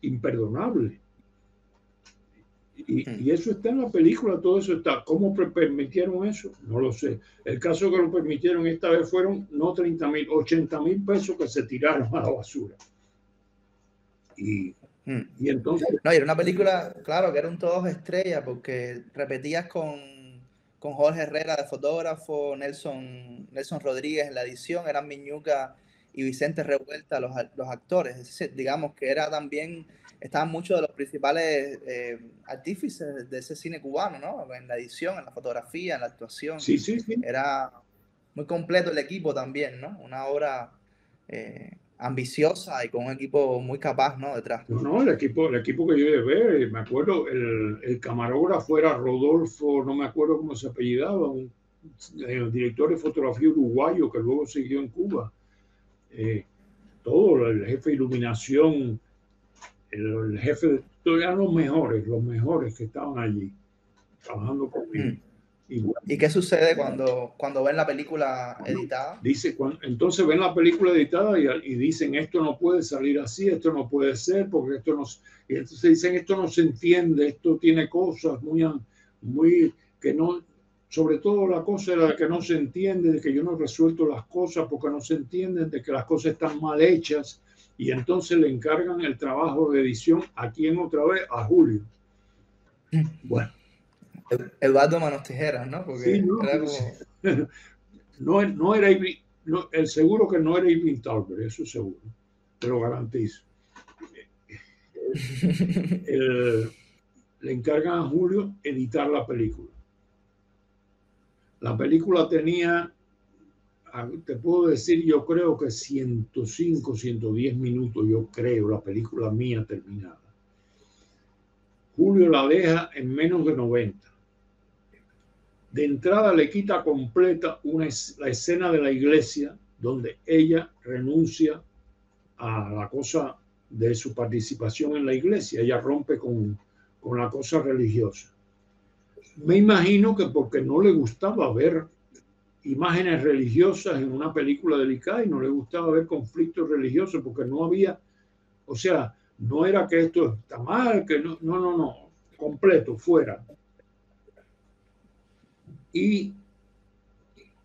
imperdonable. Y, eso está en la película, todo eso está. ¿Cómo permitieron eso? No lo sé. El caso que lo permitieron esta vez fueron no 30 mil, 80 mil pesos que se tiraron a la basura. Y, hmm. y entonces... No, era una película, claro, que eran todos estrellas, porque repetías con, con Jorge Herrera de fotógrafo, Nelson, Nelson Rodríguez en la edición, eran Miñuca y Vicente Revuelta los, los actores. digamos que era también estaban muchos de los principales eh, artífices de ese cine cubano, ¿no? En la edición, en la fotografía, en la actuación. Sí, sí, sí. Era muy completo el equipo también, ¿no? Una obra eh, ambiciosa y con un equipo muy capaz, ¿no? Detrás. No, el equipo, el equipo que yo de ver, me acuerdo, el, el camarógrafo era Rodolfo, no me acuerdo cómo se apellidaba, un el director de fotografía uruguayo que luego siguió en Cuba. Eh, todo, el jefe de iluminación, el, jefe, eran los mejores, los mejores que estaban allí, trabajando conmigo. Mm. Y, qué sucede cuando, cuando ven la película editada? Dice, entonces ven la película editada y, dicen, esto no puede salir así, esto no puede ser, porque esto no... Y entonces dicen, esto no se entiende, esto tiene cosas muy, muy que no... Sobre todo la cosa de la que no se entiende, de que yo no resuelto las cosas porque no se entienden, de que las cosas están mal hechas, y entonces le encargan el trabajo de edición a quien otra vez, a Julio. Bueno. Eduardo Manos Tijeras, ¿no? Porque no, era como... no, era el seguro que no era Irving Talbert, eso seguro, te lo garantizo. le encargan a Julio editar la película. La película tenía te puedo decir, yo creo que 105, 110 minutos, yo creo, la película mía terminada. Julio la deja en menos de 90. De entrada le quita completa la escena de la iglesia donde ella renuncia a la cosa de su participación en la iglesia. Ella rompe con, con la cosa religiosa. Me imagino que porque no le gustaba ver imágenes religiosas en una película del ICAI, no le gustaba ver conflictos religiosos porque no había, o sea, no era que esto está mal, que no, no, no, no, completo, fuera. Y,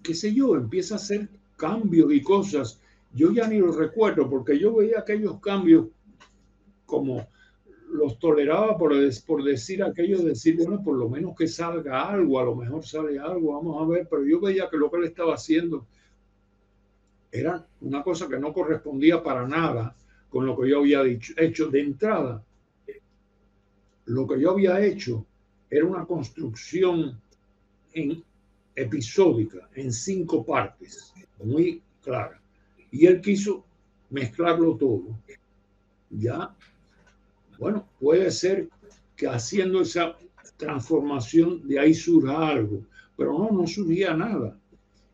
qué sé yo, empieza a hacer cambios y cosas. Yo ya ni lo recuerdo porque yo veía aquellos cambios como los toleraba por, por decir aquello, decir, bueno, por lo menos que salga algo, a lo mejor sale algo, vamos a ver, pero yo veía que lo que él estaba haciendo era una cosa que no correspondía para nada con lo que yo había dicho, hecho de entrada. Lo que yo había hecho era una construcción en, episódica, en cinco partes, muy clara. Y él quiso mezclarlo todo. Ya bueno, puede ser que haciendo esa transformación de ahí surja algo, pero no, no surgía nada.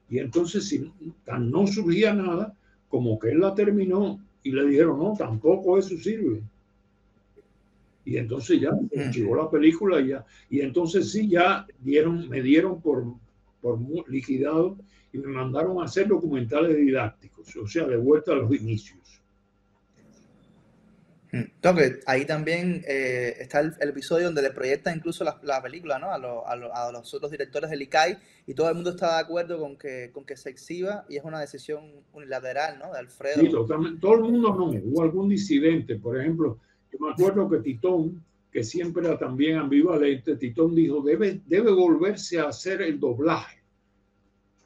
Y entonces, si no surgía nada, como que él la terminó y le dijeron, no, tampoco eso sirve. Y entonces ya llegó la película y ya. Y entonces sí, ya dieron, me dieron por, por liquidado y me mandaron a hacer documentales didácticos, o sea, de vuelta a los inicios. Entonces, ahí también eh, está el, episodio donde le proyecta incluso la, película ¿no? a, los otros directores del ICAI y todo el mundo está de acuerdo con que, con que se exhiba y es una decisión unilateral ¿no? de Alfredo. Sí, totalmente. Todo el mundo no. Hubo algún disidente. Por ejemplo, yo me acuerdo que Titón, que siempre era también ambivalente, Titón dijo, debe, debe volverse a hacer el doblaje.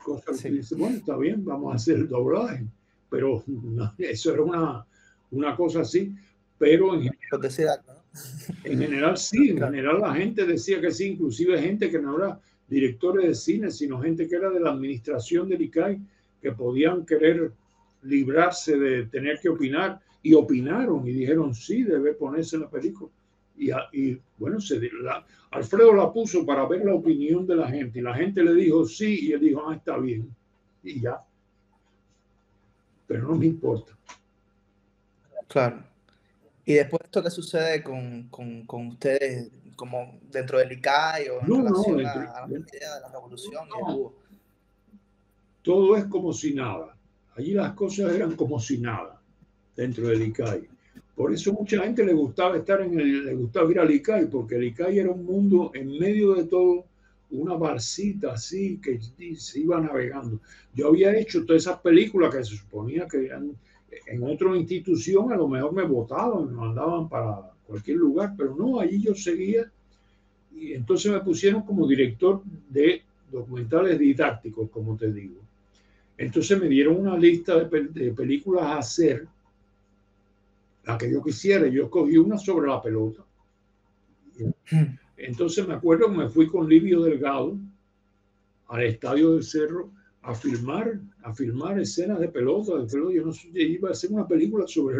Cosa que dice, bueno, está bien, vamos a hacer el doblaje. Pero eso era una, una cosa así. Pero en general, en general sí, en general la gente decía que sí, inclusive gente que no era directores de cine, sino gente que era de la administración del ICAI, que podían querer librarse de tener que opinar y opinaron y dijeron sí, debe ponerse en la película. Y, y bueno, se, la, Alfredo la puso para ver la opinión de la gente y la gente le dijo sí y él dijo, ah, está bien. Y ya. Pero no me importa. Claro. Y después esto qué sucede con, con, con ustedes, como dentro del ICAI o en no, relación no, a, la idea de la revolución Todo es como si nada. Allí las cosas eran como si nada dentro del ICAI. Por eso mucha gente le gustaba estar en el, le gustaba ir al ICAI, porque el ICAI era un mundo en medio de todo, una barcita así que se iba navegando. Yo había hecho todas esas películas que se suponía que eran en otra institución a lo mejor me votaban, me mandaban para cualquier lugar, pero no, allí yo seguía y entonces me pusieron como director de documentales didácticos, como te digo. Entonces me dieron una lista de, películas a hacer, la que yo quisiera. Yo escogí una sobre la pelota. Entonces me acuerdo que me fui con Livio Delgado al Estadio del Cerro a filmar, a filmar escenas de pelota, de pelota. Yo no sé, iba a hacer una película sobre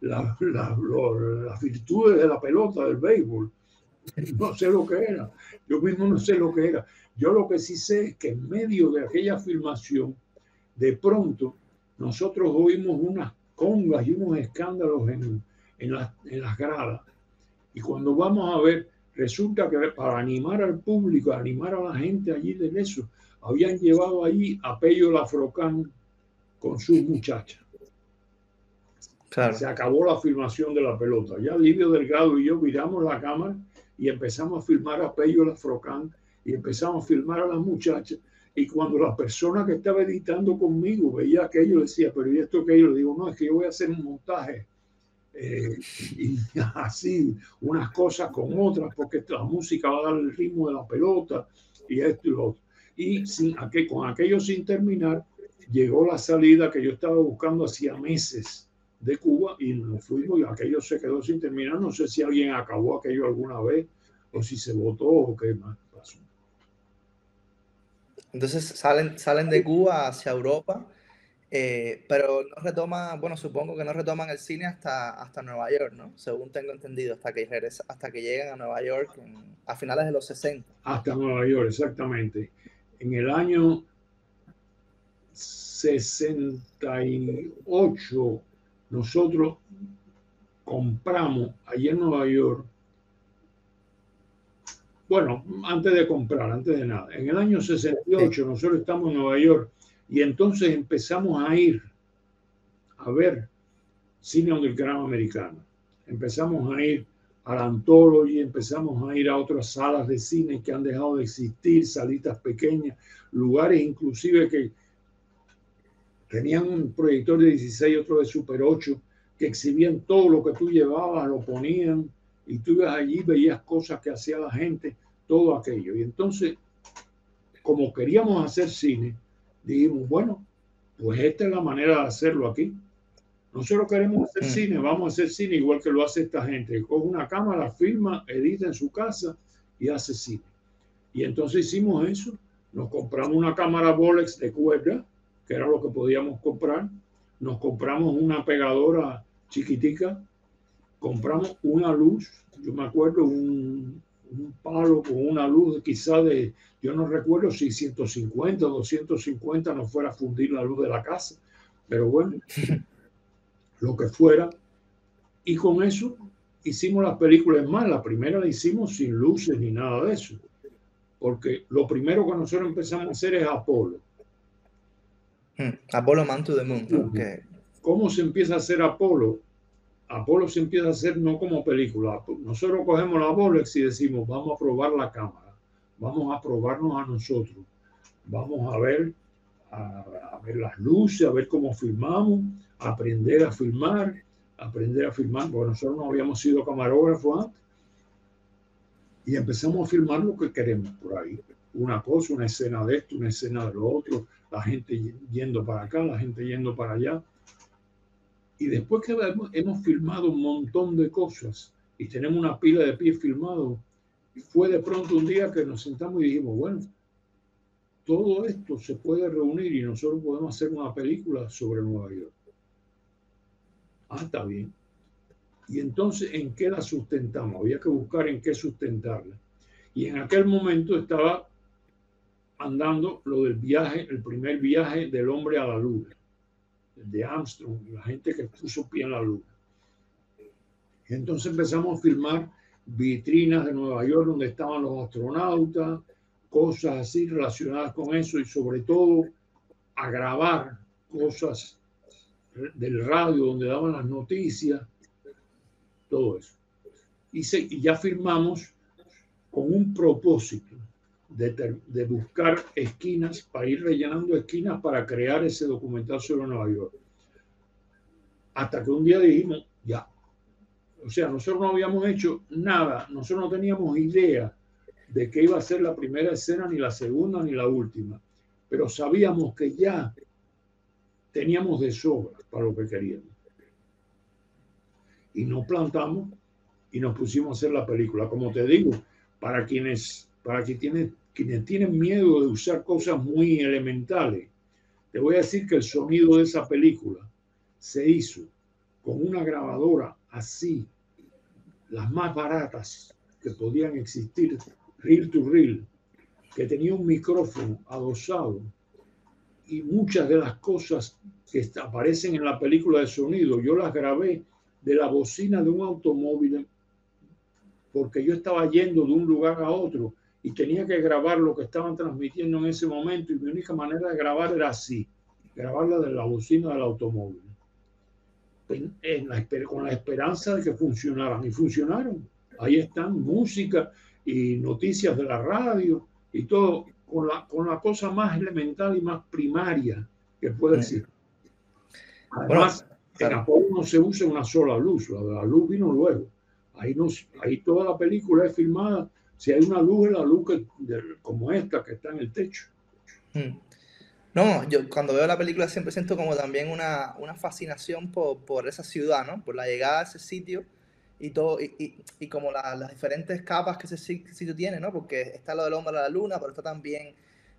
la, las virtudes de la pelota, del béisbol. No sé lo que era. Yo mismo no sé lo que era. Yo lo que sí sé es que en medio de aquella filmación, de pronto, nosotros oímos unas congas y unos escándalos en, en, en las gradas. Y cuando vamos a ver, resulta que para animar al público, animar a la gente allí de eso, habían llevado allí a Pello Lafrocán con sus muchachas. Se acabó la filmación de la pelota. Ya Livio Delgado y yo miramos la cámara y empezamos a filmar a Pello Lafrocán y empezamos a filmar a las muchachas. Y cuando la persona que estaba editando conmigo veía aquello, decía, pero ¿y esto que yo digo? No, es que yo voy a hacer un montaje. Eh, así, unas cosas con otras, porque la música va a dar el ritmo de la pelota y esto y lo otro y sin, con aquello sin terminar, llegó la salida que yo estaba buscando hacía meses de Cuba y nos fuimos y aquello se quedó sin terminar. No sé si alguien acabó aquello alguna vez o si se votó o qué más. Entonces salen, salen de Cuba hacia Europa, eh, pero no retoman, bueno, supongo que no retoman el cine hasta, hasta Nueva York, ¿no? Según tengo entendido, hasta que, regresa, hasta que lleguen a Nueva York a finales de los 60. Hasta Nueva York, exactamente en el año 68 nosotros compramos allí en Nueva York, bueno, antes de comprar, antes de nada, en el año 68 nosotros estamos en Nueva York y entonces empezamos a ir a ver cine underground americano. Empezamos a ir al Anthology, empezamos a ir a otras salas de cine que han dejado de existir, salitas pequeñas, lugares inclusive que tenían un proyector de 16, otro de Super 8, que exhibían todo lo que tú llevabas, lo ponían y tú ibas allí, veías cosas que hacía la gente, todo aquello. Y entonces, como queríamos hacer cine, dijimos, bueno, pues esta es la manera de hacerlo aquí. Nosotros queremos hacer mm. cine, vamos a hacer cine igual que lo hace esta gente. Coge una cámara, filma, edita en su casa y hace cine. Y entonces hicimos eso. Nos compramos una cámara Bolex de cuerda, que era lo que podíamos comprar. Nos compramos una pegadora chiquitica. Compramos una luz. Yo me acuerdo un, un palo con una luz quizá de, yo no recuerdo si 150 o 250 no fuera a fundir la luz de la casa. Pero bueno, lo que fuera. Y con eso hicimos las películas más. La primera la hicimos sin luces ni nada de eso. Porque lo primero que nosotros empezamos a hacer es Apolo. Hmm, Apolo Man to the Moon. ¿Cómo se empieza a hacer Apolo? Apolo se empieza a hacer no como película. Nosotros cogemos la Bolex y decimos, vamos a probar la cámara, vamos a probarnos a nosotros, vamos a ver, a, ver las luces, a ver cómo filmamos, aprender a filmar, aprender a filmar, porque nosotros no habíamos sido camarógrafos antes. Y empezamos a filmar lo que queremos por ahí. Una cosa, una escena de esto, una escena de lo otro, la gente yendo para acá, la gente yendo para allá y después que hemos, filmado un montón de cosas y tenemos una pila de pies filmados, fue de pronto un día que nos sentamos y dijimos, bueno, todo esto se puede reunir y nosotros podemos hacer una película sobre Nueva York. Ah, está bien. Y entonces, ¿en qué la sustentamos? Había que buscar en qué sustentarla. Y en aquel momento estaba andando lo del viaje, el primer viaje del hombre a la luna de Armstrong, la gente que puso pie en la luna. Entonces empezamos a filmar vitrinas de Nueva York donde estaban los astronautas, cosas así relacionadas con eso y sobre todo a grabar cosas del radio donde daban las noticias, todo eso. Y, y ya firmamos con un propósito de, buscar esquinas para ir rellenando esquinas para crear ese documental sobre Nueva York. Hasta que un día dijimos, ya. O sea, nosotros no habíamos hecho nada, nosotros no teníamos idea de qué iba a ser la primera escena, ni la segunda, ni la última. Pero sabíamos que ya teníamos de sobra para lo que queríamos. Y nos plantamos y nos pusimos a hacer la película. Como te digo, para quienes, para quienes quienes tienen miedo de usar cosas muy elementales, te voy a decir que el sonido de esa película se hizo con una grabadora así, las más baratas que podían existir, reel to reel, que tenía un micrófono adosado y muchas de las cosas que aparecen en la película de sonido, yo las grabé de la bocina de un automóvil porque yo estaba yendo de un lugar a otro y tenía que grabar lo que estaban transmitiendo en ese momento y mi única manera de grabar era así, grabarla de la bocina del automóvil, en la, con la esperanza de que funcionaran y funcionaron. Ahí están música y noticias de la radio y todo con la, con la cosa más elemental y más primaria que puede decir. Además, en Apolo no se usa una sola luz, la la luz vino luego. Ahí, no, ahí toda la película es filmada si hay una luz, es la luz como esta que está en el techo. Hmm. No, yo cuando veo la película siempre siento como también una, una fascinación por, por, esa ciudad, ¿no? Por la llegada a ese sitio y todo, y, y, y como las diferentes capas que ese sitio tiene, ¿no? Porque está lo del hombre a la luna, pero está también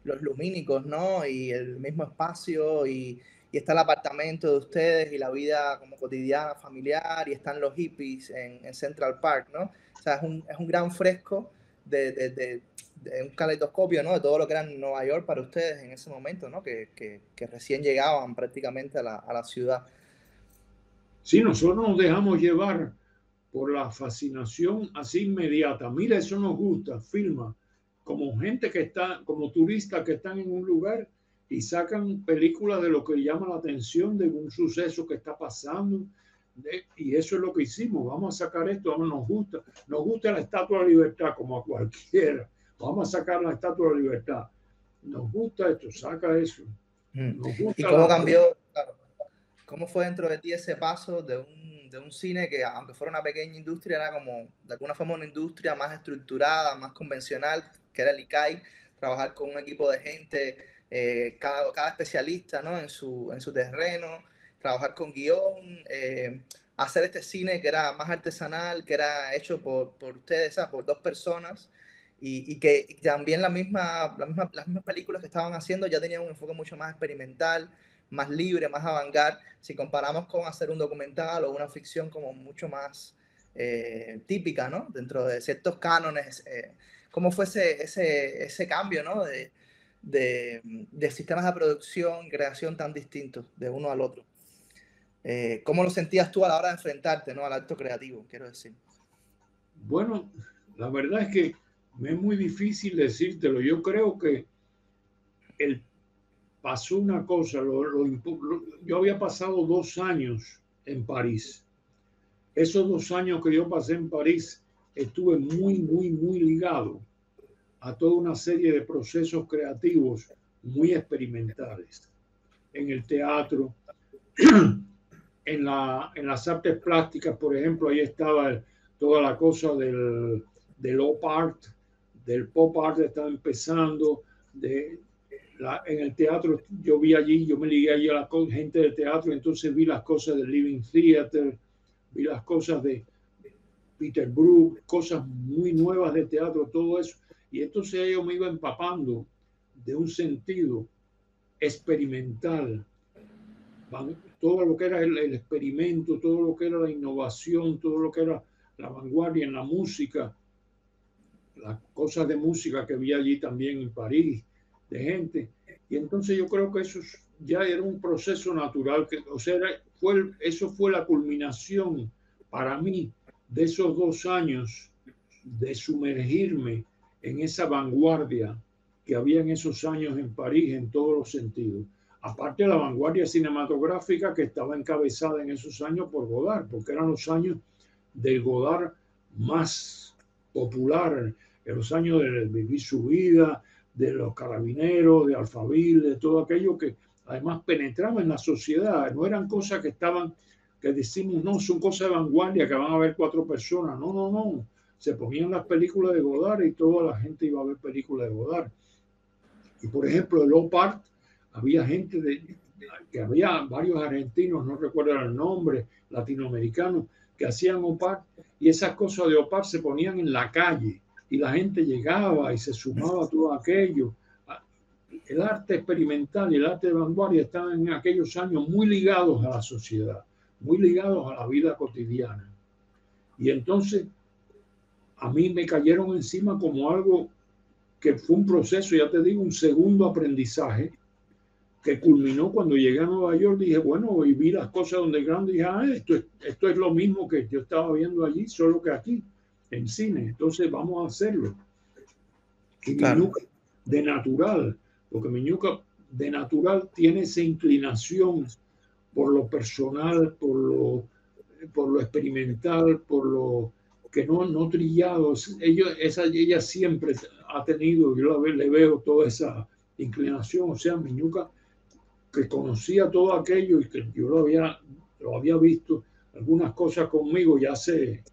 los lumínicos, ¿no? Y el mismo espacio y, y, está el apartamento de ustedes y la vida como cotidiana, familiar, y están los hippies en, en Central Park, ¿no? O sea, es un, es un gran fresco de, de, de, un caleidoscopio, ¿no? De todo lo que era Nueva York para ustedes en ese momento, ¿no? Que, que, que recién llegaban prácticamente a la, a la, ciudad. Sí, nosotros nos dejamos llevar por la fascinación así inmediata. Mira, eso nos gusta, filma, como gente que está, como turistas que están en un lugar y sacan películas de lo que llama la atención de un suceso que está pasando y eso es lo que hicimos. Vamos a sacar esto, nos gusta. Nos gusta la Estatua de la Libertad como a cualquiera. Vamos a sacar la Estatua de la Libertad. Nos gusta esto, saca eso. Mm. ¿Y cómo cambió? ¿Cómo fue dentro de ti ese paso de un, de un cine que, aunque fuera una pequeña industria, era como de alguna forma una industria más estructurada, más convencional, que era el ICAI, trabajar con un equipo de gente, eh, cada, cada especialista ¿no? en, su, en su terreno? Trabajar con guion, eh, hacer este cine que era más artesanal, que era hecho por, por ustedes, por dos personas, y, y que también la misma, la misma, las mismas películas que estaban haciendo ya tenían un enfoque mucho más experimental, más libre, más avant si comparamos con hacer un documental o una ficción como mucho más eh, típica, ¿no? Dentro de ciertos cánones. Eh, ¿Cómo fue ese, ese, ese cambio, ¿no? De, de, de, sistemas de producción y creación tan distintos de uno al otro. Eh, ¿Cómo lo sentías tú a la hora de enfrentarte ¿no? al acto creativo, quiero decir? Bueno, la verdad es que me es muy difícil decírtelo. Yo creo que el, pasó una cosa, lo, yo había pasado dos años en París esos dos años que yo pasé en París, estuve muy, muy, muy ligado a toda una serie de procesos creativos muy experimentales. En el teatro, en, la, en las artes plásticas, por ejemplo, ahí estaba toda la cosa del, del op art, del pop art estaba empezando, de, en el teatro, yo vi allí, yo me ligué allí a la gente de teatro, entonces vi las cosas del Living Theater, vi las cosas de Peter Brook, cosas muy nuevas de teatro, todo eso. Y entonces yo me iba empapando de un sentido experimental, todo lo que era el, el experimento, todo lo que era la innovación, todo lo que era la vanguardia en la música, las cosas de música que vi allí también en París, de gente. Y entonces yo creo que eso ya era un proceso natural, que, o sea, fue, eso fue la culminación para mí de esos dos años de sumergirme en esa vanguardia que había en esos años en París en todos los sentidos. Aparte de la vanguardia cinematográfica que estaba encabezada en esos años por Godard, porque eran los años del Godard más popular, en los años de vivir su vida, de los carabineros, de Alfabil, de todo aquello que además penetraba en la sociedad. No eran cosas que estaban, que decimos, no, son cosas de vanguardia, que van a ver cuatro personas. No, no, no. Se ponían las películas de Godard y toda la gente iba a ver películas de Godard. Y por ejemplo, el Opart, había gente de, que había varios argentinos, no recuerdo el nombre, latinoamericanos, que hacían Opart y esas cosas de Opart se ponían en la calle y la gente llegaba y se sumaba a todo aquello. El arte experimental y el arte de vanguardia estaban en aquellos años muy ligados a la sociedad, muy ligados a la vida cotidiana. Y entonces a mí me cayeron encima como algo que fue un proceso, ya te digo, un segundo aprendizaje que culminó cuando llegué a Nueva York. Dije, bueno, y vi las cosas donde grande dije, ah, esto, esto es lo mismo que yo estaba viendo allí, solo que aquí en cine. Entonces vamos a hacerlo. Y de natural, porque Miñuca de natural tiene esa inclinación por lo personal, por lo, por lo experimental, por lo que no, no trillado. Ellos, esa, ella siempre ha tenido, yo le veo toda esa inclinación, o sea, Miñuca que conocía todo aquello y que yo lo había, lo había visto, algunas cosas conmigo ya se,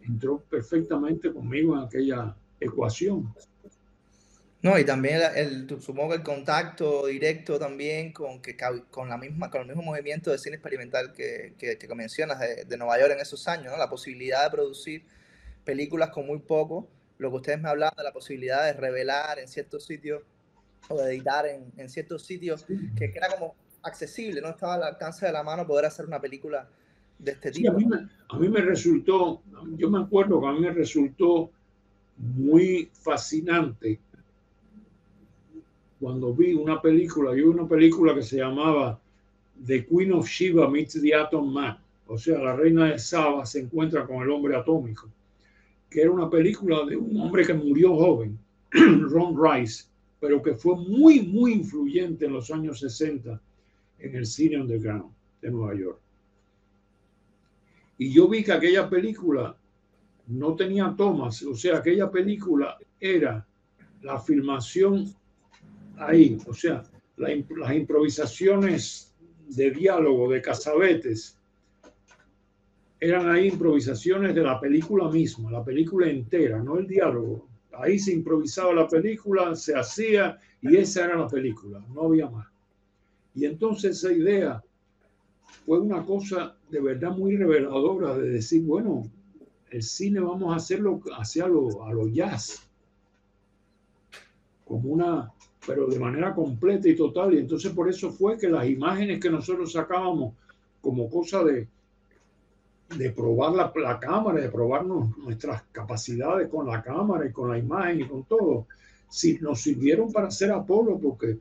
entró perfectamente conmigo en aquella ecuación. No, y también el, supongo que el contacto directo también con, que, con, la misma, con el mismo movimiento de cine experimental que, que, que mencionas de, de, Nueva York en esos años, ¿no? la posibilidad de producir películas con muy poco, lo que ustedes me hablaban de la posibilidad de revelar en ciertos sitios o de editar en, en ciertos sitios que, que, era como accesible, no estaba al alcance de la mano poder hacer una película de este tipo. a, mí me, a mí me resultó, yo me acuerdo que a mí me resultó muy fascinante cuando vi una película, yo vi una película que se llamaba The Queen of Shiva meets the Atom Man, o sea, la reina de Saba se encuentra con el hombre atómico, que era una película de un hombre que murió joven, Ron Rice, pero que fue muy, muy influyente en los años 60 en el cine underground de Nueva York. Y yo vi que aquella película no tenía tomas, o sea, aquella película era la filmación ahí, o sea, la, las improvisaciones de diálogo de Casabetes eran ahí improvisaciones de la película misma, la película entera, no el diálogo. Ahí se improvisaba la película, se hacía y esa era la película, no había más. Y entonces esa idea fue una cosa de verdad muy reveladora de decir, bueno, el cine vamos a hacerlo hacia lo, lo jazz, como una, pero de manera completa y total. Y entonces por eso fue que las imágenes que nosotros sacábamos como cosa de, de probar la, la cámara, de probarnos nuestras capacidades con la cámara y con la imagen y con todo, si nos sirvieron para hacer Apolo, porque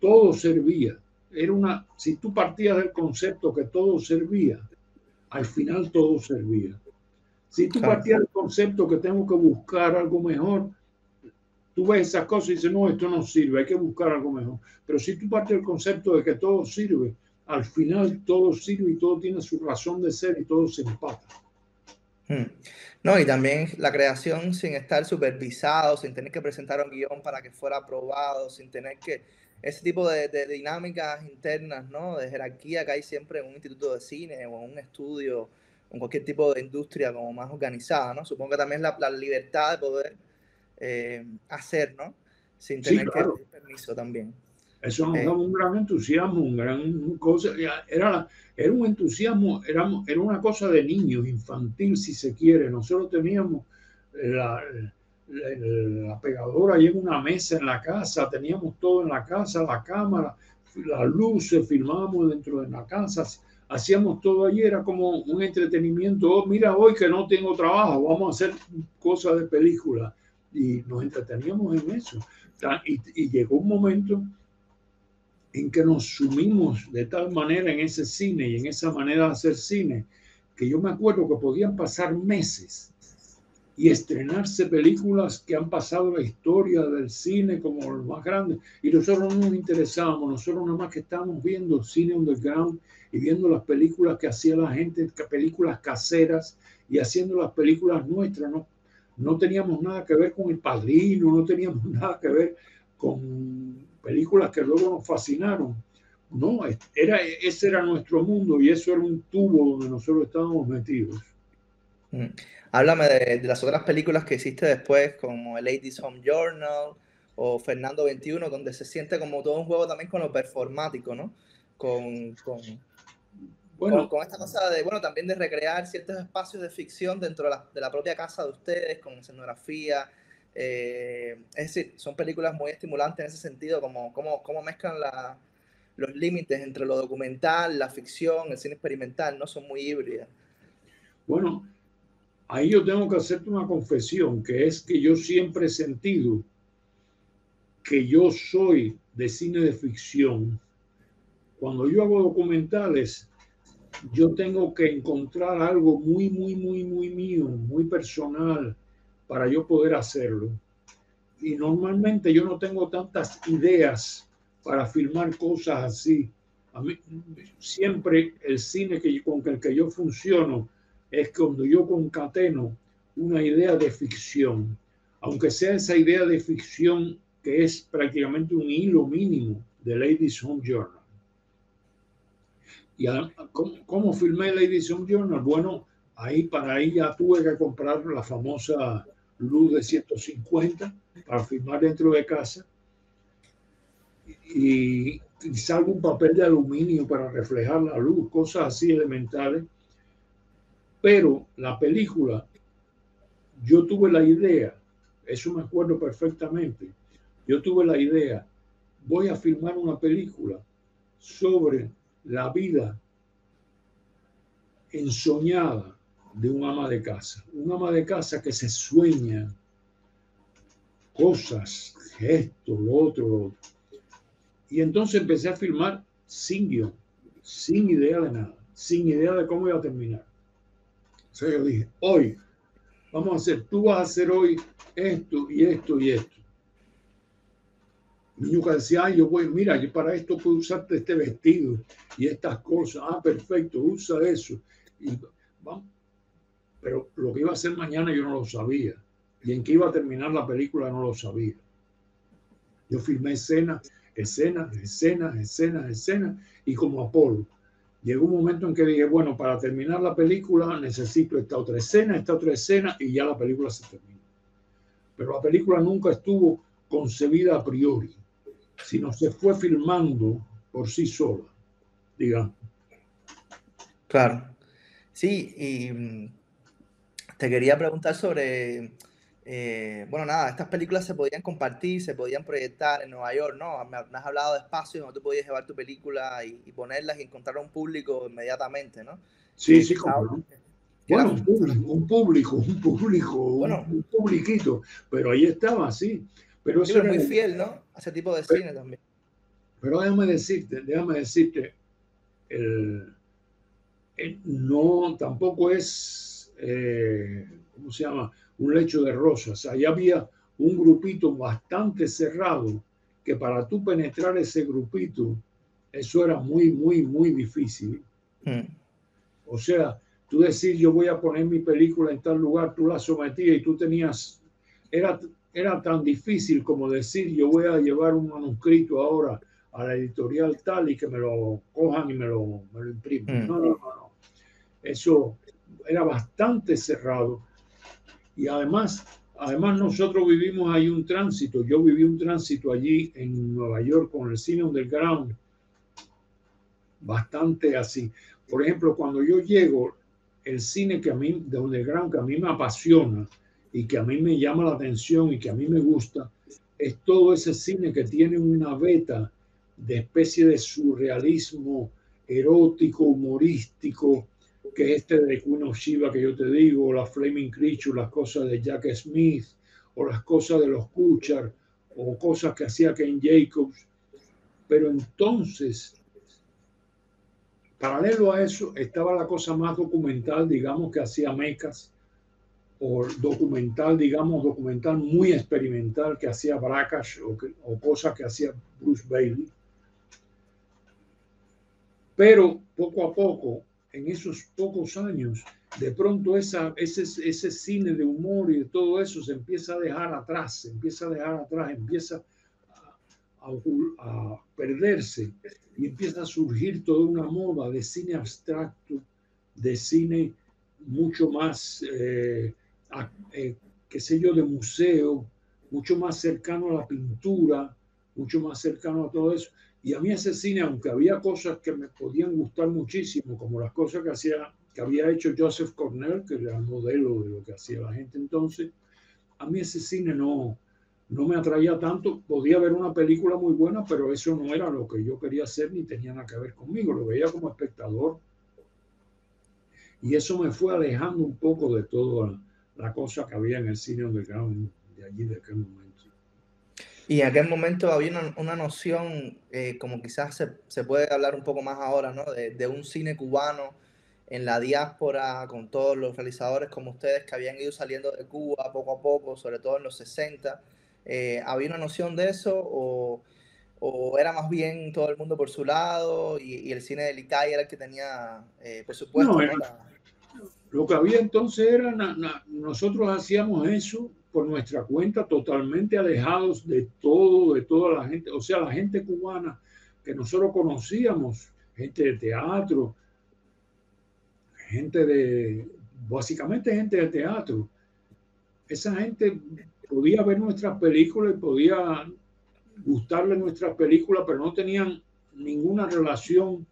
todo servía era una, si tú partías del concepto que todo servía, al final todo servía. Si tú partías del concepto que tengo que buscar algo mejor, tú ves esas cosas y dices, no, esto no sirve, hay que buscar algo mejor. Pero si tú partes del concepto de que todo sirve, al final todo sirve y todo tiene su razón de ser y todo se empata. Hmm. No, y también la creación sin estar supervisado, sin tener que presentar un guion para que fuera aprobado, sin tener que... Ese tipo de, dinámicas internas, ¿no? De jerarquía que hay siempre en un instituto de cine o en un estudio, en cualquier tipo de industria como más organizada, ¿no? Supongo que también la, la libertad de poder eh, hacer, ¿no? Sin tener que pedir permiso también. Eso nos daba un gran entusiasmo, un gran cosa. Era, era un entusiasmo, era, era una cosa de niños, infantil, si se quiere. Nosotros teníamos la, la, pegadora ahí en una mesa en la casa, teníamos todo en la casa, la cámara, las luces, filmábamos dentro de la casa, hacíamos todo allí, era como un entretenimiento. Oh, mira, hoy que no tengo trabajo, vamos a hacer cosas de película. Y nos entreteníamos en eso. Y, y llegó un momento en que nos sumimos de tal manera en ese cine y en esa manera de hacer cine, que yo me acuerdo que podían pasar meses y estrenarse películas que han pasado la historia del cine como los más grandes. Y nosotros no nos interesábamos, nosotros nada más que estábamos viendo cine underground y viendo las películas que hacía la gente, películas caseras y haciendo las películas nuestras. No, no teníamos nada que ver con el padrino, no teníamos nada que ver con películas que luego nos fascinaron. No, era, ese era nuestro mundo y eso era un tubo donde nosotros estábamos metidos. Mm. Háblame de, las otras películas que hiciste después, como el Ladies Home Journal o Fernando 21, donde se siente como todo un juego también con lo performático, ¿no? Con, con, bueno, con, esta cosa de, bueno, también de recrear ciertos espacios de ficción dentro de la, de la propia casa de ustedes, con escenografía, eh, es decir, son películas muy estimulantes en ese sentido, como, como, como mezclan la, los límites entre lo documental, la ficción, el cine experimental, ¿no? Son muy híbridas. Bueno, ahí yo tengo que hacerte una confesión, que es que yo siempre he sentido que yo soy de cine de ficción. Cuando yo hago documentales, yo tengo que encontrar algo muy, muy, muy, muy mío, muy personal, para yo poder hacerlo. Y normalmente yo no tengo tantas ideas para filmar cosas así. A mí, siempre el cine que, con el que yo funciono es cuando yo concateno una idea de ficción, aunque sea esa idea de ficción que es prácticamente un hilo mínimo de Ladies Home Journal. ¿Y cómo, cómo filmé Ladies Home Journal? Bueno, ahí para ahí ya tuve que comprar la famosa luz de 150 para filmar dentro de casa y quizá algún papel de aluminio para reflejar la luz, cosas así elementales. Pero la película, yo tuve la idea, eso me acuerdo perfectamente, yo tuve la idea, voy a filmar una película sobre la vida ensoñada de un ama de casa. Un ama de casa que se sueña cosas, gestos, lo otro, lo otro. Y entonces empecé a filmar sin guion, sin idea de nada, sin idea de cómo iba a terminar. O sea, yo dije, hoy, vamos a hacer, tú vas a hacer hoy esto y esto y esto. Yo decía, yo voy, mira, yo para esto puedo usarte este vestido y estas cosas. Ah, perfecto, usa eso. Y vamos, pero lo que iba a hacer mañana yo no lo sabía. Y en qué iba a terminar la película no lo sabía. Yo filmé escenas, escenas, escenas, escenas, escenas, y como Apolo. Llegó un momento en que dije, bueno, para terminar la película necesito esta otra escena, esta otra escena, y ya la película se terminó. Pero la película nunca estuvo concebida a priori, sino se fue filmando por sí sola, digamos. Claro. Sí, y mm, te quería preguntar sobre, eh, bueno, nada, estas películas se podían compartir, se podían proyectar en Nueva York, ¿no? Me, has hablado de espacios donde tú podías llevar tu película y, ponerlas y encontrar a un público inmediatamente, ¿no? Sí, sí, como bueno, un público, un público, un público, bueno, un, publiquito, pero ahí estaba, sí. Pero eso es muy fiel, ¿no? A ese tipo de cine también. Pero déjame decirte, déjame decirte, el, no, tampoco es eh, ¿cómo se llama? Un lecho de rosas. Ahí había un grupito bastante cerrado que para tú penetrar ese grupito, eso era muy, muy, muy difícil. Hmm. O sea, tú decir yo voy a poner mi película en tal lugar, tú la sometías y tú tenías, era, era tan difícil como decir yo voy a llevar un manuscrito ahora a la editorial tal y que me lo cojan y me lo, me lo imprimen. Mm. No, no, no, no. Eso era bastante cerrado. Y además, además nosotros vivimos ahí un tránsito. Yo viví un tránsito allí en Nueva York con el cine underground. Bastante así. Por ejemplo, cuando yo llego, el cine que a mí, de underground, que a mí me apasiona y que a mí me llama la atención y que a mí me gusta, es todo ese cine que tiene una beta de especie de surrealismo erótico, humorístico, que es este de of Shiva que yo te digo, la Flaming Creature, las cosas de Jack Smith, o las cosas de los Kuchar, o cosas que hacía Ken Jacobs. Pero entonces, paralelo a eso, estaba la cosa más documental, digamos, que hacía Mecas, o documental, digamos, documental muy experimental que hacía Brackash, o, o cosas que hacía Bruce Bailey. Pero poco a poco en esos pocos años, de pronto ese, ese cine de humor y de todo eso se empieza a dejar atrás, se empieza a dejar atrás, empieza a, a, perderse y empieza a surgir toda una moda de cine abstracto, de cine mucho más, eh, eh, qué sé yo, de museo, mucho más cercano a la pintura, mucho más cercano a todo eso. Y a mí ese cine, aunque había cosas que me podían gustar muchísimo, como las cosas que, hacía, que había hecho Joseph Cornell, que era el modelo de lo que hacía la gente entonces, a mí ese cine no, no me atraía tanto. Podía ver una película muy buena, pero eso no era lo que yo quería hacer ni tenía nada que ver conmigo. Lo veía como espectador. Y eso me fue alejando un poco de toda la cosa que había en el cine de allí, de aquel momento. Y en aquel momento había una, noción, eh, como quizás se, se, puede hablar un poco más ahora, ¿no? De, de, un cine cubano en la diáspora, con todos los realizadores como ustedes que habían ido saliendo de Cuba poco a poco, sobre todo en los 60. Eh, ¿Había una noción de eso o, o, era más bien todo el mundo por su lado y, y el cine de Licay era el que tenía, eh, por supuesto, no, lo que había entonces era, nosotros hacíamos eso por nuestra cuenta, totalmente alejados de todo, de toda la gente, o sea, la gente cubana que nosotros conocíamos, gente de teatro, gente de, básicamente gente de teatro. Esa gente podía ver nuestras películas y podía gustarle nuestras películas, pero no tenían ninguna relación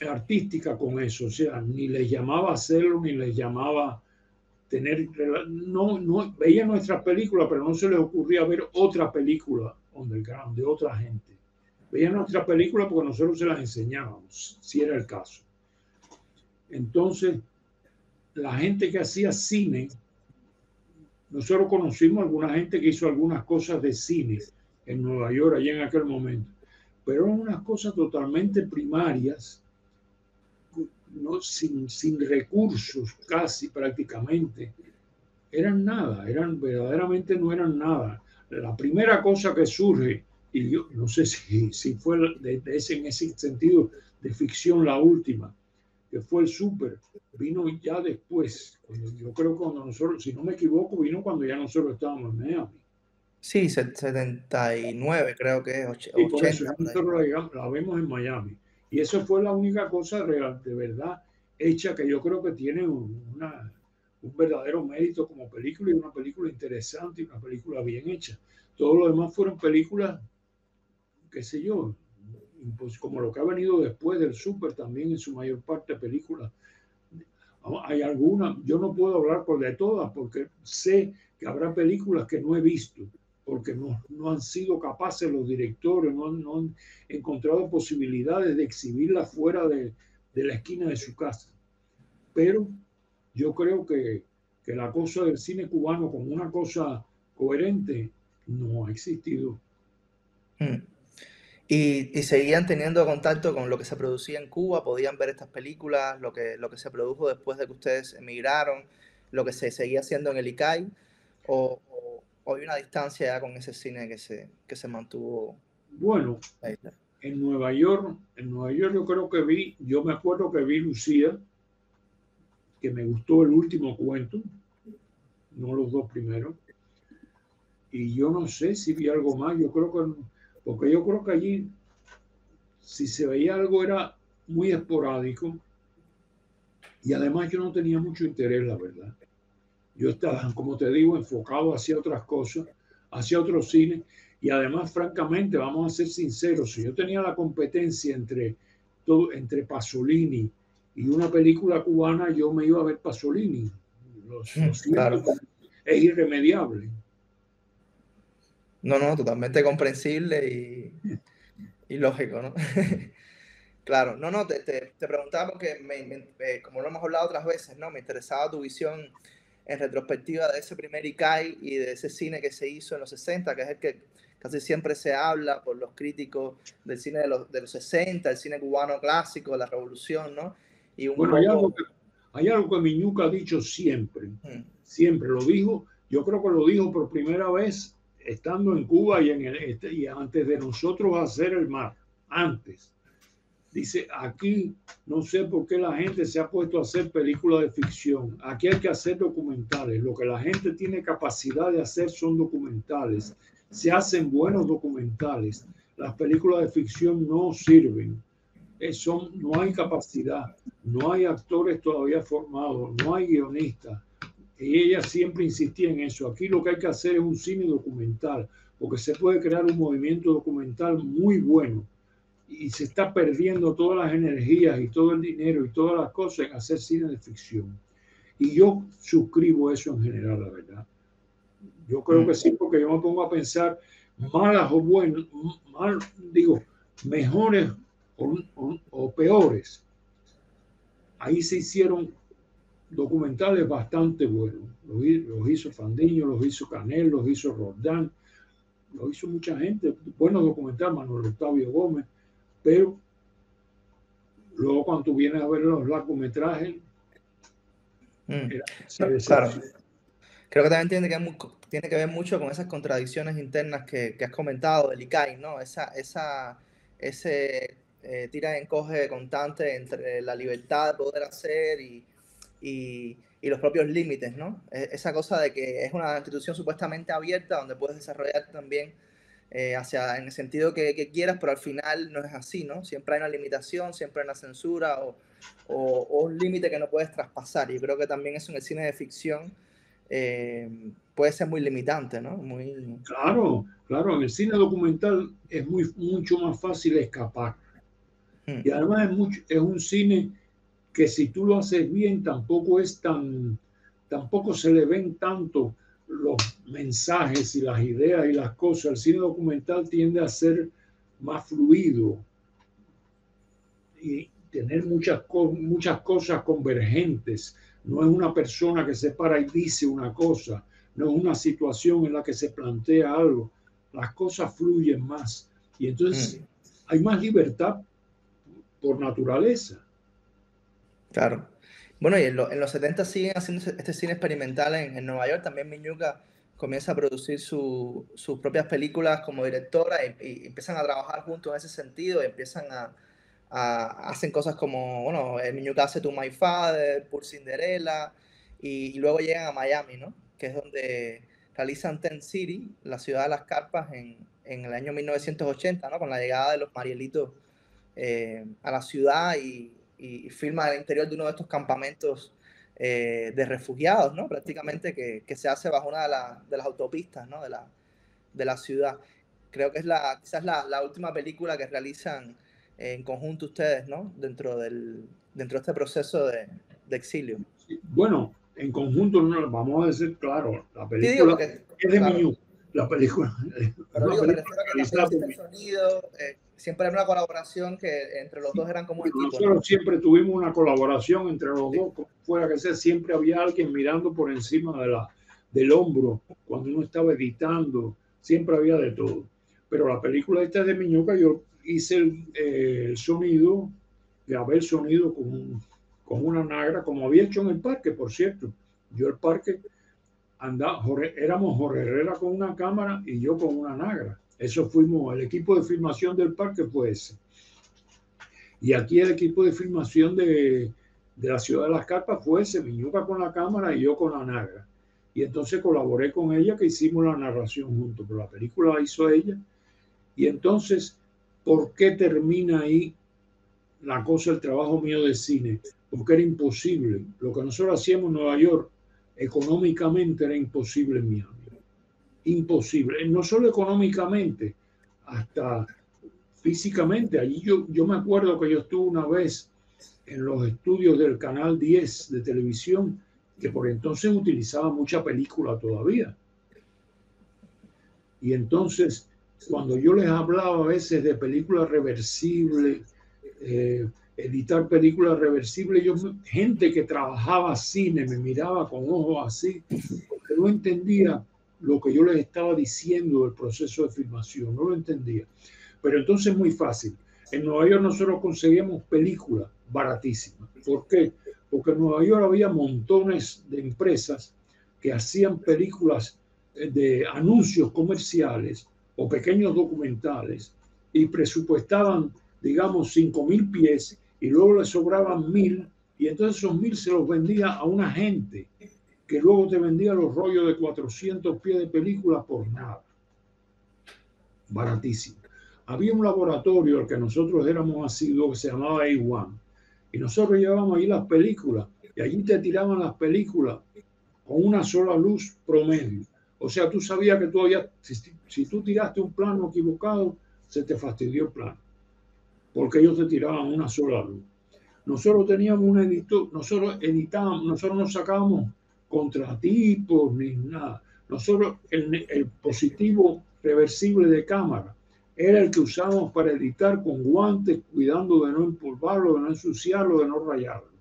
artística con eso, o sea, ni les llamaba hacerlo, ni les llamaba tener, no, no, veía nuestras películas, pero no se les ocurría ver otra película underground de otra gente. Veía nuestras películas porque nosotros se las enseñábamos, si era el caso. Entonces, la gente que hacía cine, nosotros conocimos alguna gente que hizo algunas cosas de cine en Nueva York, allá en aquel momento, pero eran unas cosas totalmente primarias no, sin, sin recursos casi prácticamente, eran nada, eran verdaderamente no eran nada. La primera cosa que surge, y yo no sé si, si fue de, ese, en ese sentido de ficción la última, que fue el súper, vino ya después. Yo creo que cuando nosotros, si no me equivoco, vino cuando ya nosotros estábamos en Miami. Sí, 79 creo que es. 80, nosotros la, vemos en Miami. Y eso fue la única cosa real, de verdad hecha que yo creo que tiene un verdadero mérito como película y una película interesante y una película bien hecha. Todo lo demás fueron películas, qué sé yo, pues como lo que ha venido después del Super, también en su mayor parte películas. Hay algunas, yo no puedo hablar por de todas porque sé que habrá películas que no he visto porque no, no han sido capaces los directores, no, no, han encontrado posibilidades de exhibirla fuera de, de, la esquina de su casa. Pero yo creo que, que la cosa del cine cubano como una cosa coherente no ha existido. Hmm. Y, y, seguían teniendo contacto con lo que se producía en Cuba, podían ver estas películas, lo que, lo que se produjo después de que ustedes emigraron, lo que se seguía haciendo en el ICAI, o, o hay una distancia ya con ese cine que se, que se mantuvo. Bueno, en Nueva York, en Nueva York yo creo que vi, yo me acuerdo que vi Lucía, que me gustó el último cuento, no los dos primeros. Y yo no sé si vi algo más, yo creo que, porque yo creo que allí, si se veía algo era muy esporádico y además yo no tenía mucho interés, la verdad. Yo estaba, como te digo, enfocado hacia otras cosas, hacia otros cines y además, francamente, vamos a ser sinceros, si yo tenía la competencia entre, todo, entre Pasolini y una película cubana, yo me iba a ver Pasolini. Es irremediable. No, no, totalmente comprensible y, y lógico, ¿no? claro, no, no, te, te, preguntaba porque, me, como lo hemos hablado otras veces, ¿no? Me interesaba tu visión en retrospectiva de ese primer Ikai y de ese cine que se hizo en los 60, que es el que casi siempre se habla por los críticos del cine de los, de los 60, el cine cubano clásico, la revolución, ¿no? Y bueno, hay, algo que, hay, algo que, Miñuca ha dicho siempre, mm. siempre lo dijo, yo creo que lo dijo por primera vez estando en Cuba y, en el, este, y antes de nosotros hacer el mar, antes. Dice, aquí no sé por qué la gente se ha puesto a hacer películas de ficción. Aquí hay que hacer documentales. Lo que la gente tiene capacidad de hacer son documentales se hacen buenos documentales. Las películas de ficción no sirven. Eh, son, no hay capacidad, no hay actores todavía formados, no hay guionistas. Y ella siempre insistía en eso. Aquí lo que hay que hacer es un cine documental, porque se puede crear un movimiento documental muy bueno. Y se está perdiendo todas las energías y todo el dinero y todas las cosas en hacer cine de ficción. Y yo suscribo eso en general, la verdad. Yo creo que sí, porque yo me pongo a pensar malas o buenas, mal, digo, mejores o, peores. Ahí se hicieron documentales bastante buenos. Los, hizo Fandiño, los hizo Canel, los hizo Roldán, los hizo mucha gente. Buenos documentales, Manuel Octavio Gómez, pero luego cuando tú vienes a ver los largometrajes, mm. claro. Creo que también tiene que, tiene que ver mucho con esas contradicciones internas que, que has comentado del ICAI, ¿no? Esa, esa, ese eh, tira en encoge constante entre la libertad de poder hacer y, y, y, los propios límites, ¿no? E, esa cosa de que es una institución supuestamente abierta donde puedes desarrollar también eh, hacia, en el sentido que, que, quieras, pero al final no es así, ¿no? Siempre hay una limitación, siempre hay una censura o, o, o un límite que no puedes traspasar. Y creo que también eso en el cine de ficción eh, puede ser muy limitante, ¿no? Muy... Claro, claro, en el cine documental es muy, mucho más fácil escapar. Hmm. Y además es, mucho, es un cine que si tú lo haces bien tampoco es tan, tampoco se le ven tanto los mensajes y las ideas y las cosas. El cine documental tiende a ser más fluido y tener muchas, muchas cosas convergentes no es una persona que se para y dice una cosa, no es una situación en la que se plantea algo. Las cosas fluyen más y entonces mm. hay más libertad por naturaleza. Claro. Bueno, y en, los 70 siguen haciendo este cine experimental en, Nueva York. También Miñuca comienza a producir sus propias películas como directora y, empiezan a trabajar juntos en ese sentido y empiezan a, hacen cosas como, bueno, niño que hace To My Father, Por Cinderella, y, luego llegan a Miami, ¿no? Que es donde realizan Ten City, la ciudad de las carpas, en, en el año 1980, ¿no? Con la llegada de los Marielitos eh, a la ciudad y, y, filma el interior de uno de estos campamentos eh, de refugiados, ¿no? Prácticamente que, que, se hace bajo una de, de las autopistas, ¿no? De la, de la ciudad. Creo que es la, quizás la, la última película que realizan en conjunto ustedes, ¿no? Dentro, del, dentro de este proceso de, de exilio. Bueno, en conjunto, no, vamos a decir, claro, la película es de claro. la película. Pero digo, película que el sonido, eh, siempre hay una colaboración que entre los dos eran como un equipo. Nosotros siempre tuvimos una colaboración entre los dos, fuera que sea, siempre había alguien mirando por encima de la, del hombro cuando uno estaba editando, siempre había de todo. Pero la película esta es de Miñuca, yo hice el, eh, el sonido, grabé el sonido con, con, una nagra, como había hecho en el parque, por cierto. Yo el parque andaba, éramos Jorge Herrera con una cámara y yo con una nagra. Eso fuimos, el equipo de filmación del parque fue ese. Y aquí el equipo de filmación de, la ciudad de las carpas fue Semiñuca con la cámara y yo con la nagra. Y entonces colaboré con ella que hicimos la narración juntos, pero la película la hizo ella. Y entonces, ¿por qué termina ahí la cosa, el trabajo mío de cine? Porque era imposible. Lo que nosotros hacíamos en Nueva York, económicamente era imposible en. Imposible. No solo económicamente, hasta físicamente. Allí yo, yo me acuerdo que yo estuve una vez en los estudios del Canal 10 de televisión, que por entonces utilizaba mucha película todavía. Y entonces, cuando yo les hablaba a veces de películas reversibles, eh, editar películas reversibles, yo, gente que trabajaba cine me miraba con ojos así, porque no entendía lo que yo les estaba diciendo del proceso de filmación, no lo entendía. Pero entonces es muy fácil. En Nueva York nosotros conseguíamos películas baratísimas. ¿Por qué? Porque en Nueva York había montones de empresas que hacían películas eh, de anuncios comerciales o pequeños documentales y presupuestaban, digamos, cinco mil pies y luego le sobraban mil y entonces esos mil se los vendía a una gente que luego te vendía los rollos de 400 pies de película por nada. Baratísimo había un laboratorio al que nosotros éramos asiduos que se llamaba A1. Y nosotros llevábamos ahí las películas y allí te tiraban las películas con una sola luz promedio. O sea, tú sabías que tú si, tú tiraste un plano equivocado, se te fastidió el plano. Porque ellos te tiraban una sola luz. Nosotros teníamos un editor, nosotros editábamos, nosotros no sacábamos contratipos ni nada. Nosotros, el, positivo reversible de cámara, era el que usábamos para editar con guantes, cuidando de no empolvarlo, de no ensuciarlo, de no rayarlo.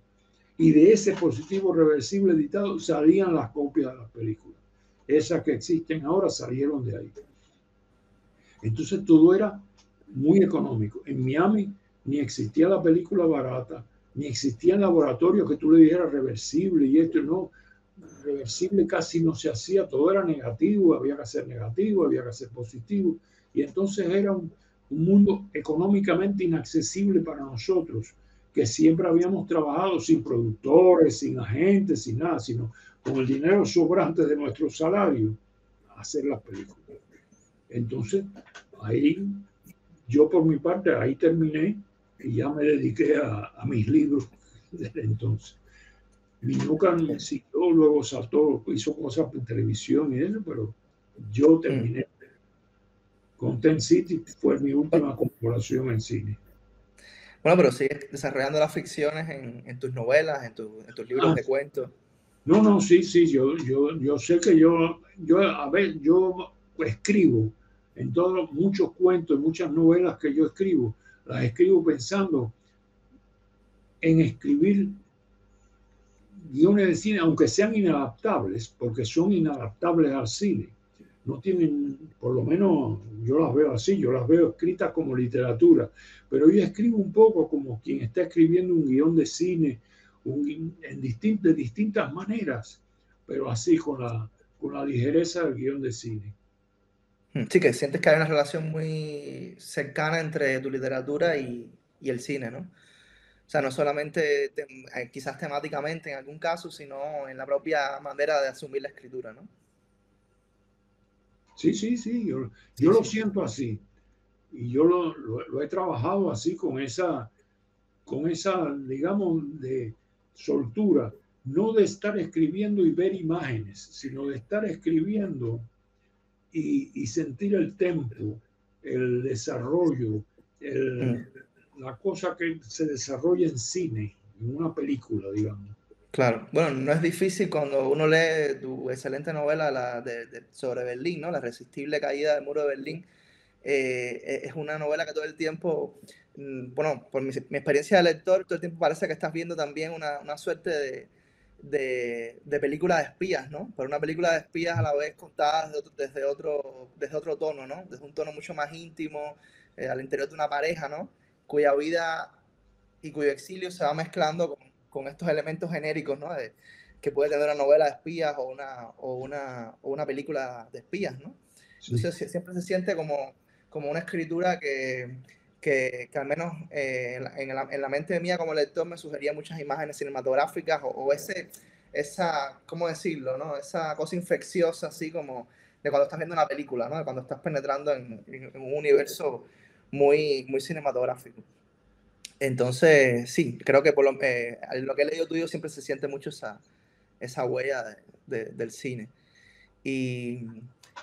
Y de ese positivo reversible editado salían las copias de las películas. Esas que existen ahora salieron de ahí. Entonces todo era muy económico. En Miami ni existía la película barata, ni existían laboratorios que tú le dijeras reversible y esto no. Reversible casi no se hacía, todo era negativo, había que hacer negativo, había que hacer positivo. Y entonces era un, mundo económicamente inaccesible para nosotros, que siempre habíamos trabajado sin productores, sin agentes, sin nada, sino con el dinero sobrante de nuestro salario, a hacer las películas. Entonces, ahí, yo por mi parte, ahí terminé y ya me dediqué a, mis libros desde entonces. Mi nunca siguió, luego saltó, hizo cosas en televisión y eso, pero yo terminé con Ten City fue mi última colaboración en cine. Bueno, pero sigues desarrollando las ficciones en, tus novelas, en, tus libros ah. de cuentos. No, no, sí, sí, yo, yo, yo sé que yo, yo, a ver, yo escribo en todos muchos cuentos, muchas novelas que yo escribo, las escribo pensando en escribir guiones de cine, aunque sean inadaptables, porque son inadaptables al cine no tienen, por lo menos yo las veo así, yo las veo escritas como literatura, pero yo escribo un poco como quien está escribiendo un guion de cine un, en de distintas maneras, pero así con la, con la ligereza del guion de cine. Hmm, sí, que sientes que hay una relación muy cercana entre tu literatura y, y el cine, ¿no? O sea, no solamente eh, quizás temáticamente en algún caso, sino en la propia manera de asumir la escritura, ¿no? Sí, sí, sí, yo, yo lo siento así. Y yo lo, lo, he trabajado así con esa, con esa, digamos, de soltura, no de estar escribiendo y ver imágenes, sino de estar escribiendo y, y sentir el tempo, el desarrollo, el, mm. La cosa que se desarrolla en cine, en una película, digamos. Claro, bueno, no es difícil cuando uno lee tu excelente novela la de, sobre Berlín, ¿no? La resistible caída del muro de Berlín. Eh, e, es una novela que todo el tiempo, mm, bueno, por mi, experiencia de lector, todo el tiempo parece que estás viendo también una, una suerte de, de, de, película de espías, ¿no? Pero una película de espías a la vez contada desde otro, desde otro, tono, ¿no? Desde un tono mucho más íntimo, eh, al interior de una pareja, ¿no? Cuya vida y cuyo exilio se va mezclando con con estos elementos genéricos, ¿no? que puede tener una novela de espías o una, o una, o una película de espías, ¿no? Entonces siempre se siente como, como una escritura que, que, que al menos eh, en, la, en, la, mente mía como lector me sugería muchas imágenes cinematográficas o, ese, esa, ¿cómo decirlo? No? Esa cosa infecciosa así como de cuando estás viendo una película, ¿no? de cuando estás penetrando en, en un universo muy, muy cinematográfico. Entonces, sí, creo que por lo, eh, lo que he leído tuyo siempre se siente mucho esa, esa huella de, del cine. Y,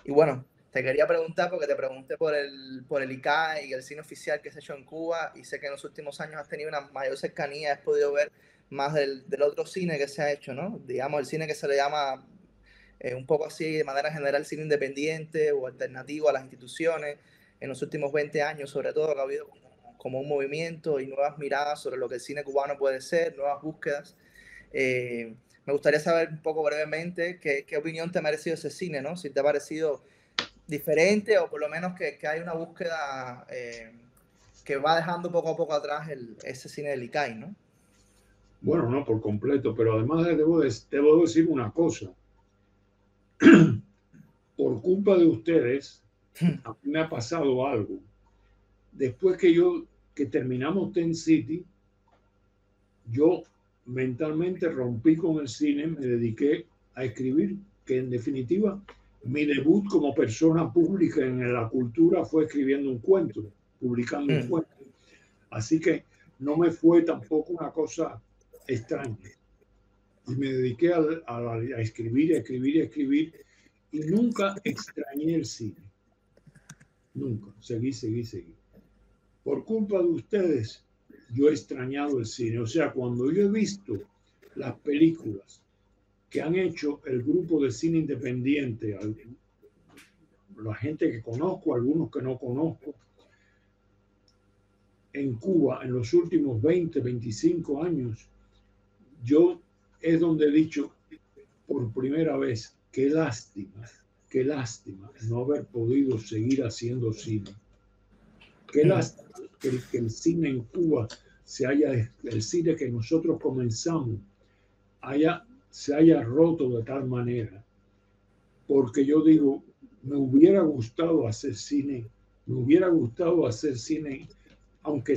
y, bueno, te quería preguntar, porque te pregunté por el, por el ICAE y el cine oficial que se ha hecho en Cuba, y sé que en los últimos años has tenido una mayor cercanía, has podido ver más del, del otro cine que se ha hecho, ¿no? Digamos, el cine que se le llama eh, un poco así, de manera general, cine independiente o alternativo a las instituciones en los últimos 20 años, sobre todo, que ha habido como, un movimiento y nuevas miradas sobre lo que el cine cubano puede ser, nuevas búsquedas. Eh, me gustaría saber un poco brevemente qué, qué, opinión te ha merecido ese cine, ¿no? Si te ha parecido diferente o por lo menos que, que hay una búsqueda eh, que va dejando poco a poco atrás el, ese cine del ICAI, ¿no? Bueno, no por completo, pero además debo, debo decir una cosa. por culpa de ustedes, a mí me ha pasado algo. Después que yo, que terminamos Ten City, yo mentalmente rompí con el cine, me dediqué a escribir, que en definitiva mi debut como persona pública en la cultura fue escribiendo un cuento, publicando un mm. cuento. Así que no me fue tampoco una cosa extraña. Y me dediqué a, a, a escribir, a escribir, a escribir, y nunca extrañé el cine. Nunca. Seguí, seguí, seguí. Por culpa de ustedes, yo he extrañado el cine. O sea, cuando yo he visto las películas que han hecho el grupo de cine independiente, la gente que conozco, algunos que no conozco, en Cuba en los últimos 20, 25 años, yo es donde he dicho por primera vez, qué lástima Qué lástima no haber podido seguir haciendo cine. Qué lástima que, el cine en Cuba se haya, el cine que nosotros comenzamos, haya, se haya roto de tal manera. Porque yo digo, me hubiera gustado hacer cine, me hubiera gustado hacer cine, aunque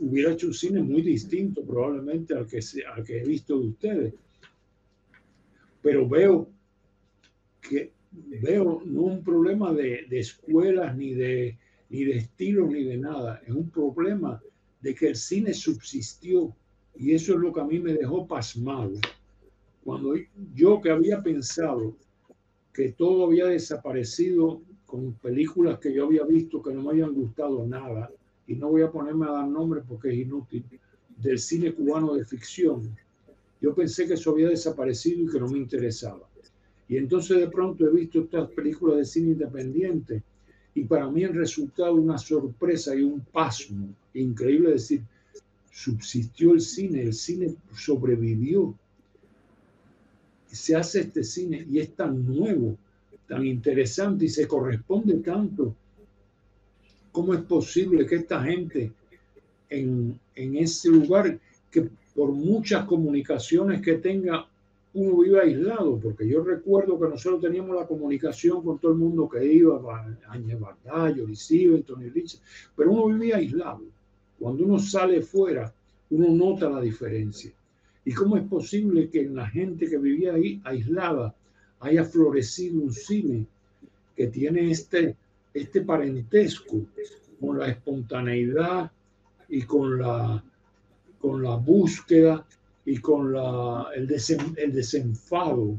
hubiera hecho un cine muy distinto probablemente al que, al que he visto de ustedes. Pero veo que veo no un problema de, de escuelas ni de, ni de estilo ni de nada, es un problema de que el cine subsistió y eso es lo que a mí me dejó pasmado. Cuando yo que había pensado que todo había desaparecido con películas que yo había visto que no me habían gustado nada, y no voy a ponerme a dar nombres porque es inútil, del cine cubano de ficción, yo pensé que eso había desaparecido y que no me interesaba. Y entonces de pronto he visto estas películas de cine independiente y para mí han resultado una sorpresa y un pasmo increíble decir, subsistió el cine, el cine sobrevivió. Se hace este cine y es tan nuevo, tan interesante y se corresponde tanto. ¿Cómo es posible que esta gente en, en ese lugar, que por muchas comunicaciones que tenga, uno vive aislado, porque yo recuerdo que nosotros teníamos la comunicación con todo el mundo que iba, Áñez Bardallo, Liceo, Tony Rich, pero uno vivía aislado. Cuando uno sale fuera, uno nota la diferencia. ¿Y cómo es posible que en la gente que vivía ahí aislada haya florecido un cine que tiene este, este parentesco con la espontaneidad y con la, con la búsqueda y con la, el, el desenfado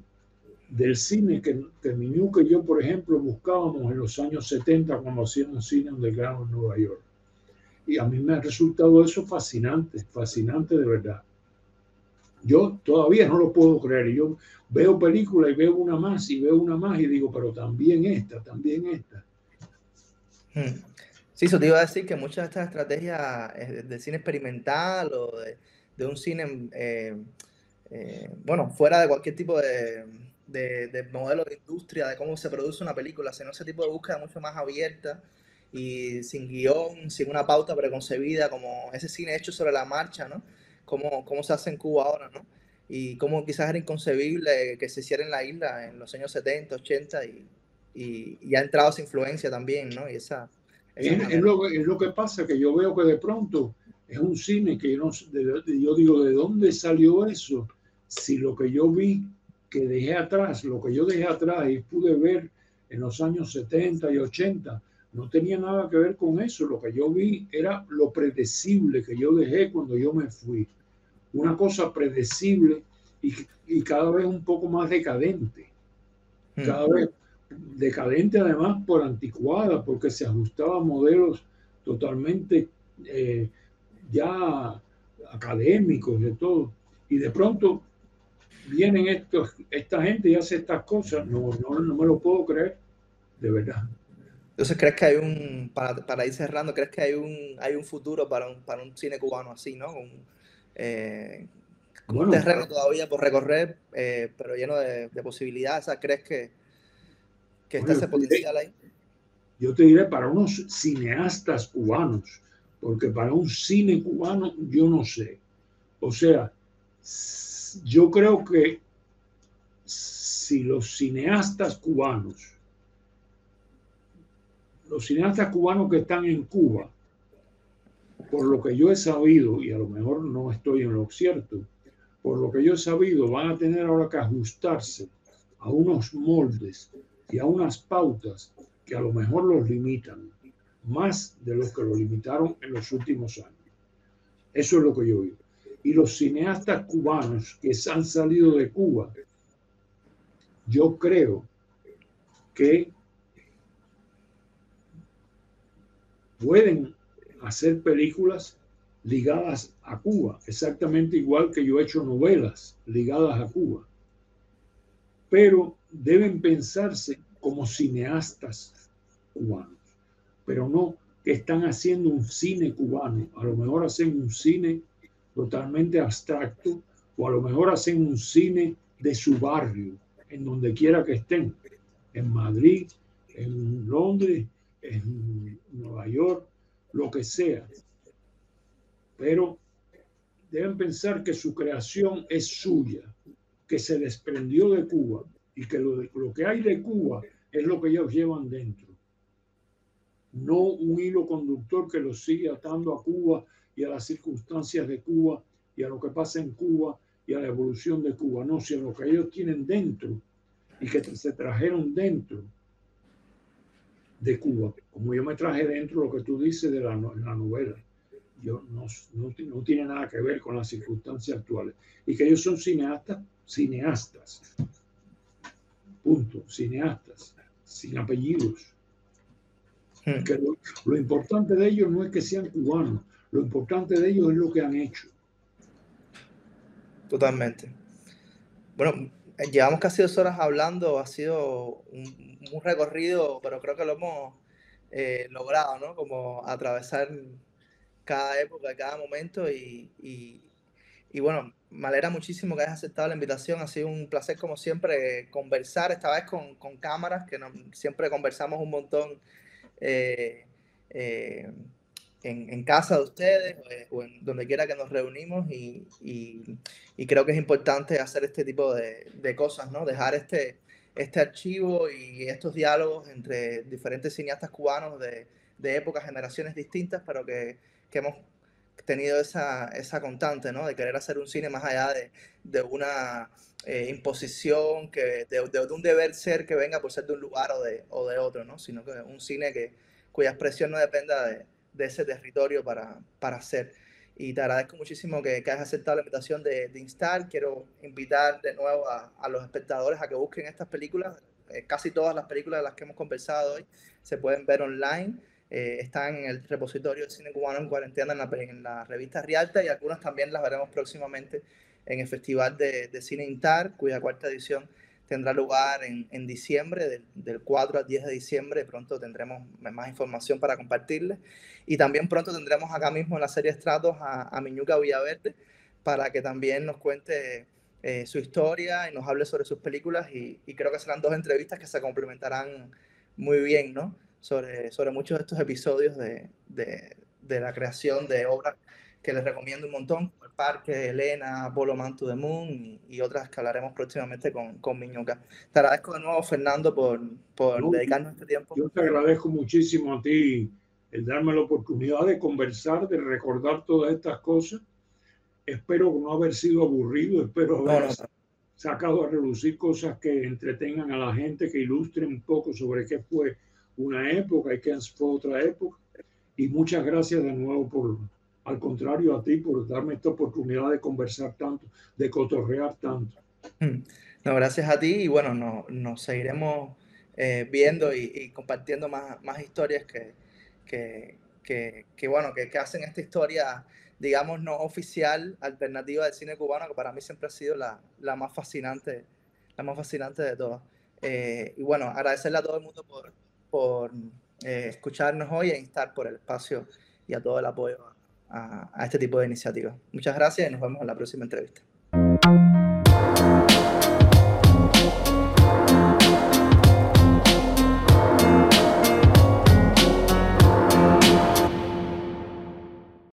del cine que, que Miñuca y yo, por ejemplo, buscábamos en los años 70 cuando hacíamos cine underground en Nueva York. Y a mí me ha resultado eso fascinante, fascinante de verdad. Yo todavía no lo puedo creer. Yo veo películas y veo una más y veo una más y digo, pero también esta, también esta. Hmm. Sí, eso te iba a decir que muchas de estas estrategias eh, de cine experimental o de, de un cine, eh, eh, bueno, fuera de cualquier tipo de, de, modelo de industria, de cómo se produce una película, sino ese tipo de búsqueda mucho más abierta y sin guion, sin una pauta preconcebida, como ese cine hecho sobre la marcha, ¿no? Como, cómo se hace en Cuba ahora, ¿no? Y cómo quizás era inconcebible que se hiciera en la isla en los años 70, 80 y, y, y ha entrado esa influencia también, ¿no? Y esa, Es, lo, es, lo, que pasa, que yo veo que de pronto es un cine que yo, no, yo digo, ¿de dónde salió eso? Si lo que yo vi, que dejé atrás, lo que yo dejé atrás y pude ver en los años 70 y 80, no tenía nada que ver con eso. Lo que yo vi era lo predecible que yo dejé cuando yo me fui. Una cosa predecible y, y cada vez un poco más decadente. Hmm. Cada vez decadente además por anticuada, porque se ajustaba a modelos totalmente eh, ya académicos de todo. Y de pronto vienen estos, esta gente y hace estas cosas. No, no, no me lo puedo creer, de verdad. Entonces, ¿crees que hay un, para, para, ir cerrando, crees que hay un, hay un futuro para un, para un cine cubano así, ¿no? Un, eh, un terreno todavía por recorrer, eh, pero lleno de, de posibilidades. ¿Crees que, que está ese potencial ahí? Yo te diré para unos cineastas cubanos, porque para un cine cubano yo no sé. O sea, yo creo que si los cineastas cubanos los cineastas cubanos que están en Cuba, por lo que yo he sabido, y a lo mejor no estoy en lo cierto, por lo que yo he sabido, van a tener ahora que ajustarse a unos moldes y a unas pautas que a lo mejor los limitan, más de los que lo limitaron en los últimos años. Eso es lo que yo digo. Y los cineastas cubanos que han salido de Cuba, yo creo que pueden hacer películas ligadas a Cuba, exactamente igual que yo he hecho novelas ligadas a Cuba. Pero deben pensarse como cineastas cubanos, pero no que están haciendo un cine cubano. A lo mejor hacen un cine totalmente abstracto o a lo mejor hacen un cine de su barrio, en donde quiera que estén, en Madrid, en Londres, en Nueva York, lo que sea. Pero deben pensar que su creación es suya, que se desprendió de Cuba y que lo, lo que hay de Cuba es lo que ellos llevan dentro. No un hilo conductor que los sigue atando a Cuba y a las circunstancias de Cuba y a lo que pasa en Cuba y a la evolución de Cuba, no, sino lo que ellos tienen dentro y que se trajeron dentro de Cuba, como yo me traje dentro lo que tú dices de la, la novela, yo no, no, no, tiene nada que ver con las circunstancias actuales. Y que ellos son cineastas, cineastas. Punto, cineastas, sin apellidos. Hmm. Que lo, lo, importante de ellos no es que sean cubanos, lo importante de ellos es lo que han hecho. Totalmente. Bueno, llevamos casi dos horas hablando, ha sido un, un recorrido, pero creo que lo hemos eh, logrado, ¿no? Como atravesar cada época, cada momento y, y, y, bueno, me alegra muchísimo que hayas aceptado la invitación, ha sido un placer como siempre conversar, esta vez con, con cámaras, que siempre conversamos un montón eh, eh, en, casa de ustedes o en donde quiera que nos reunimos y, y, creo que es importante hacer este tipo de, de cosas, ¿no? Dejar este este archivo y estos diálogos entre diferentes cineastas cubanos de, de épocas, generaciones distintas, pero que, que hemos tenido esa, esa, constante, ¿no? De querer hacer un cine más allá de, de una eh, imposición, que, de, de, un deber ser que venga por ser de un lugar o de, o de otro, ¿no? Sino que un cine que, cuya expresión no dependa de, de ese territorio para, para hacer y te agradezco muchísimo que, que hayas aceptado la invitación de, de, Instar. Quiero invitar de nuevo a, a, los espectadores a que busquen estas películas. Eh, casi todas las películas de las que hemos conversado hoy se pueden ver online. Eh, están en el repositorio de cine cubano en cuarentena en la, en la, revista Rialta y algunas también las veremos próximamente en el Festival de, Cine Intar, cuya cuarta edición tendrá lugar en, en diciembre, del, del, 4 al 10 de diciembre. Pronto tendremos más información para compartirles. Y también pronto tendremos acá mismo en la serie Estratos a, a Miñuca Villaverde para que también nos cuente eh, su historia y nos hable sobre sus películas. Y, y, creo que serán dos entrevistas que se complementarán muy bien, ¿no? Sobre, sobre muchos de estos episodios de, de, de la creación de obras que les recomiendo un montón, el Parque, Elena, Apolo Man to the Moon y, otras que hablaremos próximamente con, con Miñuca. Te agradezco de nuevo, Fernando, por, por dedicarnos este tiempo. Yo te agradezco muchísimo a ti, el darme la oportunidad de conversar, de recordar todas estas cosas. Espero no haber sido aburrido, espero haber sacado a relucir cosas que entretengan a la gente, que ilustren un poco sobre qué fue una época y qué fue otra época. Y muchas gracias de nuevo por, al contrario a ti, por darme esta oportunidad de conversar tanto, de cotorrear tanto. Mm. No, gracias a ti y bueno, nos no seguiremos eh, viendo y, compartiendo más, más historias que, que, que, que bueno, que, que, hacen esta historia, digamos, no oficial, alternativa del cine cubano, que para mí siempre ha sido la, la más fascinante, la más fascinante de todas. Eh, y bueno, agradecerle a todo el mundo por, por eh, escucharnos hoy e instar por el espacio y a todo el apoyo a, a este tipo de iniciativas. Muchas gracias y nos vemos en la próxima entrevista.